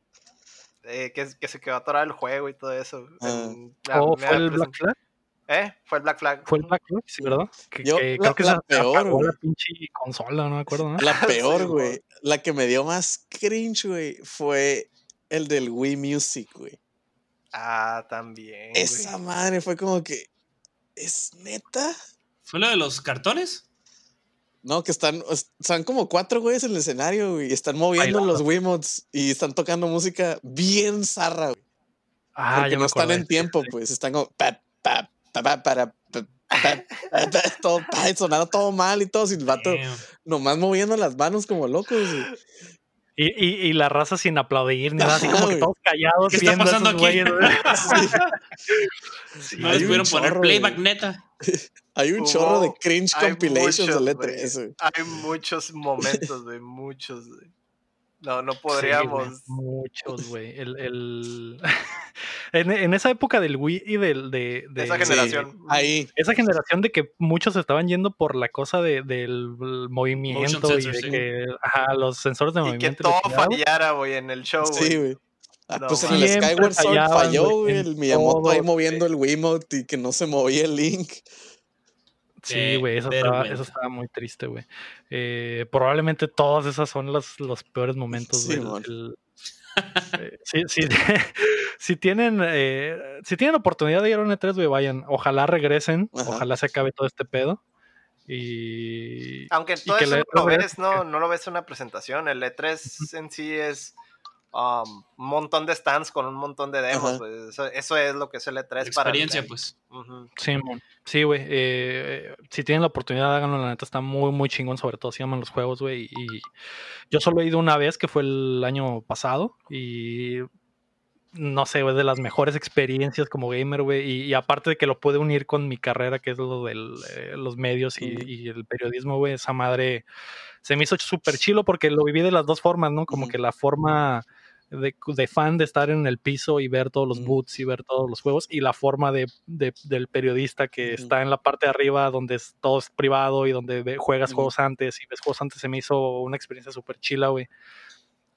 Eh, que, que se quedó atorado el juego y todo eso. Ah. En- la ¿O primera fue el Black presen- Flag? ¿Eh? Fue el Black Flag. Fue el Black Flag, sí, ¿verdad? Que, Yo, que la- creo que la se peor, güey. la pinche consola, no me acuerdo, ¿no? La peor, güey. la que me dio más cringe, güey, fue el del Wii Music, güey. Ah, también. Esa madre fue como que. ¿Es neta? ¿Fue lo de los cartones? No, que están, están como cuatro güeyes en el escenario, güey. y Están moviendo Bailando. los Wiimotes y están tocando música bien zarra, güey. Ah, porque ya no me están acordé, en tiempo, pues. Están como. Pa, pa, pa, pa, para, pa, pa, pa, pa, todo, sonando todo mal y todo. Sin el vato nomás moviendo las manos como locos. Y, y, y la raza sin aplaudir, ni nada, así como que todos callados ¿Qué está pasando aquí? güeyes, güey. Sí. No les pudieron poner playback güey. neta. Hay un Hubo- chorro de cringe compilations muchos, de güey. E3, güey. Hay muchos momentos, güey, muchos. güey. No, no Sí, podríamos. muchos, güey. El, el... en, en esa época del Wii y del, de, de- Esa Sí, generación. ahí. esa generación de que muchos estaban yendo por la cosa de, del movimiento y de sí. que ajá, los sensores de y que movimiento. y la todo fallara, güey, en el show, güey. Sí, güey. Ah, No, pues en el Skyward Sword falló, güey, El Miyamoto ahí moviendo el Wiimote y que no se movía el Link. Sí, güey, eso, estaba- vergüenza. eso estaba muy triste, güey. Eh, probablemente todas esas son los, los peores momentos, güey. eh, sí, sí, si tienen eh, si tienen oportunidad de ir a un E3, güey, vayan. Ojalá regresen, Ajá. ojalá se acabe todo este pedo. Y Aunque todo que eso no lo ves, no, no lo ves en una presentación. El E3 en sí es um, un montón de stands con un montón de demos. Pues, Eso, eso es lo que es el E3 para el- Experiencia, pues. Sí, mon. sí, güey. eh, si tienen la oportunidad, háganlo. La neta está muy, muy chingón, sobre todo si aman los juegos, güey. Y yo solo he ido una vez, que fue el año pasado. Y no sé, güey, de las mejores experiencias como gamer, güey. Y, y aparte de que lo puede unir con mi carrera, que es lo de los medios y, el periodismo, güey. Esa madre se me hizo súper chilo porque lo viví de las dos formas, ¿no? Como que la forma de, de fan de estar en el piso y ver todos los boots y ver todos los juegos y la forma de, de- del periodista que está en la parte de arriba donde es, todo es privado y donde ve- juegas juegos antes y ves juegos antes se me hizo una experiencia súper chila, güey.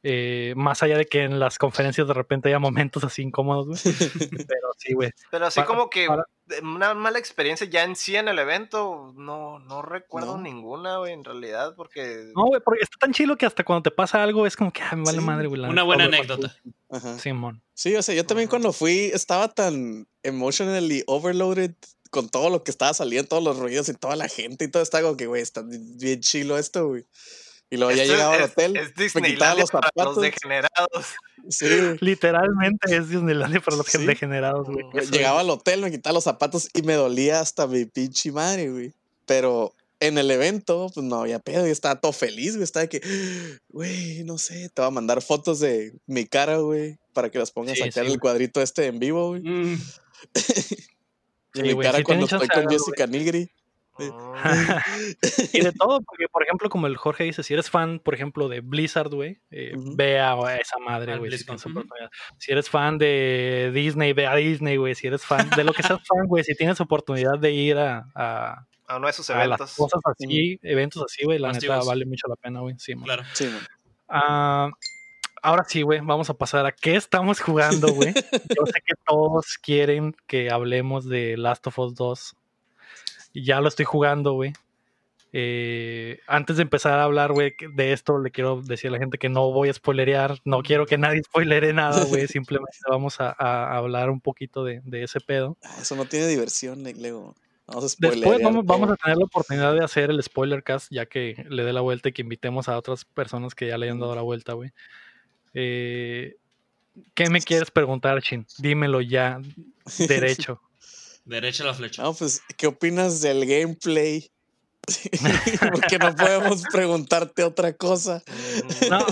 Eh, más allá de que en las conferencias de repente haya momentos así incómodos, güey. Pero sí, güey. Pero así Para- como que para- una mala experiencia ya en sí en el evento, no, no recuerdo No. ninguna, güey, en realidad, porque... No, güey, porque está tan chilo que hasta cuando te pasa algo es como que ah, me vale Sí, madre, güey. Una buena anécdota. Ajá. Simón. Sí, o sea, yo también cuando fui estaba tan emotionally overloaded con todo lo que estaba saliendo, todos los ruidos y toda la gente y todo, estaba como que, güey, está bien chilo esto, güey. Y luego ya es- llegaba al es- hotel, Es me quitaba Disneylandia los para los zapatos. degenerados. Sí, Literalmente es Disneylandia para los Sí. degenerados, güey. Llegaba al hotel, me quitaba los zapatos y me dolía hasta mi pinche madre, güey. Pero en el evento, pues no había pedo, yo estaba todo feliz, güey. Estaba de que, güey, no sé, te voy a mandar fotos de mi cara, güey, para que las pongas Sí, acá sí, en el cuadrito este en vivo, güey. Mm, mi cara si cuando estoy con Jessica Nigri. Mm, Y de todo, porque por ejemplo, como el Jorge dice, si eres fan, por ejemplo, de Blizzard, güey, eh, ve a esa madre, güey. Si, BlizzCon, tienes ujú. oportunidad. Si eres fan de Disney, ve a Disney, güey. Si eres fan de lo que seas fan, güey, si tienes oportunidad de ir a, a, a uno de esos a las eventos. cosas así, eventos así, güey, la neta vale mucho la pena, güey. Sí, man. claro. Sí, man. Ah, ahora sí, güey, vamos a pasar a qué estamos jugando, güey. Yo sé que todos quieren que hablemos de Last of Us 2. Y ya lo estoy jugando, güey. Eh, antes de empezar a hablar, güey, de esto, le quiero decir a la gente que no voy a spoilerear. No quiero que nadie spoilere nada, güey. Simplemente vamos a, a hablar un poquito de, de ese pedo. Ah, Eso no tiene diversión, Le- Lego. Vamos a Después spoilerear vamos, todo. vamos a tener la oportunidad de hacer el spoiler cast, ya que le dé la vuelta y que invitemos a otras personas que ya le hayan dado la vuelta, güey. Eh, ¿Qué me quieres preguntar, Chin? Dímelo ya, derecho. Derecha a la flecha. No, pues, ¿qué opinas del gameplay? Porque no podemos preguntarte otra cosa. No,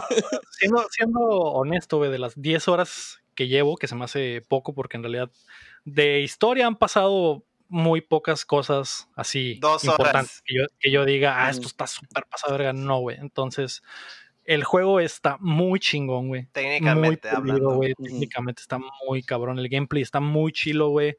siendo, siendo honesto, güey, de las 10 horas que llevo, que se me hace poco, porque en realidad de historia han pasado muy pocas cosas así Dos horas. importantes que yo, que yo diga, ah, esto está súper pasado, verga. No, güey. Entonces, el juego está muy chingón, güey. Muy Técnicamente pulido, hablando. Técnicamente está muy cabrón. El gameplay está muy chilo, güey.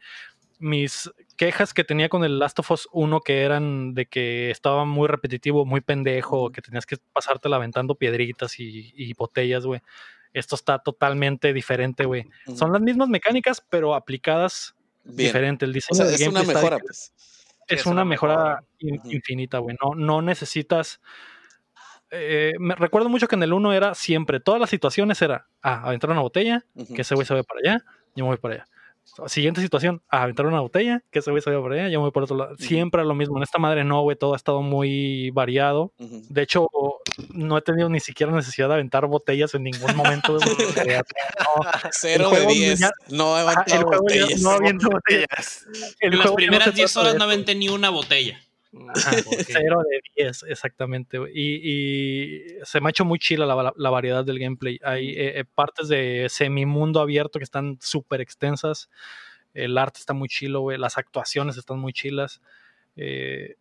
Mis quejas que tenía con el Last of Us 1 que eran de que estaba muy repetitivo, muy pendejo, que tenías que pasártela aventando piedritas y, y botellas, güey. Esto está totalmente diferente, güey. Son las mismas mecánicas, pero aplicadas Bien. diferente. El O diseño sea, del es una mejora, pues. es, es una mejora infinita, güey. No, no necesitas. eh, me recuerdo mucho que en el 1 era siempre, todas las situaciones era, ah, aventar una botella, que ese güey se ve para allá, yo me voy para allá. Siguiente situación, ah, aventar una botella, que ese güey se para allá, yo me voy por otro lado. Siempre lo mismo. En esta madre no, güey, todo ha estado muy variado. De hecho, no he tenido ni siquiera necesidad de aventar botellas en ningún momento. no. Cero de juego 10. ya- No levanta el juego ya botellas. no botellas. Botellas. El En las primeras se 10 trata horas no aventé ni una botella. Cero de 10, exactamente. Y, y se me ha hecho muy chila la, la variedad del gameplay. Hay eh, eh, partes de semimundo abierto que están súper extensas. El arte está muy chilo, güey. Las actuaciones están muy chilas. Eh,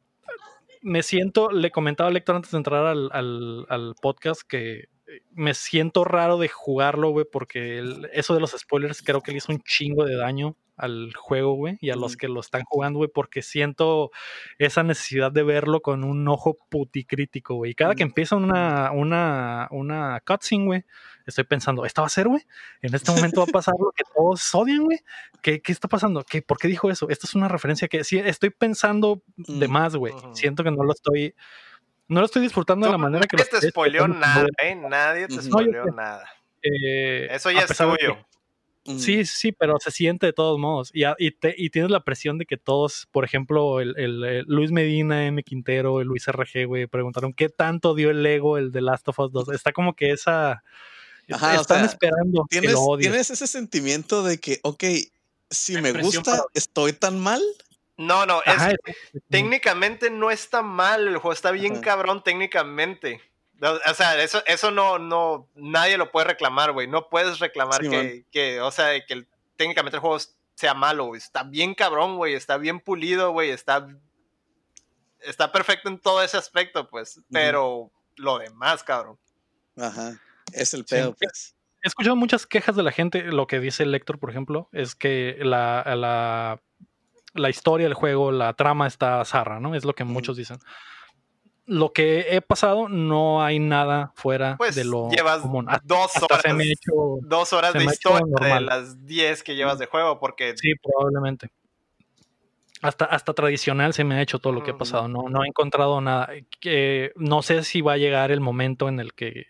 me siento, le comentaba a Lector antes de entrar al, al- al podcast que me siento raro de jugarlo, güey, porque el- eso de los spoilers creo que le hizo un chingo de daño al juego, güey, y a los que lo están jugando, güey, porque siento esa necesidad de verlo con un ojo puticrítico, güey. Y cada que empieza una, una, una cutscene, güey, estoy pensando, ¿esta va a ser, güey? En este momento va a pasar lo que todos odian, güey. ¿Qué, ¿Qué está pasando? ¿Qué, ¿Por qué dijo eso? Esto es una referencia que sí, estoy pensando de más, güey. Siento que no lo estoy... No lo estoy disfrutando de la manera que lo Nadie te spoileó nada. ¿eh? Nadie te. No, spoileó nada. Eh, Eso ya es que- tuyo. Ujú. Sí, sí, pero se siente de todos modos. Y, y, te- y tienes la presión de que todos, por ejemplo, el, el- el Luis Medina, M. Quintero, el Luis RG, güey, preguntaron qué tanto dio el Lego el de Last of Us 2. Está como que esa. Ajá, o están sea, esperando que ¿Tienes, lo odies. tienes ese sentimiento de que, ok, si me gusta, para- ¿estoy tan mal? No, no, es, Ajá, técnicamente no está mal, el juego está bien Ajá. cabrón técnicamente. O sea, eso, eso no, no, nadie lo puede reclamar, güey. No puedes reclamar Sí, que, que, o sea, que el- técnicamente el juego sea malo, güey. Está bien cabrón, güey. Está bien pulido, güey. Está, está perfecto en todo ese aspecto, pues. Pero lo demás, cabrón. Ajá. Es el Sí. pedo, pues. he escuchado muchas quejas de la gente. Lo que dice el lector, por ejemplo, es que la, la, la historia del juego, la trama está zarra, ¿no? Es lo que muchos dicen. Lo que he pasado, no hay nada fuera Pues de lo llevas común. Hasta, dos hasta horas. se me hecho. Dos horas de historia de las 10 que llevas de juego, porque Sí, probablemente. Hasta, hasta tradicional se me ha hecho todo lo que ha pasado. No, no he encontrado nada. Que no sé si va a llegar el momento en el que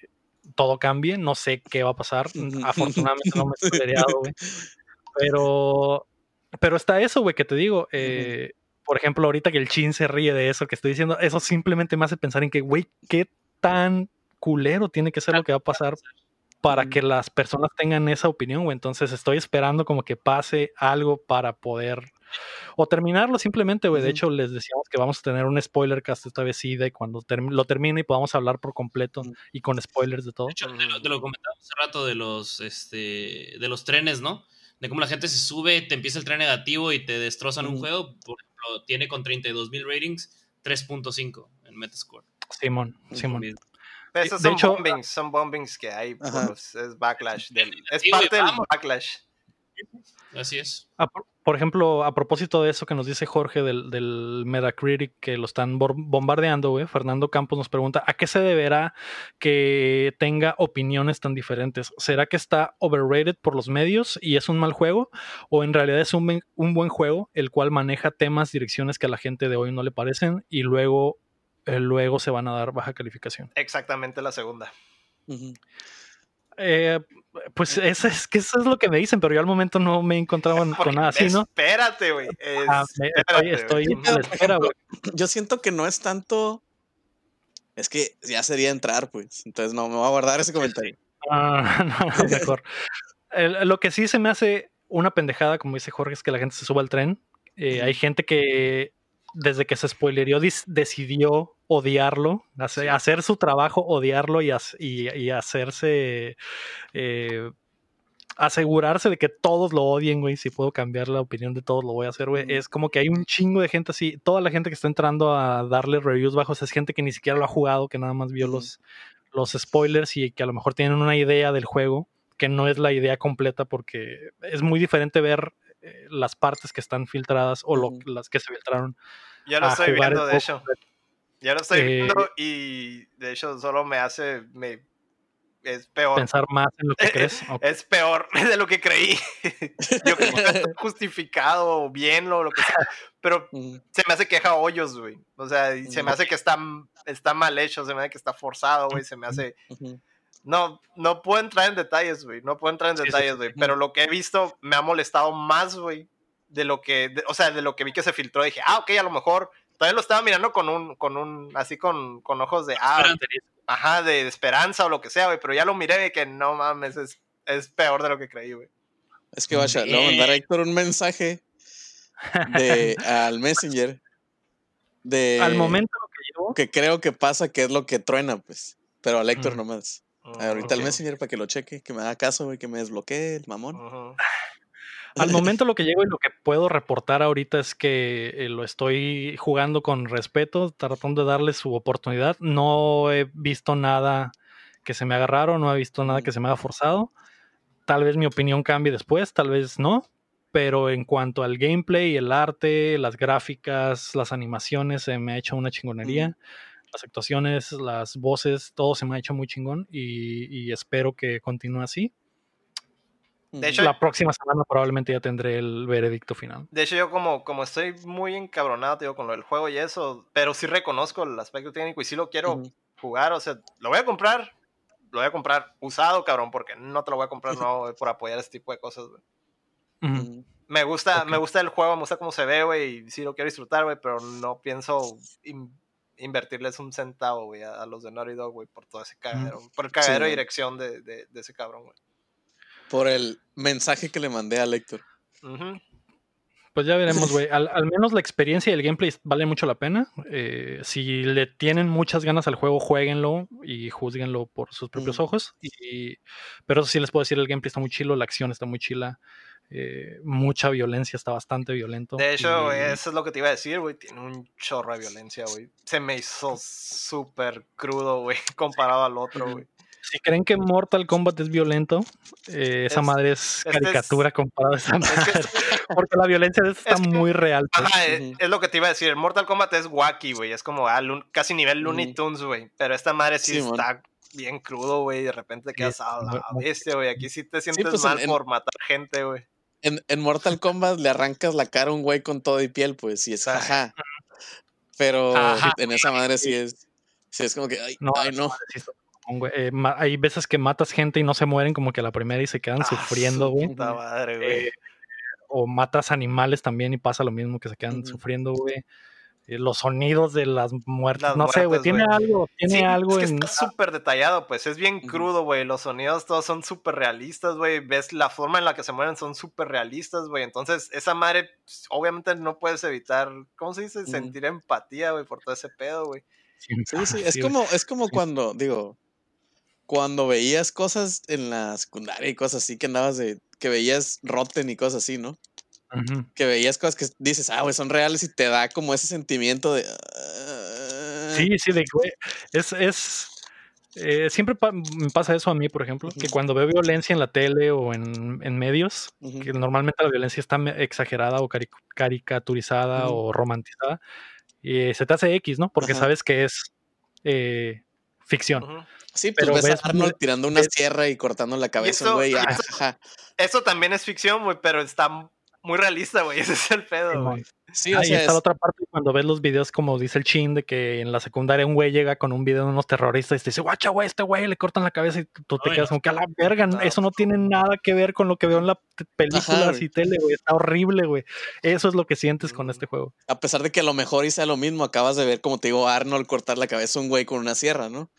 todo cambie. No sé qué va a pasar. Afortunadamente no me he güey. Pero, pero está eso, güey, que te digo. eh, Por ejemplo, ahorita que el chin se ríe de eso que estoy diciendo, eso simplemente me hace pensar en que, güey, qué tan culero tiene que ser lo que va a pasar para que las personas tengan esa opinión, güey. Entonces estoy esperando como que pase algo para poder o terminarlo simplemente, güey. De hecho, les decíamos que vamos a tener un spoiler cast esta vez sí, de cuando term- lo termine y podamos hablar por completo y con spoilers de todo. De hecho, te lo, te lo comentaba hace rato de los, este, de los trenes, ¿no? De cómo la gente se sube, te empieza el tren negativo y te destrozan un Ujú. juego. Por ejemplo, tiene con 32 mil ratings 3.5 en Metascore. Simón. Simón. esos de son hecho- bombings, son bombings que hay, los- es backlash. Del, es parte del backlash. Así es. Ah, por, por ejemplo, a propósito de eso que nos dice Jorge del, del Metacritic que lo están bombardeando, güey, Fernando Campos nos pregunta, ¿a qué se deberá que tenga opiniones tan diferentes? ¿Será que está overrated por los medios y es un mal juego? ¿O en realidad es un, un buen juego el cual maneja temas, direcciones que a la gente de hoy no le parecen y luego, eh, luego se van a dar baja calificación? Exactamente la segunda. Eh, pues eso es, que eso es lo que me dicen, pero yo al momento no me he encontrado con nada así, ¿no? Espérate, güey. Ah, estoy, estoy a la espera, güey. Yo siento que no es tanto. Es que ya sería entrar, pues. Entonces no, me voy a guardar ese comentario. Ah, no, mejor. El- lo que sí se me hace una pendejada, como dice Jorge, es que la gente se suba al tren. Eh, Hay gente que desde que se spoilerió decidió odiarlo, hace- hacer su trabajo, odiarlo y, hac- y- y hacerse, eh, asegurarse de que todos lo odien, güey. Si puedo cambiar la opinión de todos, lo voy a hacer, güey. Es como que hay un chingo de gente así. Toda la gente que está entrando a darle reviews bajos es gente que ni siquiera lo ha jugado, que nada más vio los, los spoilers y que a lo mejor tienen una idea del juego que no es la idea completa porque es muy diferente ver eh, las partes que están filtradas o lo- las que se filtraron. Ya lo a estoy viendo, de hecho. Ya lo estoy Eh, viendo y de hecho solo me hace. Me, es peor. Pensar más en lo que crees. Ok. Es peor de lo que creí. Yo creo que está justificado o bien o lo que sea. Pero se me hace que deja hoyos, güey. O sea, se me hace que está, está mal hecho, se me hace que está forzado, güey. Se me hace. Ujú. No, no puedo entrar en detalles, güey. No puedo entrar en Sí, detalles, güey. sí. Pero lo que he visto me ha molestado más, güey. De lo que, de- o sea, de lo que vi que se filtró. Dije, ah, ok, a lo mejor. Todavía lo estaba mirando con un, con un, así con, con ojos de, ah, ajá, de esperanza o lo que sea, güey. Pero ya lo miré y que no mames, es, es peor de lo que creí, güey. Es que vaya, le voy a mandar a Héctor un mensaje de, al Messenger. De Al momento lo que llevo, que creo que pasa que es lo que truena, pues. Pero al Héctor Mm. nomás. Mm, Ahorita el ok. Messenger para que lo cheque, que me haga caso, güey, que me desbloquee el mamón. Al momento lo que llego y lo que puedo reportar ahorita es que eh, lo estoy jugando con respeto, tratando de darle su oportunidad. No he visto nada que se me haga raro, no he visto nada que se me haga forzado. Tal vez mi opinión cambie después, tal vez no. Pero en cuanto al gameplay, el arte, las gráficas, las animaciones, se me ha hecho una chingonería. Las actuaciones, las voces, todo se me ha hecho muy chingón y, y espero que continúe así. De hecho, La próxima semana probablemente ya tendré el veredicto final. De hecho, yo como, como estoy muy encabronado, tío, con lo del juego y eso, pero sí reconozco el aspecto técnico y sí lo quiero Ujú. jugar, o sea, lo voy a comprar, lo voy a comprar usado, cabrón, porque no te lo voy a comprar no por apoyar este tipo de cosas, güey. Ujú. Ujú. Me gusta, Ok. me gusta el juego, me gusta cómo se ve, güey, y sí lo quiero disfrutar, güey, pero no pienso in- invertirles un centavo, güey, a, a los de Naughty Dog, güey, por todo ese cagadero, por el cagadero de dirección de, de, de ese cabrón, güey. Por el mensaje que le mandé al Héctor. Ujú. Pues ya veremos, güey. Al, al menos la experiencia y el gameplay vale mucho la pena. Eh, si le tienen muchas ganas al juego, jueguenlo y juzguenlo por sus propios Mm. ojos. Y, pero eso sí les puedo decir, el gameplay está muy chilo, la acción está muy chila. Eh, mucha violencia, está bastante violento. De hecho, y- eso es lo que te iba a decir, güey. Tiene un chorro de violencia, güey. Se me hizo súper crudo, güey, comparado al otro, güey. si creen que Mortal Kombat es violento, eh, esa Es- madre es caricatura comparada a esa Es que madre. es- Porque la violencia de está que- muy real. pues. Ajá, es, lo que te iba a decir. El Mortal Kombat es wacky, güey. Es como ah, lun- casi nivel Looney. Tunes, güey. Pero esta madre sí, está bien crudo, güey. De repente te quedas Sí, a la bestia, güey. Aquí sí te sientes pues, mal en- por matar gente, güey. En, en Mortal Kombat le arrancas la cara a un güey con todo y piel, pues, y es jaja. Pero Ajá. en esa madre sí es. Sí es como que, ay, No, ay, no. Eh, hay veces que matas gente y no se mueren como que a la primera y se quedan Ah, sufriendo, su güey. Puta madre, güey. Eh, o matas animales también y pasa lo mismo que se quedan sufriendo, güey. Eh, los sonidos de las muertes, Las no sé, güey, tiene algo, tiene Sí, algo es que en... está súper detallado, pues es bien crudo, güey. Los sonidos todos son súper realistas, güey. Ves la forma en la que se mueven son súper realistas, güey. Entonces, esa madre, pues, obviamente no puedes evitar, ¿cómo se dice? Sentir empatía, güey, por todo ese pedo, güey. Sí, sí, es como, es como cuando, digo, cuando veías cosas en la secundaria y cosas así que andabas de, que veías Rotten y cosas así, ¿no? Que veías cosas que dices, ah, güey, son reales y te da como ese sentimiento de... ah, Sí, sí, de güey, es, es eh, siempre pa- me pasa eso a mí, por ejemplo, que cuando veo violencia en la tele o en, en medios, que normalmente la violencia está exagerada o cari- caricaturizada o romantizada, y se te hace X, ¿no? Porque sabes que es eh, ficción. Sí, pues pero ves, ves a Arnold tirando una ves- sierra y cortando la cabeza, eso- güey. Eso también es ficción, güey, pero está muy realista, güey. Ese es el pedo, güey. Sí, o y sea, está la es- otra parte cuando ves los videos, como dice el chin, de que en la secundaria un güey llega con un video de unos terroristas y te dice, guacha, güey, este güey le cortan la cabeza y tú te Ay, quedas como que a la verga, no, eso no tiene nada que ver con lo que veo en las películas güey. y tele, güey, está horrible, güey. Eso es lo que sientes con Mm. este juego. a pesar de que a lo mejor hice lo mismo, acabas de ver, como te digo, Arnold cortar la cabeza a un güey con una sierra, ¿no?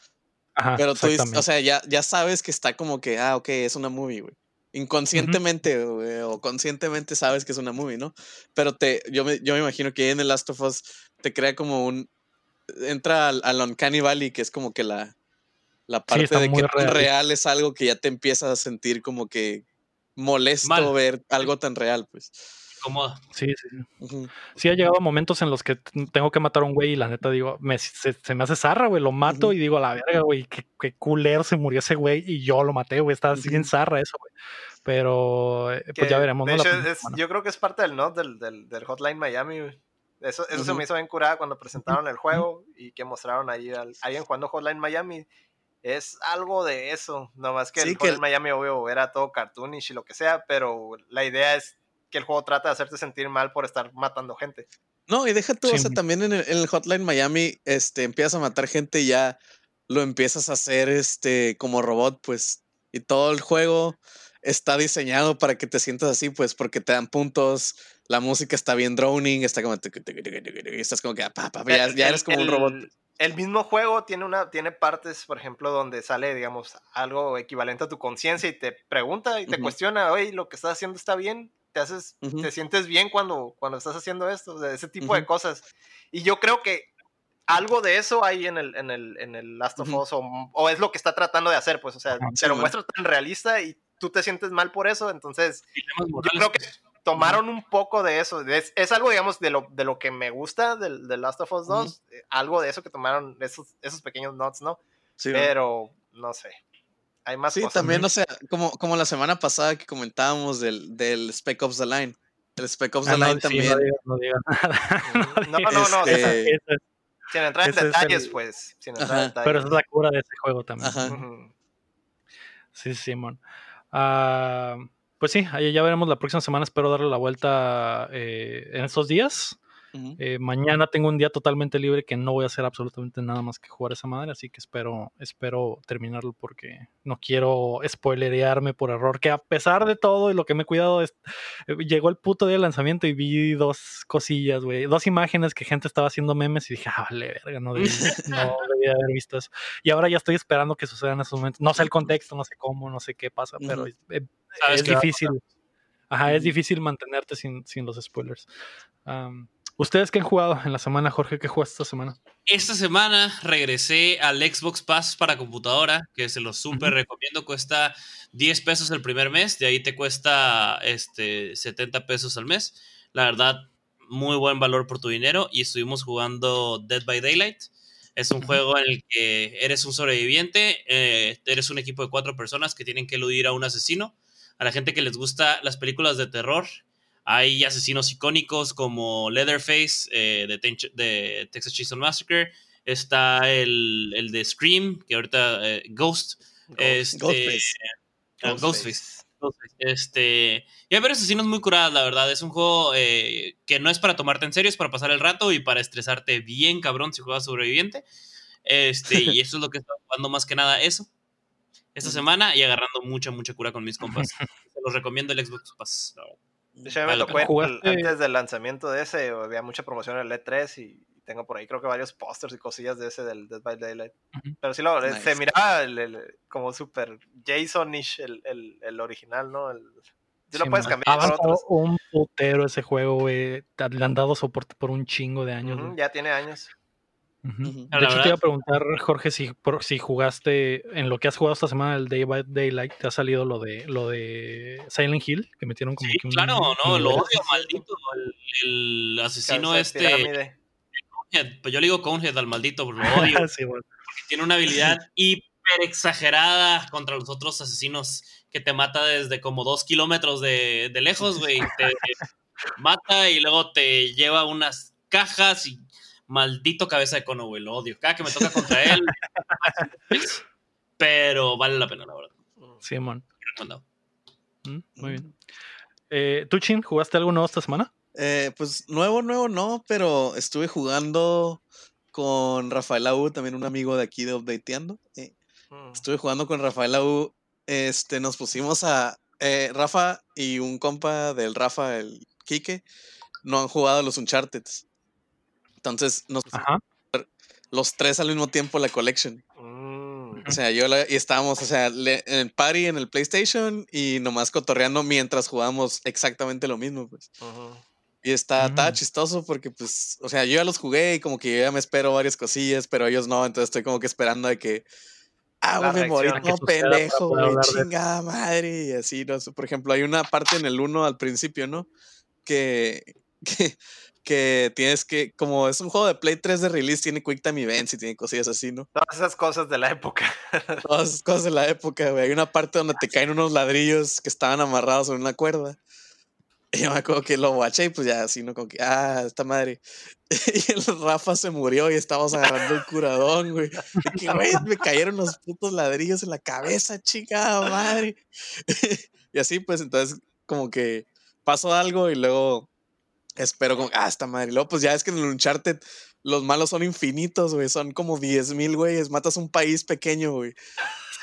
Ajá, Pero tú, o sea, ya, ya sabes que está como que, ah, ok, es una movie, güey. Inconscientemente o conscientemente sabes que es una movie, ¿no? Pero te, yo, me, yo me imagino que en The Last of Us te crea como un... Entra al, al Uncanny Valley, que es como que la, la parte de que tan real. real es algo que ya te empiezas a sentir como que molesto Mal. ver algo tan real, pues. Cómoda. Sí, sí, sí. Ujú. Sí ha llegado momentos en los que tengo que matar a un güey y la neta digo, me, se, se me hace zarra, güey, lo mato Ujú. y digo, a la verga, güey, qué, qué culero se murió ese güey y yo lo maté, güey, está así bien Ujú. zarra eso, güey. Pero, eh, pues Que, ya veremos, de hecho, es- yo creo que es parte del, ¿no? del, del, del Hotline Miami, güey. Eso, eso se Ujú. me hizo bien curada cuando presentaron el juego y que mostraron ahí al, alguien jugando Hotline Miami. Es algo de eso, nomás que Sí, el que Hotline el- Miami obvio era todo cartoonish y lo que sea, pero la idea es que el juego trata de hacerte sentir mal por estar matando gente. No, y deja tú, o sea, también en el, en el Hotline Miami, este, empiezas a matar gente y ya lo empiezas a hacer, este, como robot, pues, y todo el juego está diseñado para que te sientas así, pues, porque te dan puntos, la música está bien droning, está como, estás como que, ah, pa, pa, ya, El- ya el- eres como un robot. El mismo juego tiene una tiene partes, por ejemplo, donde sale, digamos, algo equivalente a tu conciencia y te pregunta y te cuestiona, oye, lo que estás haciendo está bien, te haces, Ujú. te sientes bien cuando, cuando estás haciendo esto, o sea, ese tipo de Ujú. cosas. Y yo creo que algo de eso hay en el, en el, en el Last of. Us, o, o es lo que está tratando de hacer, pues, o sea, te Sí, lo man. muestra tan realista y tú te sientes mal por eso, entonces yo creo que tomaron un poco de eso. Es, es algo, digamos, de lo, de lo que me gusta del, del Last of Us 2. eh, Algo de eso que tomaron esos, esos pequeños notes, ¿no? Sí. Pero, no sé. Hay más Sí, cosas. también, ¿no? o sea, como, como la semana pasada que comentábamos del, del Spec Ops The Line. El Spec Ops Ah, The no, Line sí, también. no digas, no digas nada. No, no, no. Este, esa- Esa- sin entrar en ese detalles, el- pues. Sin entrar en detalles. pero esa es la cura de ese juego también. Ajá. Sí, Simón. Ah, pues sí, ahí ya veremos la próxima semana. Espero darle la vuelta eh, en estos días. Eh, mañana tengo un día totalmente libre que no voy a hacer absolutamente nada más que jugar esa madre, así que espero, espero terminarlo porque no quiero spoilerearme por error. Que a pesar de todo y lo que me he cuidado, es, eh, llegó el puto día del lanzamiento y vi dos cosillas, güey, dos imágenes que gente estaba haciendo memes y dije, ah, vale, verga, no debí, no debí haber visto eso. Y ahora ya estoy esperando que sucedan esos momentos. No sé el contexto, no sé cómo, no sé qué pasa, pero es, eh, Sabes es a difícil. Ajá, es difícil mantenerte sin, sin los spoilers. ¿Ustedes qué han jugado en la semana, Jorge? ¿Qué jugaste esta semana? Esta semana regresé al Xbox Pass para computadora, que se los súper recomiendo. Cuesta 10 pesos el primer mes, de ahí te cuesta este, 70 pesos al mes. La verdad, muy buen valor por tu dinero. Y estuvimos jugando Dead by Daylight. Es un juego en el que eres un sobreviviente, eh, eres un equipo de cuatro personas que tienen que eludir a un asesino. A la gente que les gusta las películas de terror, hay asesinos icónicos como Leatherface eh, de, Ten- de Texas Chainsaw Massacre. Está el, el de Scream, que ahorita eh, Ghost. Este, Ghostface. ah, Ghostface. Ghostface. Este, y hay varios asesinos muy curados, la verdad. Es un juego eh, que no es para tomarte en serio, es para pasar el rato y para estresarte bien, cabrón, si juegas sobreviviente. Este, y eso es lo que estoy jugando más que nada, eso. Esta semana y agarrando mucha, mucha cura con mis compas. Se los recomiendo el Xbox Pass. De hecho, a mí Vale me tocó ¿Jugaste? antes del lanzamiento de ese, había mucha promoción en el E3 y tengo por ahí creo que varios pósters y cosillas de ese del Dead by Daylight. Pero sí, lo, Nice. se miraba el- el- como súper Jasonish el, el, el original, ¿no? El, sí lo puedes man. cambiar Ha otros. un putero ese juego, güey. Le han dado soporte por un chingo de años. Ya tiene años. De hecho, te iba a preguntar, Jorge, si, por- si jugaste en lo que has jugado esta semana, el Day by Daylight, te ha salido lo de lo de Silent Hill, que metieron como Sí, que un. claro, un no, lo nivel. odio, maldito. El, el asesino este. Conehead, pues yo le digo Conehead al maldito, porque lo odio. Sí, bueno. tiene una habilidad hiper exagerada contra los otros asesinos que te mata desde como dos kilómetros de, de lejos, güey. Te mata y luego te lleva unas cajas y maldito cabeza de cono, güey. Lo odio. Cada que me toca contra él, pero vale la pena, la verdad. Simón. Recomendado. Mm, Muy bien. Eh, ¿Tú, Chin, jugaste algo nuevo esta semana? Eh, pues nuevo, nuevo no, pero estuve jugando con Rafael Aú, también un amigo de aquí de Updateando. Eh, Mm. estuve jugando con Rafael Aú. Este, nos pusimos a. eh, Rafa y un compa del Rafa, el Quique, no han jugado los Uncharted. Entonces, nos pusimos Ajá. los tres al mismo tiempo la collection. Mm. O sea, yo la- y estábamos, o sea, le- en el party en el PlayStation y nomás cotorreando mientras jugábamos exactamente lo mismo, pues. Ujú. Y está, Mm. chistoso porque, pues, o sea, yo ya los jugué y como que yo ya me espero varias cosillas, pero ellos no, entonces estoy como que esperando de que, ah, güey, me morí como pendejo, güey, chingada madre, y así, no sé, por ejemplo, hay una parte en el 1 al principio, ¿no? Que, que, que tienes que, como es un juego de Play 3 de release, tiene Quick Time Events y tiene cosillas así, ¿no? Todas esas cosas de la época. Todas esas cosas de la época, güey. Hay una parte donde te caen unos ladrillos que estaban amarrados en una cuerda. Y yo me acuerdo que lo guaché y pues ya así, ¿no? Como que, ah, esta madre. Y el Rafa se murió y estábamos agarrando el curadón, güey. Y que, güey, me cayeron los putos ladrillos en la cabeza, chica madre. Y así, pues entonces, como que pasó algo y luego espero como, ah, esta madre. Y luego, pues ya es que en el Uncharted los malos son infinitos, güey. Son como 10 mil, güeyes. Matas un país pequeño, güey.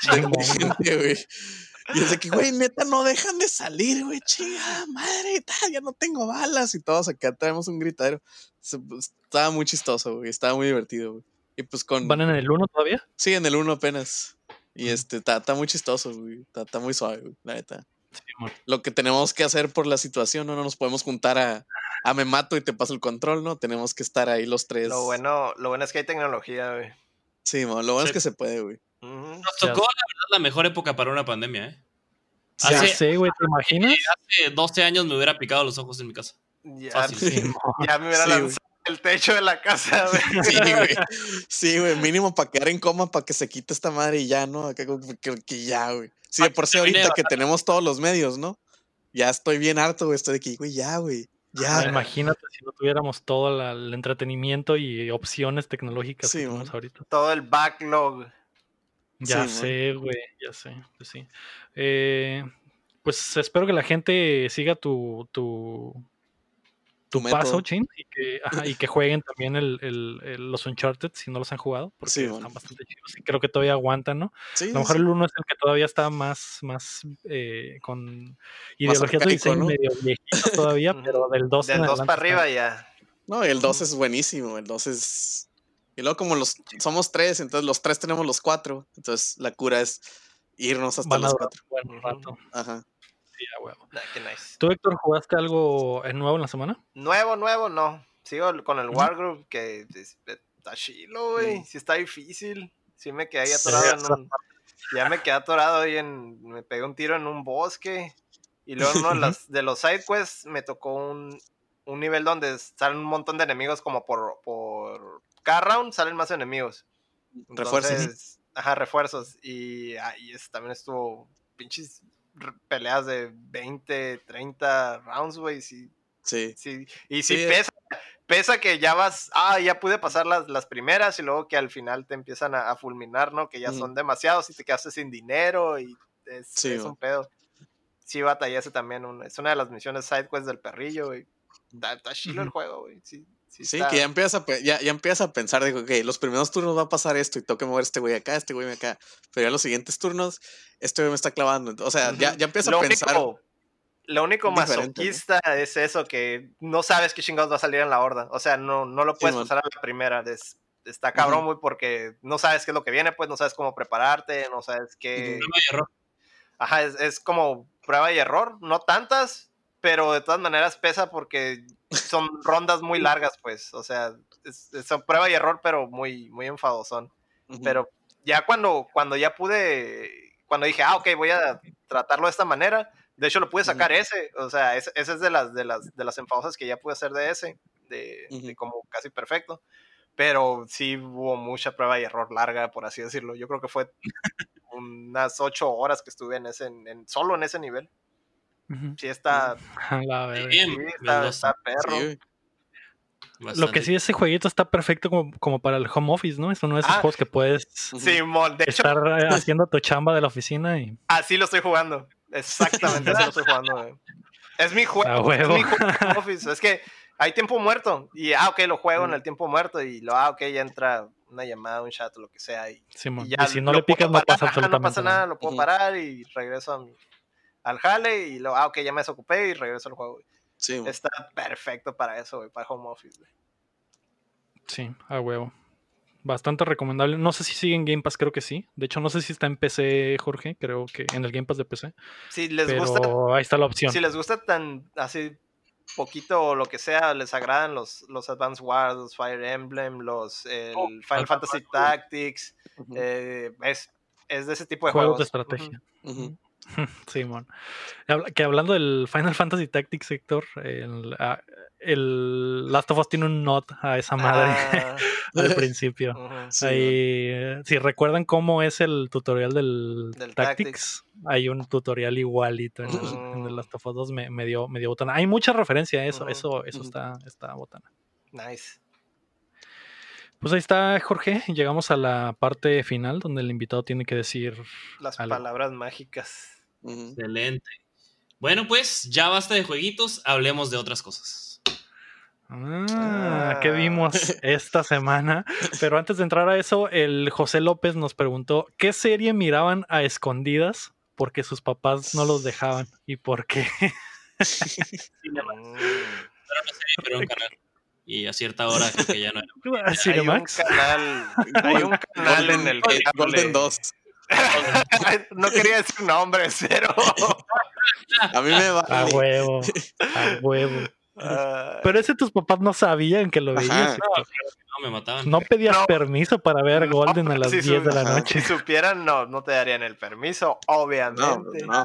Gente, güey. Y es de que, güey, neta, no dejan de salir, güey, chingada madre, tal, ya no tengo balas. Y todos acá traemos un gritadero. Pues, Estaba muy chistoso, güey, estaba muy divertido, güey. Y pues con... ¿Van en el 1 todavía? Sí, en el 1 apenas. Y este, está, está muy chistoso, güey. Está, está muy suave, güey, la neta. Simón. Lo que tenemos que hacer por la situación, no, no nos podemos juntar a, a me mato y te paso el control, ¿no? Tenemos que estar ahí los tres. Lo bueno, lo bueno es que hay tecnología, güey. Sí, mo, lo bueno es Sí. que se puede, güey. Nos Ya. tocó, la verdad, la mejor época para una pandemia, ¿eh? Ya Hace- sé, güey, ¿te imaginas? Hace 12 años me hubiera picado los ojos en mi casa. Ya, Fácil. Simón. ya me hubiera Sí, güey. lanzado el techo de la casa, güey. Sí, güey. Sí, güey, mínimo para quedar en coma, para que se quite esta madre y ya, ¿no? Acá como que, que ya, güey. Sí, de por sí ahorita que tenemos todos los medios, ¿no? Ya estoy bien harto, güey. Estoy de que, güey, ya, güey. Ya. Ah, Imagínate si no tuviéramos todo la- el entretenimiento y opciones tecnológicas Sí, que tenemos man. ahorita. Todo el backlog. Ya Sí, sé, güey, ya sé, pues sí. Eh, pues espero que la gente siga tu, tu, tu paso. Chin, y que, ajá, y que jueguen también el, el- el- los Uncharted si no los han jugado, porque Sí, están bastante chidos y creo que todavía aguantan, ¿no? Sí, A lo mejor sí. el uno es el que todavía está más, más eh, con ideologías de diseño ¿no? medio viejitos todavía, pero del 2 Del 2 para arriba ya. No, y el 2 es buenísimo. El 2 es. Y luego, como los somos tres, entonces los tres tenemos los cuatro. Entonces la cura es irnos hasta van a los durar cuatro. un buen rato. Ajá. Sí, a huevo. Ah, qué nice. ¿Tú, Héctor, jugaste algo nuevo en la semana? Nuevo, nuevo, no. Sigo con el. Wargroup que es- está chilo, güey. Mm. Sí está difícil. Sí me quedé ahí Sí, atorado en un... Ya me quedé atorado ahí en... Me pegué un tiro en un bosque. Y luego en uno de los, de los side quests me tocó un, un nivel donde salen un montón de enemigos como por, por cada round salen más enemigos. Refuerzos. Entonces, Ajá, refuerzos. Y ahí también estuvo pinches peleas de 20, 30 rounds, güey. Sí, Sí. sí. Y sí, Sí, eh. pesa, pesa que ya vas, ah, ya pude pasar las, las primeras y luego que al final te empiezan a, a fulminar, ¿no? Que ya son demasiados y te quedaste sin dinero y es, Sí, es man. un pedo. Sí, batallé también. un- es una de las misiones sidequest del perrillo, güey. Está, está chilo el juego, güey. Sí, sí, Sí, que ya empiezas a, ya, ya empiezas a pensar, digo, ok, los primeros turnos va a pasar esto y tengo que mover este güey acá, este güey acá. Pero ya los siguientes turnos, este güey me está clavando. O sea, ya, ya empiezas Lo a pensar. único, lo único diferente, ¿no? masoquista es eso, que no sabes qué chingados va a salir en la horda. O sea, no, no lo puedes man. pasar a la primera. es- está cabrón, güey, porque no sabes qué es lo que viene, pues no sabes cómo prepararte, no sabes qué... Prueba y error. Ajá, es, es como prueba y error, no tantas, pero de todas maneras pesa porque son rondas muy largas, pues. O sea, es, es son prueba y error, pero muy, muy enfadosón. Pero ya cuando, cuando ya pude, cuando dije, ah, ok, voy a tratarlo de esta manera, de hecho lo pude sacar ese, o sea, ese, ese es de las, de, las, de las enfadosas que ya pude hacer de ese, de, como casi perfecto. Pero sí hubo mucha prueba y error larga, por así decirlo. Yo creo que fue unas ocho horas que estuve en ese, en, en- solo en ese nivel. Ujú. Sí está, la sí, está, perro. Sí. Lo que sí, ese jueguito está perfecto como, como para el home office, ¿no? Es uno de esos Ah. juegos que puedes de estar eh, haciendo tu chamba de la oficina y así lo estoy jugando. Exactamente así lo estoy jugando. güey. Es mi juego. Es mi juego office. Es que hay tiempo muerto. Y, ah, ok, lo juego en el tiempo muerto. Y lo, ah, ok, ya entra una llamada, un chat o lo que sea. Y, Simón. y ya Y si no lo le picas, no pasa absolutamente No pasa nada, lo puedo parar y regreso a mi, al jale. Y lo, ah, ok, ya me desocupé y regreso al juego. güey. Sí, güey. Está perfecto para eso, güey, para home office. güey. Sí, a huevo. Bastante recomendable. No sé si sigue en Game Pass, creo que sí. De hecho, no sé si está en PC, Jorge. Creo que en el Game Pass de PC. Si les pero gusta ahí está la opción. si les gusta tan así poquito o lo que sea, les agradan los, los Advance Wars, los Fire Emblem, los el Oh, Final Fantasy. Tactics, eh, es, es de ese tipo de Juegos juegos. de estrategia. Simón. Que hablando del Final Fantasy Tactics, Héctor, el, ah, el Last of Us tiene un not a esa madre Ah, al principio. ujú. Sí, Ahí, eh, si recuerdan cómo es el tutorial del, Del Tactics, hay un tutorial igualito en, el, en el. Last of Us 2, me, me dio, me dio botana. Hay mucha referencia a eso, eso, eso está, está botana. Nice. Pues ahí está, Jorge. Llegamos a la parte final donde el invitado tiene que decir Las Algo. palabras mágicas. Excelente. Bueno, pues ya basta de jueguitos, hablemos de otras cosas. Ah, ¿qué Ah. vimos esta semana? Pero antes de entrar a eso, el José López nos preguntó qué serie miraban a escondidas porque sus papás no los dejaban y por qué. Mm. Pero un canal. Y a cierta hora creo que ya no era. Hay un canal, hay un canal en el cable. Golden 2. no quería decir nombres, pero. A mí me A vale. huevo, a huevo. ah, Pero ese tus papás no sabían que lo veías. No, me mataban. No pedías No. permiso para ver No, Golden a las si 10 de la noche. si supieran, no, no te darían el permiso, No, obviamente. no.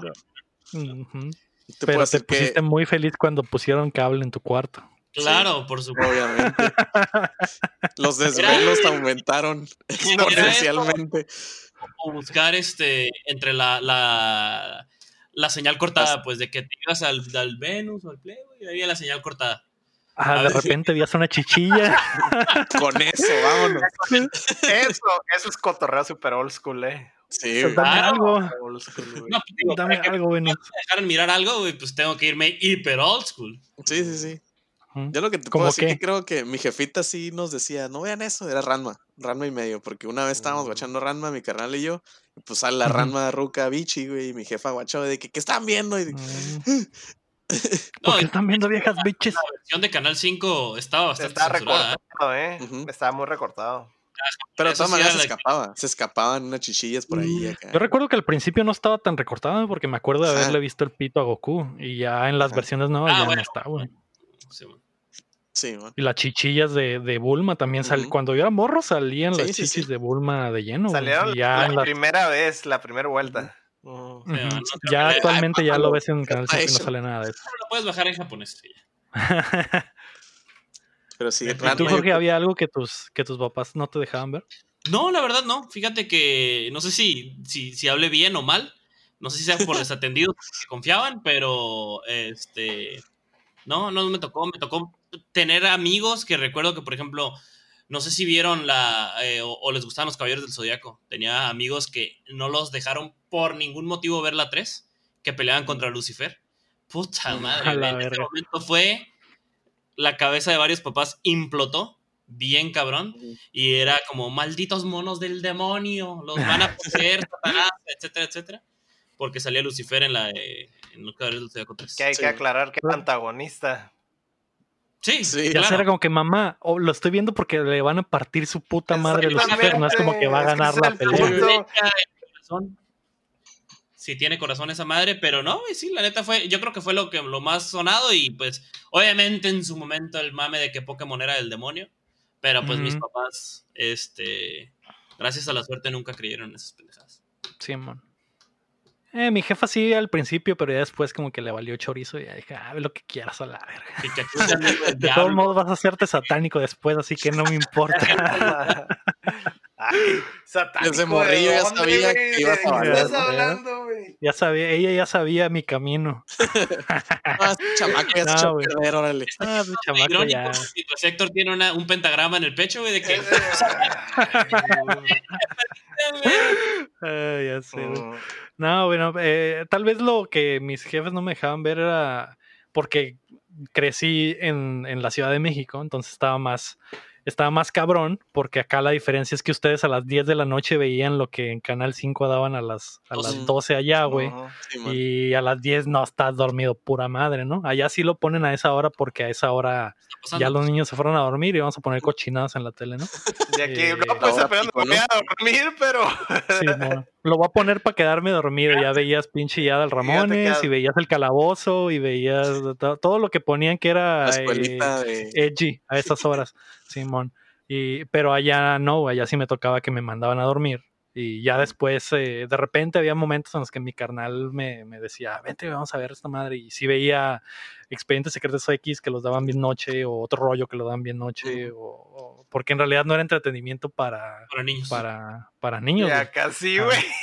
Ujú. Te Pero te pusiste que, muy feliz cuando pusieron cable en tu cuarto. Claro, por supuesto. obviamente, los desvelos aumentaron exponencialmente. O buscar este entre la, la, la señal cortada, pues de que te ibas al, al Venus o al Playboy y había la señal cortada. Ah, de repente vías una chichilla. Con eso, vámonos. Eso, eso es cotorreo super old school, eh. Sí, Dame. Claro. algo. No, pues, digo, Dame algo, Venus. me dejaran mirar algo, güey, pues tengo que irme hiper old school. sí, sí, sí. Yo lo que te ¿Cómo puedo decir qué? que creo que mi jefita sí nos decía, no vean eso, era Ranma, Ranma y medio, porque una vez estábamos Mm. guachando Ranma, mi carnal y yo, y pues sale la. Ranma Ruca Bichi, güey, y mi jefa guachó de que, ¿qué están viendo? Y de- Mm. No, ¿Por qué y están viendo viejas bitches? la versión de Canal 5 estaba bastante Está censurada. ¿eh? recortado, eh. Está muy recortado. Pero de todas maneras era se escapaba, se escapaban unas chichillas por ahí. Acá. Yo recuerdo que al principio no estaba tan recortado porque me acuerdo de haberle visto el pito a Goku y ya en las versiones nuevas Ah, ya bueno, no está, güey. Sí, bueno. Sí, man. Y las chichillas de, de Bulma también sal-. Cuando yo era morro salían Sí, las sí, chichis sí. de Bulma de lleno. güey, Salieron ya, la primera vez, la primera vuelta. No Ya actualmente ya lo ves en Canal 5 y no sale nada de eso. Lo puedes bajar en japonés. sí. Pero sí, ¿Y ¿Y Ranma, tú, Jorge, había algo que tus, que tus papás no te dejaban ver? No, la verdad no. Fíjate que no sé si, si, si hablé bien o mal. No sé si sea por desatendidos que confiaban, pero este no, no me tocó. Me tocó tener amigos que recuerdo que, por ejemplo, no sé si vieron la eh, o, o les gustaban los caballeros del zodiaco. Tenía amigos que no los dejaron por ningún motivo ver la 3, que peleaban contra Lucifer. Puta madre, en ese momento fue la cabeza de varios papás implotó bien cabrón y era como malditos monos del demonio, los van a poseer, Satanás, etcétera, etcétera, porque salía Lucifer en la Caballeros del Zodiaco 3. Que hay Sí. que aclarar que es antagonista. Sí, Sí, Ya claro. era como que mamá, oh, lo estoy viendo porque le van a partir su puta madre a Lucifer, no es como que va a ganar es que la el pelea. el. Sí tiene corazón esa madre, pero no, y sí, la neta fue, yo creo que fue lo que lo más sonado y pues obviamente en su momento el mame de que Pokémon era del demonio, pero pues mis papás, este, gracias a la suerte nunca creyeron en esas pendejadas. Sí, mon. Eh, mi jefa sí al principio, pero ya después como que le valió chorizo y ya dije, ah, ve lo que quieras a la verga. De todos modos vas a hacerte satánico después, así que no me importa. Ay, satánico. Desde morrillo ¿de ya sabía que ibas a ¿De qué valer, estás ¿no? hablando, güey? ya sabía, ella ya sabía mi camino. Ah, este chamaco ya se No, echó güey. perder, órale. Ah, mi chamaco Irónico, ya. pues Héctor tiene una- un pentagrama en el pecho, güey, de que... Ah, ya sé. Mm, No, bueno, eh, tal vez lo que mis jefes no me dejaban ver era porque crecí en, en la Ciudad de México, entonces estaba más, estaba más cabrón, porque acá la diferencia es que ustedes a las 10 de la noche veían lo que en Canal 5 daban a las, a las Ujú. 12 allá, güey. Sí. Y a las 10 no estás dormido, pura madre, ¿no? Allá sí lo ponen a esa hora porque a esa hora ya los niños se fueron a dormir y vamos a poner cochinadas en la tele, ¿no? De aquí, Eh, no, pues ahora apenas me voy a dormir, pero. Sí, no. Lo voy a poner para quedarme dormido. Ya veías pinche ya del Ramones y veías el calabozo y veías to- todo lo que ponían que era eh, de... edgy a esas horas, Simón. Y, pero allá no, allá sí me tocaba que me mandaban a dormir. Y ya después, eh, de repente había momentos en los que mi carnal me, me decía, vente, vamos a ver esta madre. Y sí veía Expedientes Secretos X que los daban bien noche, o otro rollo que lo daban bien noche, o, o- porque en realidad no era entretenimiento para, Para niños. para, para niños. Y güey. acá sí, Ah. güey.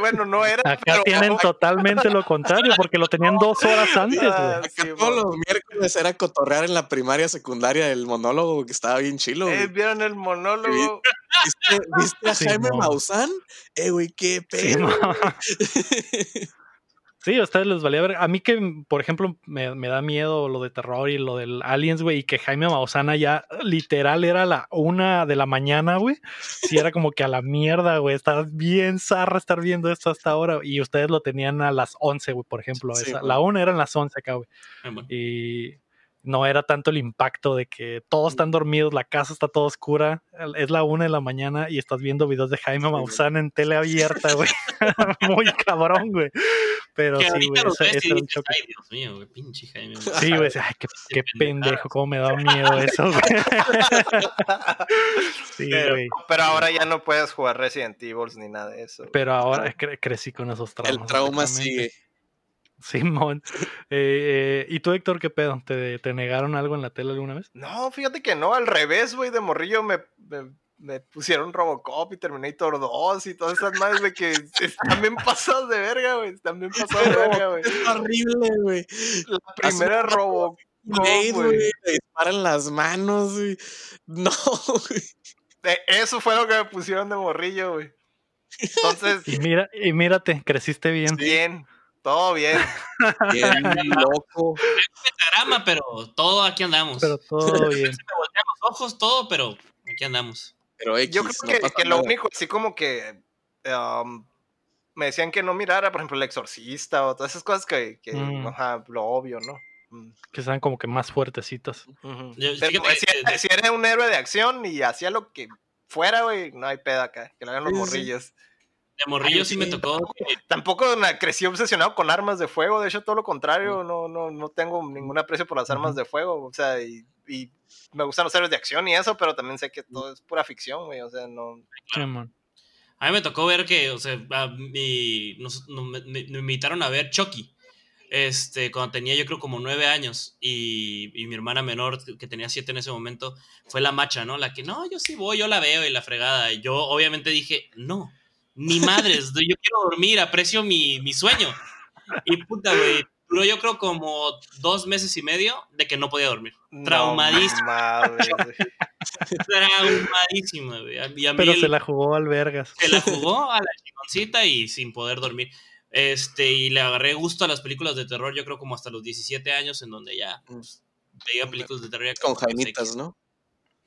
Bueno, no era. Acá pero- tienen totalmente lo contrario, porque lo tenían dos horas antes, Ah, güey. sí, Acá todos los miércoles era cotorrear en la primaria, secundaria, el monólogo que estaba bien chilo. Eh. ¿Vieron el monólogo? ¿Viste, viste a Sí, Jaime mo. Maussan? Eh, güey, qué Sí, pedo. Sí, a ustedes les valía ver. A mí que, por ejemplo, me, me da miedo lo de terror y lo del Aliens, güey, y que Jaime Mausana ya literal era la una de la mañana, güey. Sí, era como que a la mierda, güey. Estaba bien zarra estar viendo esto hasta ahora. Y ustedes lo tenían a las 11, güey, por ejemplo. Sí, esa- la una eran las 11 acá, güey. Ah, y no era tanto el impacto de que todos están dormidos, la casa está toda oscura, es la una de la mañana y estás viendo videos de Jaime. Maussan en tele abierta, güey. Muy cabrón, güey. Pero que sí, güey, ese, ese era choque. ay, Dios mío, güey, pinche Jaime. Sí, güey, ay, qué, pendejo, cómo me da miedo eso, güey. Sí, pero, güey. pero ahora ya no puedes jugar Resident Evil ni nada de eso. Pero ahora cre- crecí con esos traumas. El trauma sigue. Simón. Eh, eh, ¿Y tú, Héctor, qué pedo? ¿Te, ¿Te negaron algo en la tele alguna vez? No, fíjate que no, al revés, güey, de morrillo me, me, me pusieron Robocop y Terminator 2 y todas esas madres de que están bien pasados de verga, güey, están bien pasados de verga, güey. Es horrible, güey. La primera Robocop, Blade, güey. Le disparan las manos, güey. No, güey. Eh, Eso fue lo que me pusieron de morrillo, güey. Entonces, Y mira, y mírate, creciste bien. bien, todo bien. Bien loco. Pentagrama, pero todo aquí andamos. Pero todo bien. Se me voltean los ojos, todo, pero aquí andamos. Pero X, Yo creo no que, pasa que lo nada. único, así como que um, me decían que no mirara, por ejemplo, El Exorcista o todas esas cosas que, que Mm. ajá, lo obvio, ¿no? Mm, Que sean como que más. Yo- Pero, fíjate güey, si, era un héroe de acción y hacía lo que fuera, güey, no hay pedo acá, que lo hagan los Sí, sí. De morrillo Ay, sí me tocó. Tampoco crecí obsesionado con armas de fuego, de hecho todo lo contrario, no, no, no tengo ningún aprecio por las armas de fuego, o sea, y, y me gustan los héroes de acción y eso, pero también sé que todo es pura ficción, güey, o sea, no... A mí me tocó ver que, o sea, a mí- nos, nos- me, me- me invitaron a ver Chucky. este, cuando tenía yo creo como nueve años y, y mi hermana menor, que tenía siete en ese momento, fue la macha, ¿no? La que, no, yo sí voy, yo la veo y la fregada. Y yo obviamente dije, no, ni madres, yo quiero dormir, aprecio mi, mi sueño. Y puta, güey, duró yo creo como dos meses y medio de que no podía dormir. Traumadísimo. No. Traumadísima, güey. Pero se la jugó al vergas. se la jugó a la chimoncita y sin poder dormir. Este, y le agarré gusto a las películas de terror, yo creo como hasta los 17 años, en donde ya pues, veía películas de terror. ya Con Jaimitas. ¿no?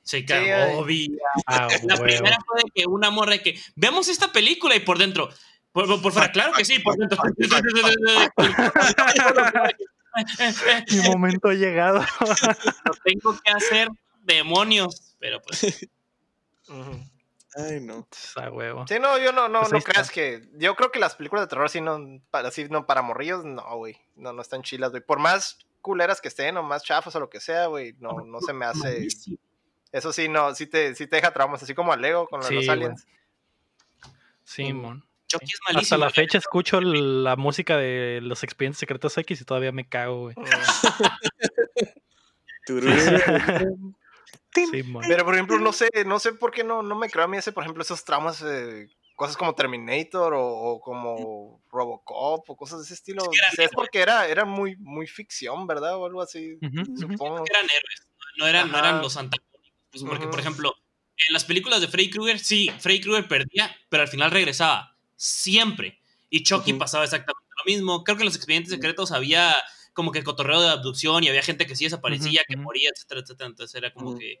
Sí, Sí, obvio. Ah, La huevo. primera fue de que una morra de que vemos esta película y por dentro. Por, por- por fuera, claro que sí, por dentro. Mi momento ha llegado. Lo tengo que hacer demonios. Pero pues. Ay, no. A huevo. Sí, no, yo no, no, Pues no está. creas que. Yo creo que las películas de terror, sí, no, para, así, no, para morrillos, no, güey. No, no están chilas, güey. Por más culeras que estén o más chafas o lo que sea, güey, no, no se me hace. malísimo. Eso sí, no, sí te, sí te deja traumas, así como a Lego con lo de Sí, los aliens. Simón. Chucky es Hasta malísimo. la fecha escucho la música de los expedientes secretos X y todavía me cago, güey. Simón. Pero por ejemplo, no sé, no sé por qué no, no me creo a mí ese, por ejemplo, esos traumas, eh, cosas como Terminator o, o como Robocop o cosas de ese estilo. Es que eran es porque era, era muy, muy ficción, ¿verdad? O algo así, Ujú, ujú. supongo. eran héroes, no eran, no eran los antagónicos. Pues porque, por ejemplo, en las películas de Freddy Krueger, sí, Freddy Krueger perdía, pero al final regresaba. Siempre. Y Chucky pasaba exactamente lo mismo. Creo que en los expedientes secretos había como que cotorreo de abducción y había gente que sí desaparecía, que moría, etcétera, etcétera. Entonces era como que.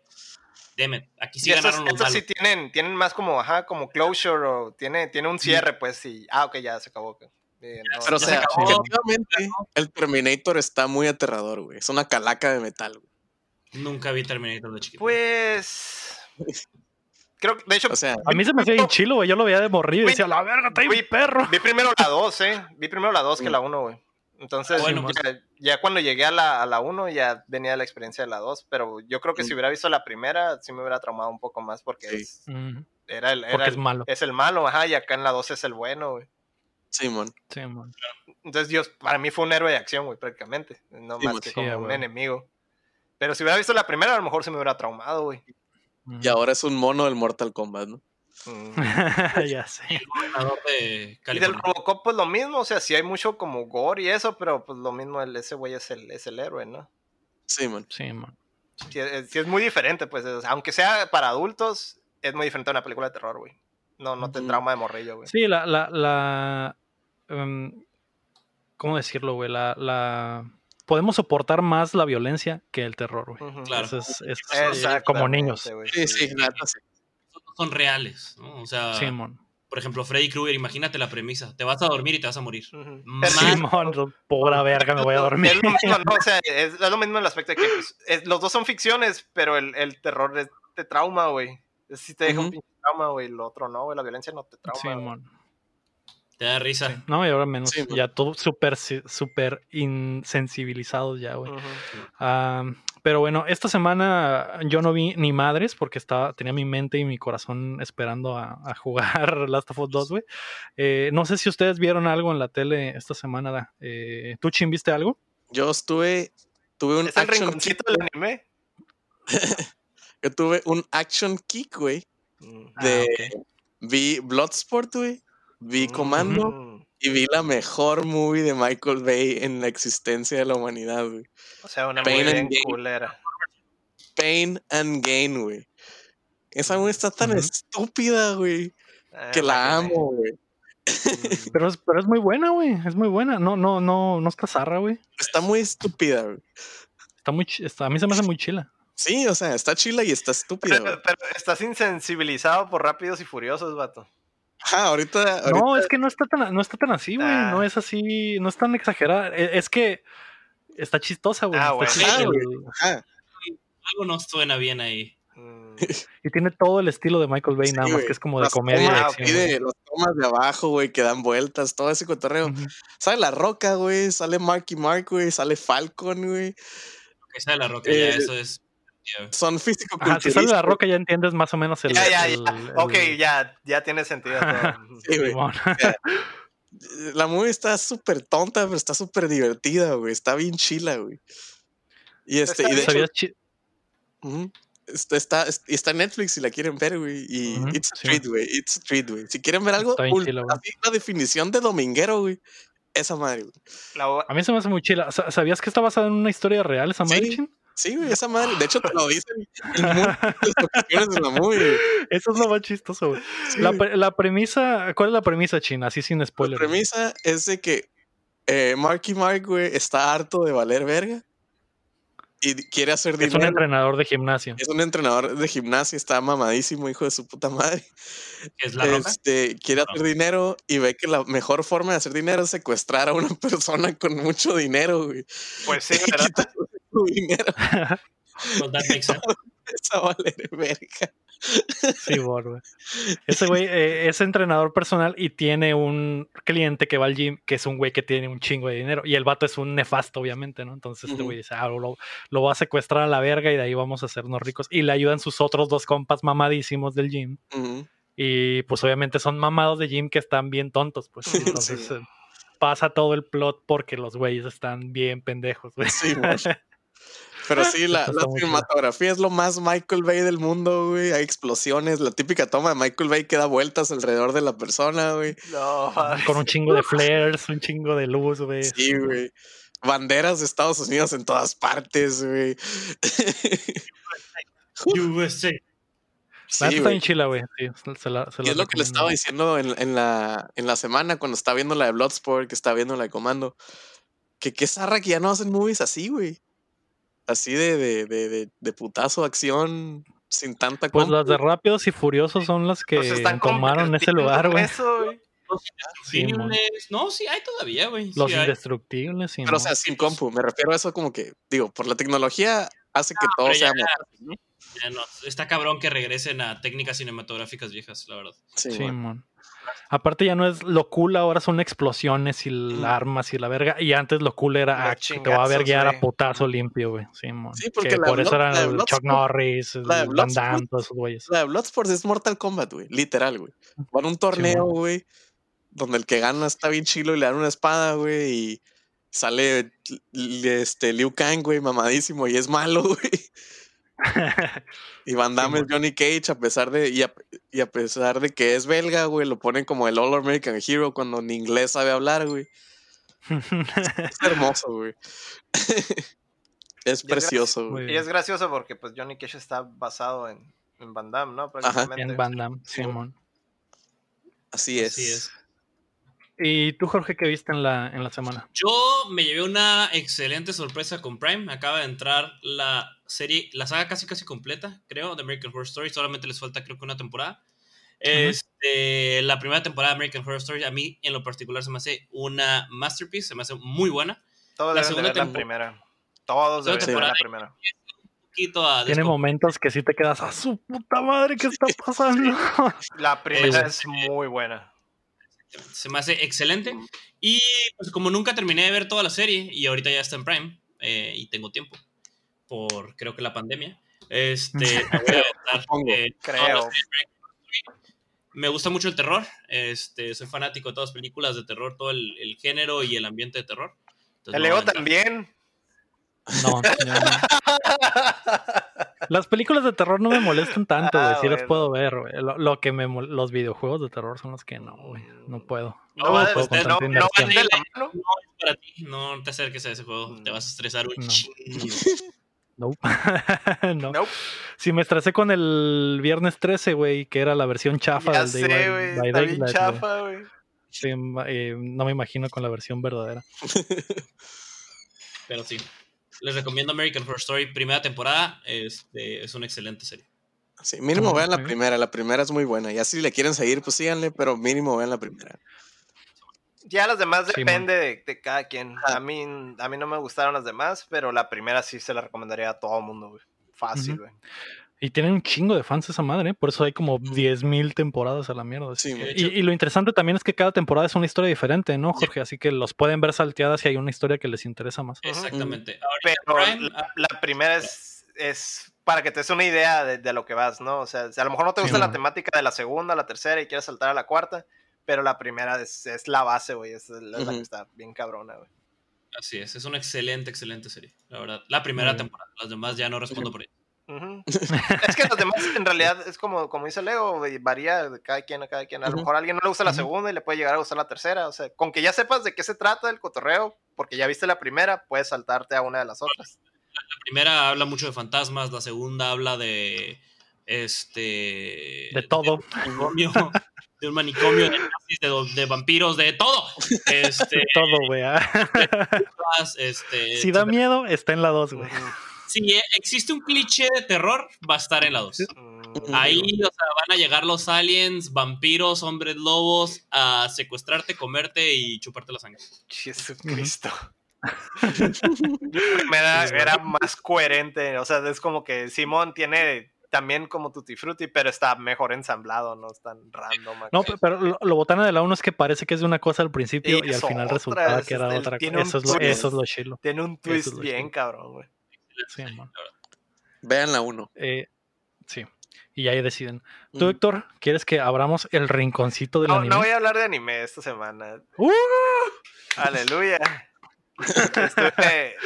Deme, aquí sí estos, ganaron los estos malos. sí tienen, tienen más como, ajá, como closure o tiene, tiene un cierre, pues, y, ah, ok, ya se acabó. Bien, no, Pero, o Ya sea, se acabó. efectivamente, el Terminator está muy aterrador, güey. Es una calaca de metal, güey. Nunca vi Terminator de chiquito. Pues. Creo que, de hecho, O sea, A mí se me hacía bien chilo, güey. Yo lo veía de morrillo y decía, la verga, está Güey, bien perro. vi primero la 2, ¿eh? Vi primero la 2 que la 1, güey. Entonces, Bueno, ya, pues- ya cuando llegué a la, a la 1 ya venía la experiencia de la 2, pero yo creo que si Mm. hubiera visto la primera, sí me hubiera traumado un poco más porque Sí. es, era el, era Porque es el- malo. es el malo, ajá, y acá en la 2 es el bueno, güey. Simón. Simón. Entonces, Dios, para mí fue un héroe de acción, güey, prácticamente. No Sí, más pues, que sí, como un enemigo. Pero si hubiera visto la primera, a lo mejor se me hubiera traumado, güey. Y ahora es un mono del Mortal Kombat, ¿no? Mm. ya sé. El gobernador de Y del. Robocop, pues lo mismo, o sea, sí hay mucho como gore y eso, pero pues lo mismo, el, ese güey es el, es el héroe, ¿no? Simón. Simón. Sí es, sí es muy diferente, pues, aunque sea para adultos, es muy diferente a una película de terror, güey. No, no te trauma de morrillo, güey. Sí, la, la, la em, ¿cómo decirlo, güey? La, la, podemos soportar más la violencia que el terror, güey. Ujú. Claro. Eso es, es- como niños. Sí, sí, sí. Son- Son reales, ¿no? O sea, Simón. por ejemplo, Freddy Krueger, imagínate la premisa. Te vas a dormir y te vas a morir. Ujú. Más- Pero- Simón, pobre verga, me voy a dormir. Es lo mismo, ¿no? O sea, es, es lo mismo en el aspecto de que pues, es- los dos son ficciones, pero el, el terror es- te trauma, güey. Si te deja un pinche trauma, güey. Lo otro no, güey. La violencia no te trauma. Simón. Te da risa. No, y ahora menos. Sí, ya todo súper súper insensibilizados ya, güey. Ah, pero bueno, esta semana yo no vi ni madres porque estaba, tenía mi mente y mi corazón esperando a, a jugar Last of Us 2, güey. Eh, no sé si ustedes vieron algo en la tele esta semana. Eh, ¿Tú, Chin, viste algo? Yo estuve. Tuve un ¿Es el action rinconcito del anime? Yo tuve un action kick, güey. Mm. De. Ah, Vi Bloodsport, güey. Vi Comando. Mm. Y vi la mejor movie de Michael Bay en la existencia de la humanidad, güey. O sea, una Pain and Gain. culera. Pain and Gain, güey. Esa movie está tan estúpida, güey. Ah, Que la amo, güey. Mm. Pero es, pero es muy buena, güey. Es muy buena. No, no, no, no está zarra, güey. Está muy estúpida, güey. Está muy, está, a mí se me hace muy chila. Sí, o sea, está chila y está estúpida. Pero, pero estás insensibilizado por rápidos y furiosos, vato. Ajá, ahorita, ahorita No, es que no está tan, no está tan así, güey. Ah. No es así, no es tan exagerada. E- Es, que está chistosa, güey. Ah, Ah, Algo no suena bien ahí. Y tiene todo el estilo de Michael Bay, Sí, nada más que es como de Las comedia. y tomas, acción, las tomas de abajo, güey, que dan vueltas, todo ese cotorreo. Sale La Roca, güey, sale Marky Mark, güey, sale Falcon, güey. Que sea la roca, Eh, ya, eso es. Son físico Ajá, si sale la roca ya entiendes más o menos el. ya, ya, ya. el- Ok, ya, ya tiene sentido. todo. Sí, güey. La movie está súper tonta, pero está súper divertida, güey. Está bien chila, güey. Y este, y de hecho, ¿Sabías chi- ujú, está, está, está en Netflix si la quieren ver, güey. Y Ujú, it's a sí. treat, güey. It's a treat, güey. Si quieren ver algo, chila, así, la definición de dominguero, güey. Esa madre, güey. La- A mí se me hace muy chila. Sa- ¿Sabías que está basada en una historia real esa madre, Sí. Sí, güey, esa madre. De hecho, te lo dicen en ocasiones la movie. Eso es lo más chistoso, güey. Sí, La, la premisa, ¿cuál es la premisa, Chin? Así sin La spoiler. güey. premisa es de que eh, Marky Mark, güey, está harto de valer verga y quiere hacer Es un dinero. entrenador de gimnasio. Es un entrenador de gimnasia, está mamadísimo, hijo de su puta madre. es la roca. Este, quiere hacer dinero y ve que la mejor forma de hacer dinero es secuestrar a una persona con mucho dinero, güey. Pues sí, ¿verdad? Su dinero. Well, that makes sense. Esa valer verga. Sí, bor, güey. Ese güey eh, es entrenador personal y tiene un cliente que va al gym, que es un güey que tiene un chingo de dinero. Y el vato es un nefasto, obviamente, ¿no? Entonces este güey dice, ah, lo, lo va a secuestrar a la verga y de ahí vamos a hacernos ricos. Y le ayudan sus otros dos compas mamadísimos del gym. Y pues obviamente son mamados de gym que están bien tontos, pues. Entonces Sí. eh, pasa todo el plot porque los güeyes están bien pendejos, güey. Sí, güey. Pero sí, la, cinematografía es lo más Michael Bay del mundo, güey. Hay explosiones, la típica toma de Michael Bay que da vueltas alrededor de la persona, güey. No. Con un chingo de flares, un chingo de luz, güey. Sí, güey. Banderas de Estados Unidos en todas partes, güey. USA. Sí, está güey. bien chila, güey. Sí, se la, se Y es lo que le estaba diciendo en, en la, en la semana cuando estaba viendo la de Bloodsport, que estaba viendo la de Comando. Que qué zarra que ya no hacen movies así, güey. Así de, de, de, de, de putazo, acción, sin tanta Pues las de Rápidos y Furiosos son las que Pues están tomaron ese lugar, güey. eso, güey. Los Sí, indestructibles. no, sí hay todavía, güey. Sí Los hay. indestructibles, sí. Pero, o sea, sin compu. Me refiero a eso como que, digo, por la tecnología hace que todo pero sea ya- ¿no? Ya no, está cabrón que regresen a técnicas cinematográficas viejas, la verdad. Sí, mon. Aparte ya no es lo cool, ahora son explosiones y Ujú. armas y la verga. Y antes lo cool era ah, te va a verguiar a güey. putazo limpio, güey. Sí, mon. Sí, porque la por eso eran la el Chuck Norris, el la de Van Bloodsport- Damme, todos esos güeyes. La de Bloodsport es Mortal Kombat, güey. Literal, güey. Van a un torneo, güey, donde el que gana está bien chilo y le dan una espada, güey, y sale este Liu Kang, güey, mamadísimo, y es malo, güey. Y Van Damme es Johnny Cage, a pesar de, y a, y a pesar de que es belga, güey, lo ponen como el All American Hero cuando ni inglés sabe hablar, güey. Es hermoso, güey. es precioso, güey. Y es gracioso porque pues Johnny Cage está basado en, en Van Damme, ¿no? Prácticamente. en Van Damme, Sí, Simón. Así es. Así es. ¿Y tú, Jorge, qué viste en la, en la semana? Yo me llevé una excelente sorpresa con Prime. Acaba de entrar la serie, la saga casi casi completa, creo, de American Horror Story. Solamente les falta creo que una temporada. Este, la primera temporada de American Horror Story a mí en lo particular se me hace una masterpiece, se me hace muy buena. Todos La de segunda ver la primera. Todos deben de ver la primera. A Tiene momentos que sí te quedas a su puta madre, ¿qué está pasando? La primera es muy buena. se me hace excelente. Y pues como nunca terminé de ver toda la serie y ahorita ya está en Prime eh, y tengo tiempo por creo que la pandemia, este, me voy a aventar, Supongo. eh, Creo. las me gusta mucho el terror, este, soy fanático de todas las películas de terror, todo el, el género y el ambiente de terror. Entonces, El aventar. también. No, yo no. Las películas de terror no me molestan tanto, güey. Ah, sí las bueno. puedo ver, güey. Lo, lo que me mol- los videojuegos de terror son los que no, güey. No puedo. No, No, puedo usted no, no van de la mano. No es para ti, no te acerques a ese juego, te vas a estresar un No. chingo. Nope. no. Nope. Si me estresé con el viernes 13, güey, que era la versión chafa Ya del sé, Day by- by Daylight, chafa, güey. Sí, eh, no me imagino con la versión verdadera. Pero sí. Les recomiendo American Horror Story, primera temporada. Este, es una excelente serie. Sí, mínimo Ujú, vean la primera. La primera es muy buena. Ya si le quieren seguir, pues síganle, pero mínimo vean la primera. Ya las demás Sí, depende de, de cada quien. Ah. A mí, a mí no me gustaron las demás, pero la primera sí se la recomendaría a todo mundo, güey. Fácil, güey. Y tienen un chingo de fans esa madre, ¿eh? por eso hay como 10.000 temporadas a la mierda. Sí, Y, lo interesante también es que cada temporada es una historia diferente, ¿no, Jorge? Así que los pueden ver salteadas si hay una historia que les interesa más. Exactamente. Pero Prime, la, la primera es, es para que te des una idea de, de lo que vas, ¿no? O sea, si a lo mejor no te Sí, gusta la man. temática de la segunda, la tercera y quieres saltar a la cuarta, pero la primera es, es la base, güey. Es la, que está bien cabrona, güey. Así es, es una excelente, excelente serie, la verdad. La primera temporada, las demás ya no respondo por ello. Ujú. es que los demás, en realidad, es como, como dice Leo, güey, varía de cada quien a cada quien. A lo mejor a alguien no le gusta la segunda y le puede llegar a gustar la tercera. O sea, con que ya sepas de qué se trata el cotorreo, porque ya viste la primera, puedes saltarte a una de las otras. La primera habla mucho de fantasmas, la segunda habla de este De todo. manicomio, de un manicomio, de, nazis, de, de vampiros, de todo. Este, Todo, güey. ah. este, Si da miedo, está en la 2, güey. si eh, existe un cliché de terror, va a estar en la 2. Mm, Ahí, o sea, van a llegar los aliens, vampiros, hombres lobos, a secuestrarte, comerte y chuparte la sangre. Jesucristo. Primera Sí, era más coherente, o sea, es como que Simón tiene también como Tutti Frutti, pero está mejor ensamblado, no es tan random. acá. No, pe- pero lo, lo botana de la 1 es que parece que es de una cosa al principio y al final resultaba es que era este, otra cosa. Eso es lo, eso es lo chilo. Tiene un twist es bien cabrón, güey. Sí. Vean la 1. Eh, sí. Y ahí deciden. Tú. Héctor, ¿quieres que abramos el rinconcito del No, anime? no voy a hablar de anime esta semana. ¡Uh! Aleluya. Estoy, eh,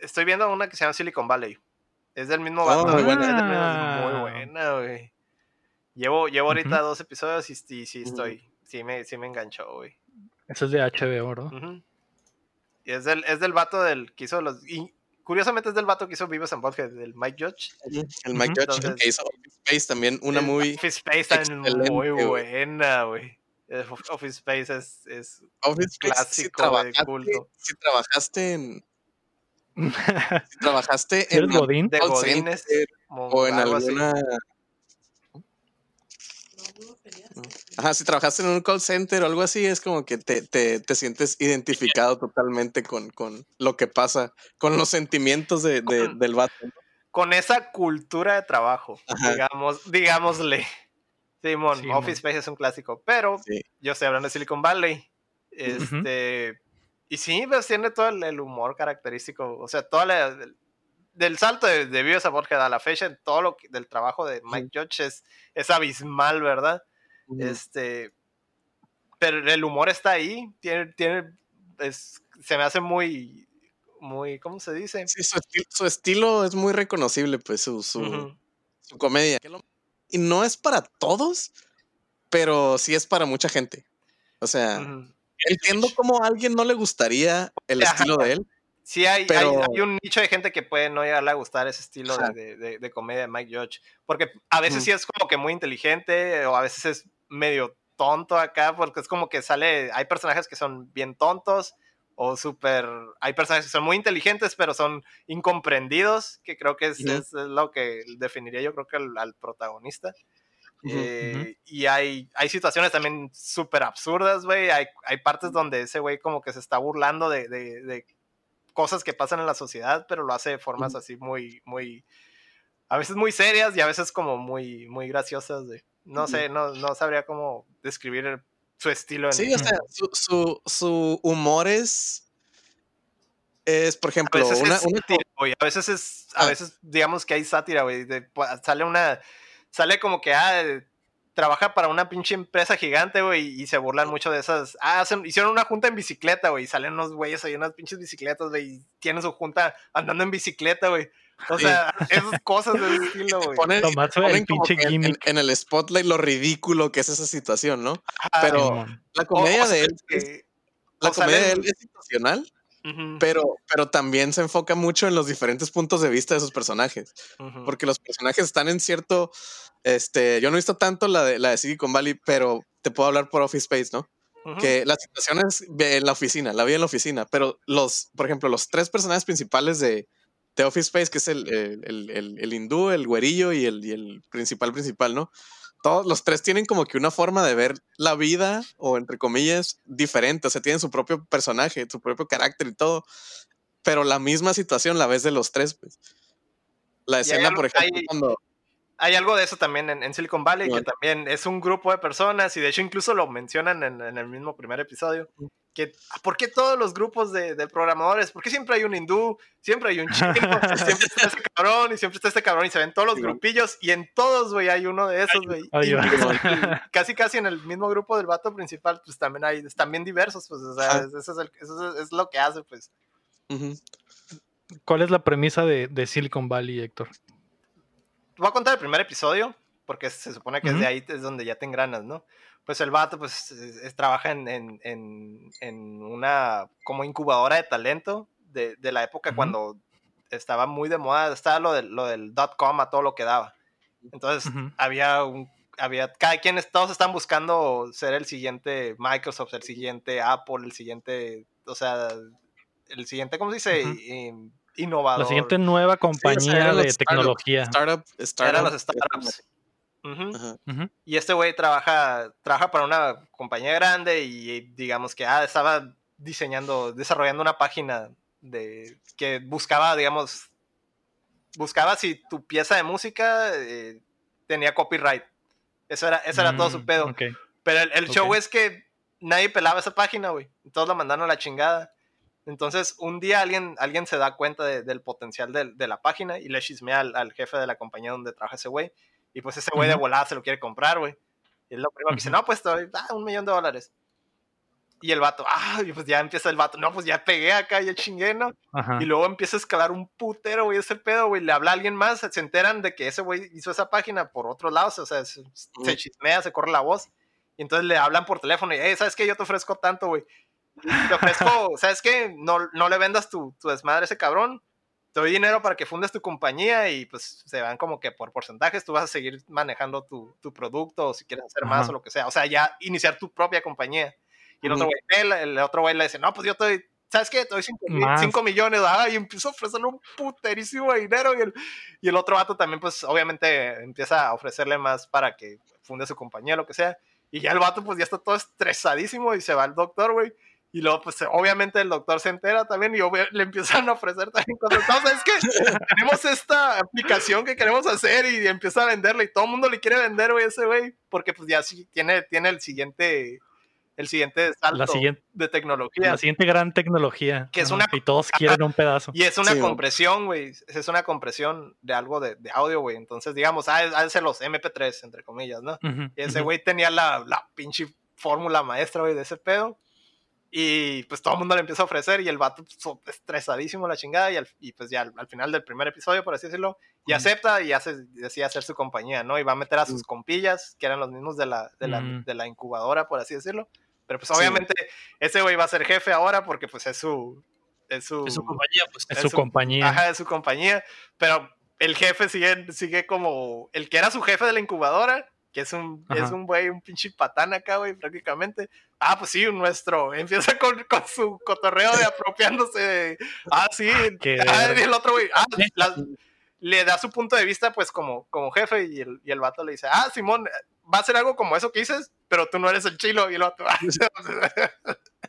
estoy viendo una que se llama Silicon Valley. Es del mismo Oh, vato. muy güey. buena. Es del mismo- Ah. Muy buena, güey. Llevo, llevo ahorita dos episodios y, sí- estoy. Sí me, sí me enganchó, güey. Eso es de HBO. Y es del, es del vato del que hizo los. Y curiosamente es del vato que hizo Vivos en Butthead, del Mike Judge. El Mike. Judge Entonces- que hizo Office Space también, una El muy. Office Space también muy buena, güey. Office Space es, es Office Space, si clásico, güey, trabajaste, culto. si trabajaste en. Si trabajaste ¿Eres en Godín? de call Godines center mo- o en alguna. Ajá, si trabajaste en un call center o algo así, es como que te, te, te sientes identificado totalmente con, con lo que pasa, con los sentimientos de, de- Con- del vato. ¿no? con esa cultura de trabajo, Ajá. digamos, digámosle. Simón, Sí, Office Space es un clásico, pero Sí. yo estoy hablando de Silicon Valley. Este, y sí, pues tiene todo el, el humor característico, o sea, toda la, del, salto de, de Vives a Borges a la fecha, todo lo que- del trabajo de Mike Judge es, es abismal, ¿verdad? Este, pero el humor está ahí, tiene, tiene, es, se me hace muy, muy, ¿cómo se dice? Sí, su, esti- su estilo es muy reconocible, pues, su, su, comedia. Y no es para todos, pero sí es para mucha gente. O sea. Entiendo cómo a alguien no le gustaría el Ajá. estilo de él. Sí, hay, hay- Pero- hay, un nicho de gente que puede no llegarle a gustar ese estilo de, de- de comedia de Mike Judge. Porque a veces Ujú. sí es como que muy inteligente o a veces es medio tonto acá, porque es como que sale, hay personajes que son bien tontos o súper, hay personajes que son muy inteligentes pero son incomprendidos, que creo que es, es- es lo que definiría yo creo que al, al protagonista. Eh, Y hay, hay situaciones también súper absurdas, güey. Hay, hay partes donde ese güey como que se está burlando de, de- de cosas que pasan en la sociedad, pero lo hace de formas así muy, muy, a veces muy serias y a veces como muy, muy graciosas, güey. No sé, no, no sabría cómo describir el- su estilo. En, Sí, o sea, su, su, su humor es. Es, por a ejemplo, veces una, es una-. A veces es, a Ah. veces digamos que hay sátira, güey. pa- Sale una, sale como que, ah, eh, trabaja para una pinche empresa gigante, güey, y se burlan mucho de esas. Ah, hacen- hicieron una junta en bicicleta, güey, y salen unos güeyes ahí, unas pinches bicicletas, güey, y tienen su junta andando en bicicleta, güey. O Sí. sea, esas cosas de ese estilo, güey. ponen, Tomás, ponen pinche en, en- el spotlight lo ridículo que es esa situación, ¿no? Pero-. La comedia o sea, de él es, que- la comedia de él es situacional, Pero, pero también se enfoca mucho en los diferentes puntos de vista de esos personajes. ujú. porque los personajes están en cierto, este, yo no he visto tanto la de, la de Silicon Valley, pero te puedo hablar por Office Space, ¿no? Ujú. Que la situación es en la oficina, la vi en la oficina, pero los, por ejemplo, los tres personajes principales de, de Office Space, que es el, el, el, el- el hindú, el güerillo y el, y el principal principal, ¿no? Todos los tres tienen como que una forma de ver la vida, o entre comillas, diferente, o sea, tienen su propio personaje, su propio carácter y todo, pero la misma situación la ves de los tres, pues. La escena, algo- por ejemplo, hay- cuando... Hay algo de eso también en, en Silicon Valley, que también es un grupo de personas, y de hecho incluso lo mencionan en, en el mismo primer episodio, que, ¿por qué todos los grupos de, de, programadores? ¿Por qué siempre hay un hindú? Siempre hay un chino, siempre está este cabrón y siempre está este cabrón y se ven todos los grupillos y en todos, güey, hay uno de esos, güey. casi, casi en el mismo grupo del vato principal, pues también hay, también diversos, pues, o sea, eso, es el, eso, es lo que hace, pues. ¿Cuál es la premisa de, de, Silicon Valley, Héctor? Voy a contar el primer episodio, porque se supone que es de ahí es donde ya te engranas, ¿no? Pues el vato pues es, trabaja en, en, en, una como incubadora de talento de, de la época cuando estaba muy de moda, estaba lo, de, lo del dot com a todo lo que daba. Entonces había un, había, cada quien, todos están buscando ser el siguiente Microsoft, el siguiente Apple, el siguiente, o sea, el siguiente, ¿cómo se dice? Innovador. La siguiente nueva compañía de tecnología. Startup, eran los startups. Y este güey trabaja, trabaja para una compañía grande y digamos que ah, estaba diseñando, desarrollando una página de que buscaba, digamos, buscaba si tu pieza de música eh, tenía copyright. Eso era, eso era todo su mm, pedo. Pero el, show es que nadie pelaba esa página, güey. Todos la mandaron a la chingada. Entonces, un día alguien, alguien se da cuenta del potencial de, la página y le chismea al, al, jefe de la compañía donde trabaja ese güey. Y pues ese güey de volada se lo quiere comprar, güey. Y es lo primero que dice, no, pues ah, un millón de dólares. Y el vato, ah, y pues ya empieza el vato, no, pues ya pegué acá, ya chingué, ¿no? Y luego empieza a escalar un putero, güey, ese pedo, güey. Le habla a alguien más, se enteran de que ese güey hizo esa página por otro lado, o sea, se, chismea, se corre la voz. Y entonces le hablan por teléfono y, hey, ¿sabes qué? Yo te ofrezco tanto, güey. Te ofrezco, ¿sabes qué? No, no le vendas tu, tu desmadre a ese cabrón te doy dinero para que fundes tu compañía y pues se van como que por porcentajes tú vas a seguir manejando tu, tu producto o si quieres hacer más o lo que sea. O sea, ya iniciar tu propia compañía. Y el otro güey, el, otro güey le dice, no, pues yo te doy, ¿sabes qué? Te doy 5 millones, ah, y empiezo a ofrecerle un puterísimo dinero y el, y el otro vato también pues obviamente empieza a ofrecerle más para que funde su compañía, lo que sea. Y ya el vato pues ya está todo estresadísimo y se va al doctor, güey. Y luego, pues obviamente el doctor se entera también y le empiezan a ofrecer también cosas. es que tenemos esta aplicación que queremos hacer y empieza a venderla y todo el mundo le quiere vender, güey, ese güey, porque pues ya sí tiene, tiene el siguiente el siguiente salto de tecnología. La siguiente gran tecnología. Que es una, y todos quieren un pedazo. Y es una compresión, güey. Es una compresión de algo de, de audio, güey. Entonces, digamos, a ser los MP3, entre comillas, ¿no? y ese güey tenía la, la pinche fórmula maestra, güey, de ese pedo. Y pues todo el mundo le empieza a ofrecer y el vato pues, estresadísimo la chingada y, y pues ya al, final del primer episodio, por así decirlo, y acepta y hace, decide hacer su compañía, ¿no? Y va a meter a sus compillas, que eran los mismos de la, de la, de la incubadora, por así decirlo. Pero pues obviamente ese güey va a ser jefe ahora porque pues es su... Es su, es su compañía, pues. Es, su, compañía. Ajá, es su compañía. Pero el jefe sigue, sigue como... El que era su jefe de la incubadora que es un, es un güey, un pinche patán acá, güey, prácticamente. Ah, pues sí, nuestro. Empieza con, con su cotorreo de apropiándose de. Ah, sí. Ah, y el otro güey. Ah, le da su punto de vista, pues, como, como jefe, y el, y el vato le dice: Ah, Simón, va a ser algo como eso que dices, pero tú no eres el chilo. Y el vato. Ah, este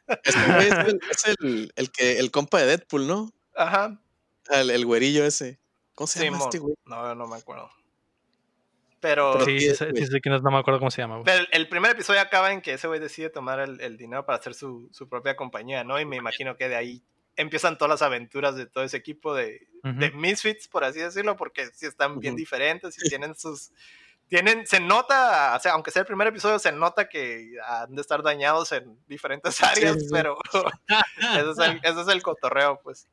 güey es, el, el, que, el compa de Deadpool, ¿no? Ajá. El, el güerillo ese. ¿Cómo se llama este güey? No, no me acuerdo. Pero. Sí, sí, sí, que no, me acuerdo cómo se llama. Pero el primer episodio acaba en que ese güey decide tomar el, dinero para hacer su, su, propia compañía, ¿no? Y me imagino que de ahí empiezan todas las aventuras de todo ese equipo de, de Misfits, por así decirlo, porque sí están bien diferentes y tienen sus. Tienen, se nota, o sea, aunque sea el primer episodio, se nota que han de estar dañados en diferentes áreas, pero ese, es el, ese es el cotorreo, pues.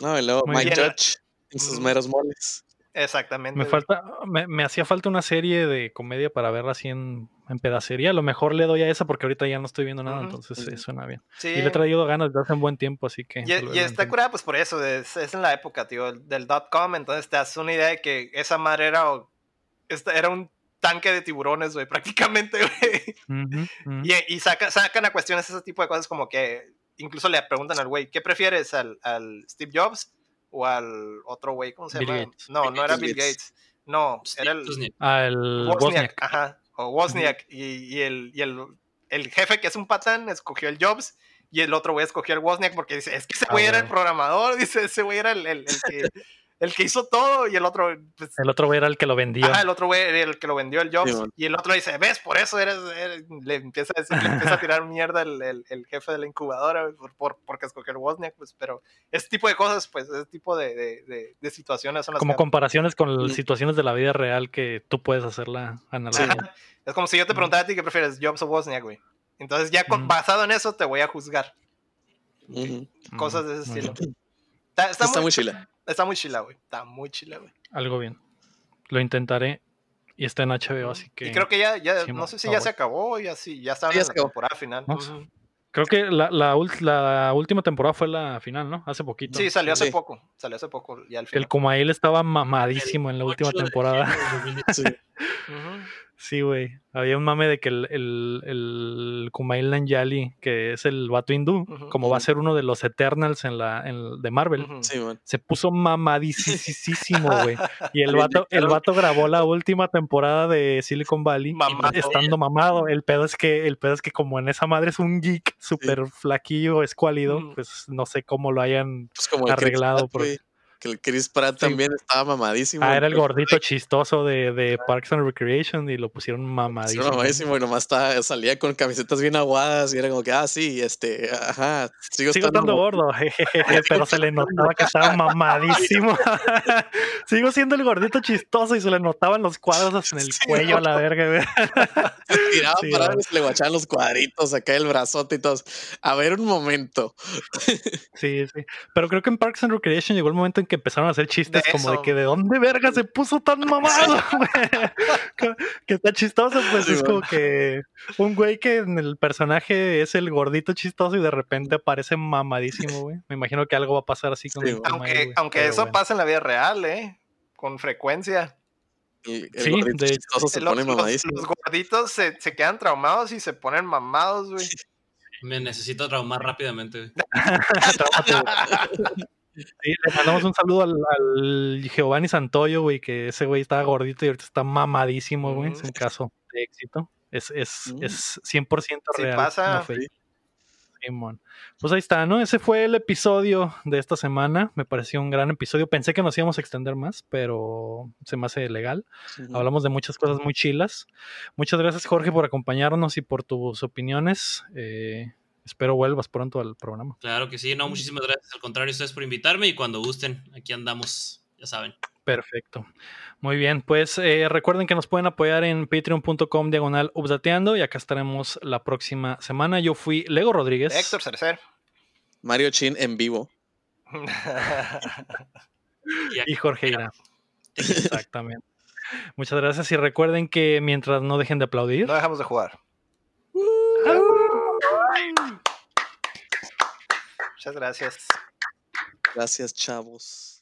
No, y luego Mike Judge en sus meros moles. Exactamente. Me, falta, me, hacía falta una serie de comedia para verla así en, en, pedacería. A lo mejor le doy a esa porque ahorita ya no estoy viendo nada, entonces suena bien. Y le he traído ganas de hace un buen tiempo, así que. Y, está curada, pues por eso, es, en la época, tío, del dot com, entonces te das una idea de que esa madre era, era un tanque de tiburones, güey, prácticamente, güey. Y, sacan a cuestiones ese tipo de cosas como que incluso le preguntan al güey, ¿qué prefieres al, al Steve Jobs? O al otro güey, ¿cómo se llama? No, no era Bill Gates. No, era el. Ah, el Wozniak. Ajá, o Wozniak. y, el, y el, el, jefe, que es un patán, escogió el Jobs. Y el otro güey escogió el Wozniak porque dice: Es que ese güey era el programador. Dice: Ese güey era el, el, que. El que hizo todo y el otro, pues, El otro güey era el que lo vendió. ajá, el otro güey era el que lo vendió el Jobs Sí, y el otro dice, ves, por eso eres, eres-" le empieza a decir, le empieza a tirar mierda el, el- el jefe de la incubadora güey, por, por, porque escogió Wozniak, pues, pero ese tipo de cosas, pues, ese tipo de, de, de- de situaciones son las Como que- comparaciones con Mm. situaciones de la vida real que tú puedes hacerla analogía. Ajá. Es como si yo te preguntara a ti qué prefieres, Jobs o Wozniak, güey. Entonces ya con- basado en eso te voy a juzgar. Cosas de ese Mm, estilo. bien. Está, está Está muy, muy chila. Está muy chila, güey. Está muy chila, güey. Algo bien. Lo intentaré y está en HBO, así que. Y creo que ya, ya sí, no sé si ya se acabó, ya sí, ya está Sí, ya en se la acabó. temporada final. No. Creo que la, la, última temporada fue la final, ¿no? Hace poquito. Sí, salió hace Sí. poco. Salió hace poco, ya al El final. Kumail estaba mamadísimo en la última 8 de temporada. del 2010. Sí. Güey. Había un mame de que el, el, el Kumail Nanjiani, que es el vato hindú, como va a ser uno de los Eternals en la, en, de Marvel. Sí, man. se puso mamadísimo, güey. Y el vato, el vato grabó la última temporada de Silicon Valley Mamado. estando mamado. El pedo es que, el pedo es que como en esa madre es un geek súper flaquillo, escuálido, pues no sé cómo lo hayan. Pues como Arreglado Pratt, por- güey, Que el Chris Pratt Sí. también estaba mamadísimo. Ah, era el gordito chistoso de, de Parks and Recreation y lo pusieron Sí, mamadísimo. mamadísimo y nomás estaba, salía con camisetas bien aguadas y era como que, ah, sí, este, ajá, sigo, Sigo estando gordo, pero se le notaba que estaba mamadísimo. Sigo siendo el gordito chistoso y se le notaban los cuadros en el Sí, cuello a la verga. Se tiraba para y se le guachaban los cuadritos, acá el brazote y todo. A ver, un momento. Sí, sí. Pero creo que en Parks and Recreation llegó el momento en que empezaron a hacer chistes De como de que de dónde verga se puso tan mamado, güey? Que- está chistoso, pues Sí, es como que un güey que en el personaje es el gordito chistoso y de repente aparece mamadísimo, güey. Me imagino que algo va a pasar así con Sí, el Aunque, aunque Pero eso bueno. pasa en la vida real, ¿eh? Con frecuencia. El, el Sí, gordito de- chistoso se Los, pone los- mamadísimo. los gorditos se, se quedan traumados y se ponen mamados, güey. Me necesito traumar rápidamente. Sí, le mandamos un saludo al, al Giovanni Santoyo, güey, que ese güey estaba gordito y ahorita está mamadísimo, güey. Es un caso de éxito. Es, es, Mm. es 100% Sí real. pasa. no fake. Simón. Pues ahí está, ¿no? Ese fue el episodio de esta semana. Me pareció un gran episodio. Pensé que nos íbamos a extender más, pero se me hace legal. Hablamos de muchas cosas muy chilas. Muchas gracias, Jorge, por acompañarnos y por tus opiniones. Eh, espero vuelvas pronto al programa. Claro que sí, no, muchísimas gracias. Al contrario, ustedes por invitarme y cuando gusten, aquí andamos, ya saben. Perfecto. Muy bien, pues eh, recuerden que nos pueden apoyar en patreon.com diagonal updateando y acá estaremos la próxima semana. Yo fui Lego Rodríguez. Héctor Cercer. Mario Chin en vivo. Y Jorge Ira. Exactamente. Muchas gracias y recuerden que mientras no dejen de aplaudir, no dejamos de jugar. Muchas gracias. Gracias, chavos.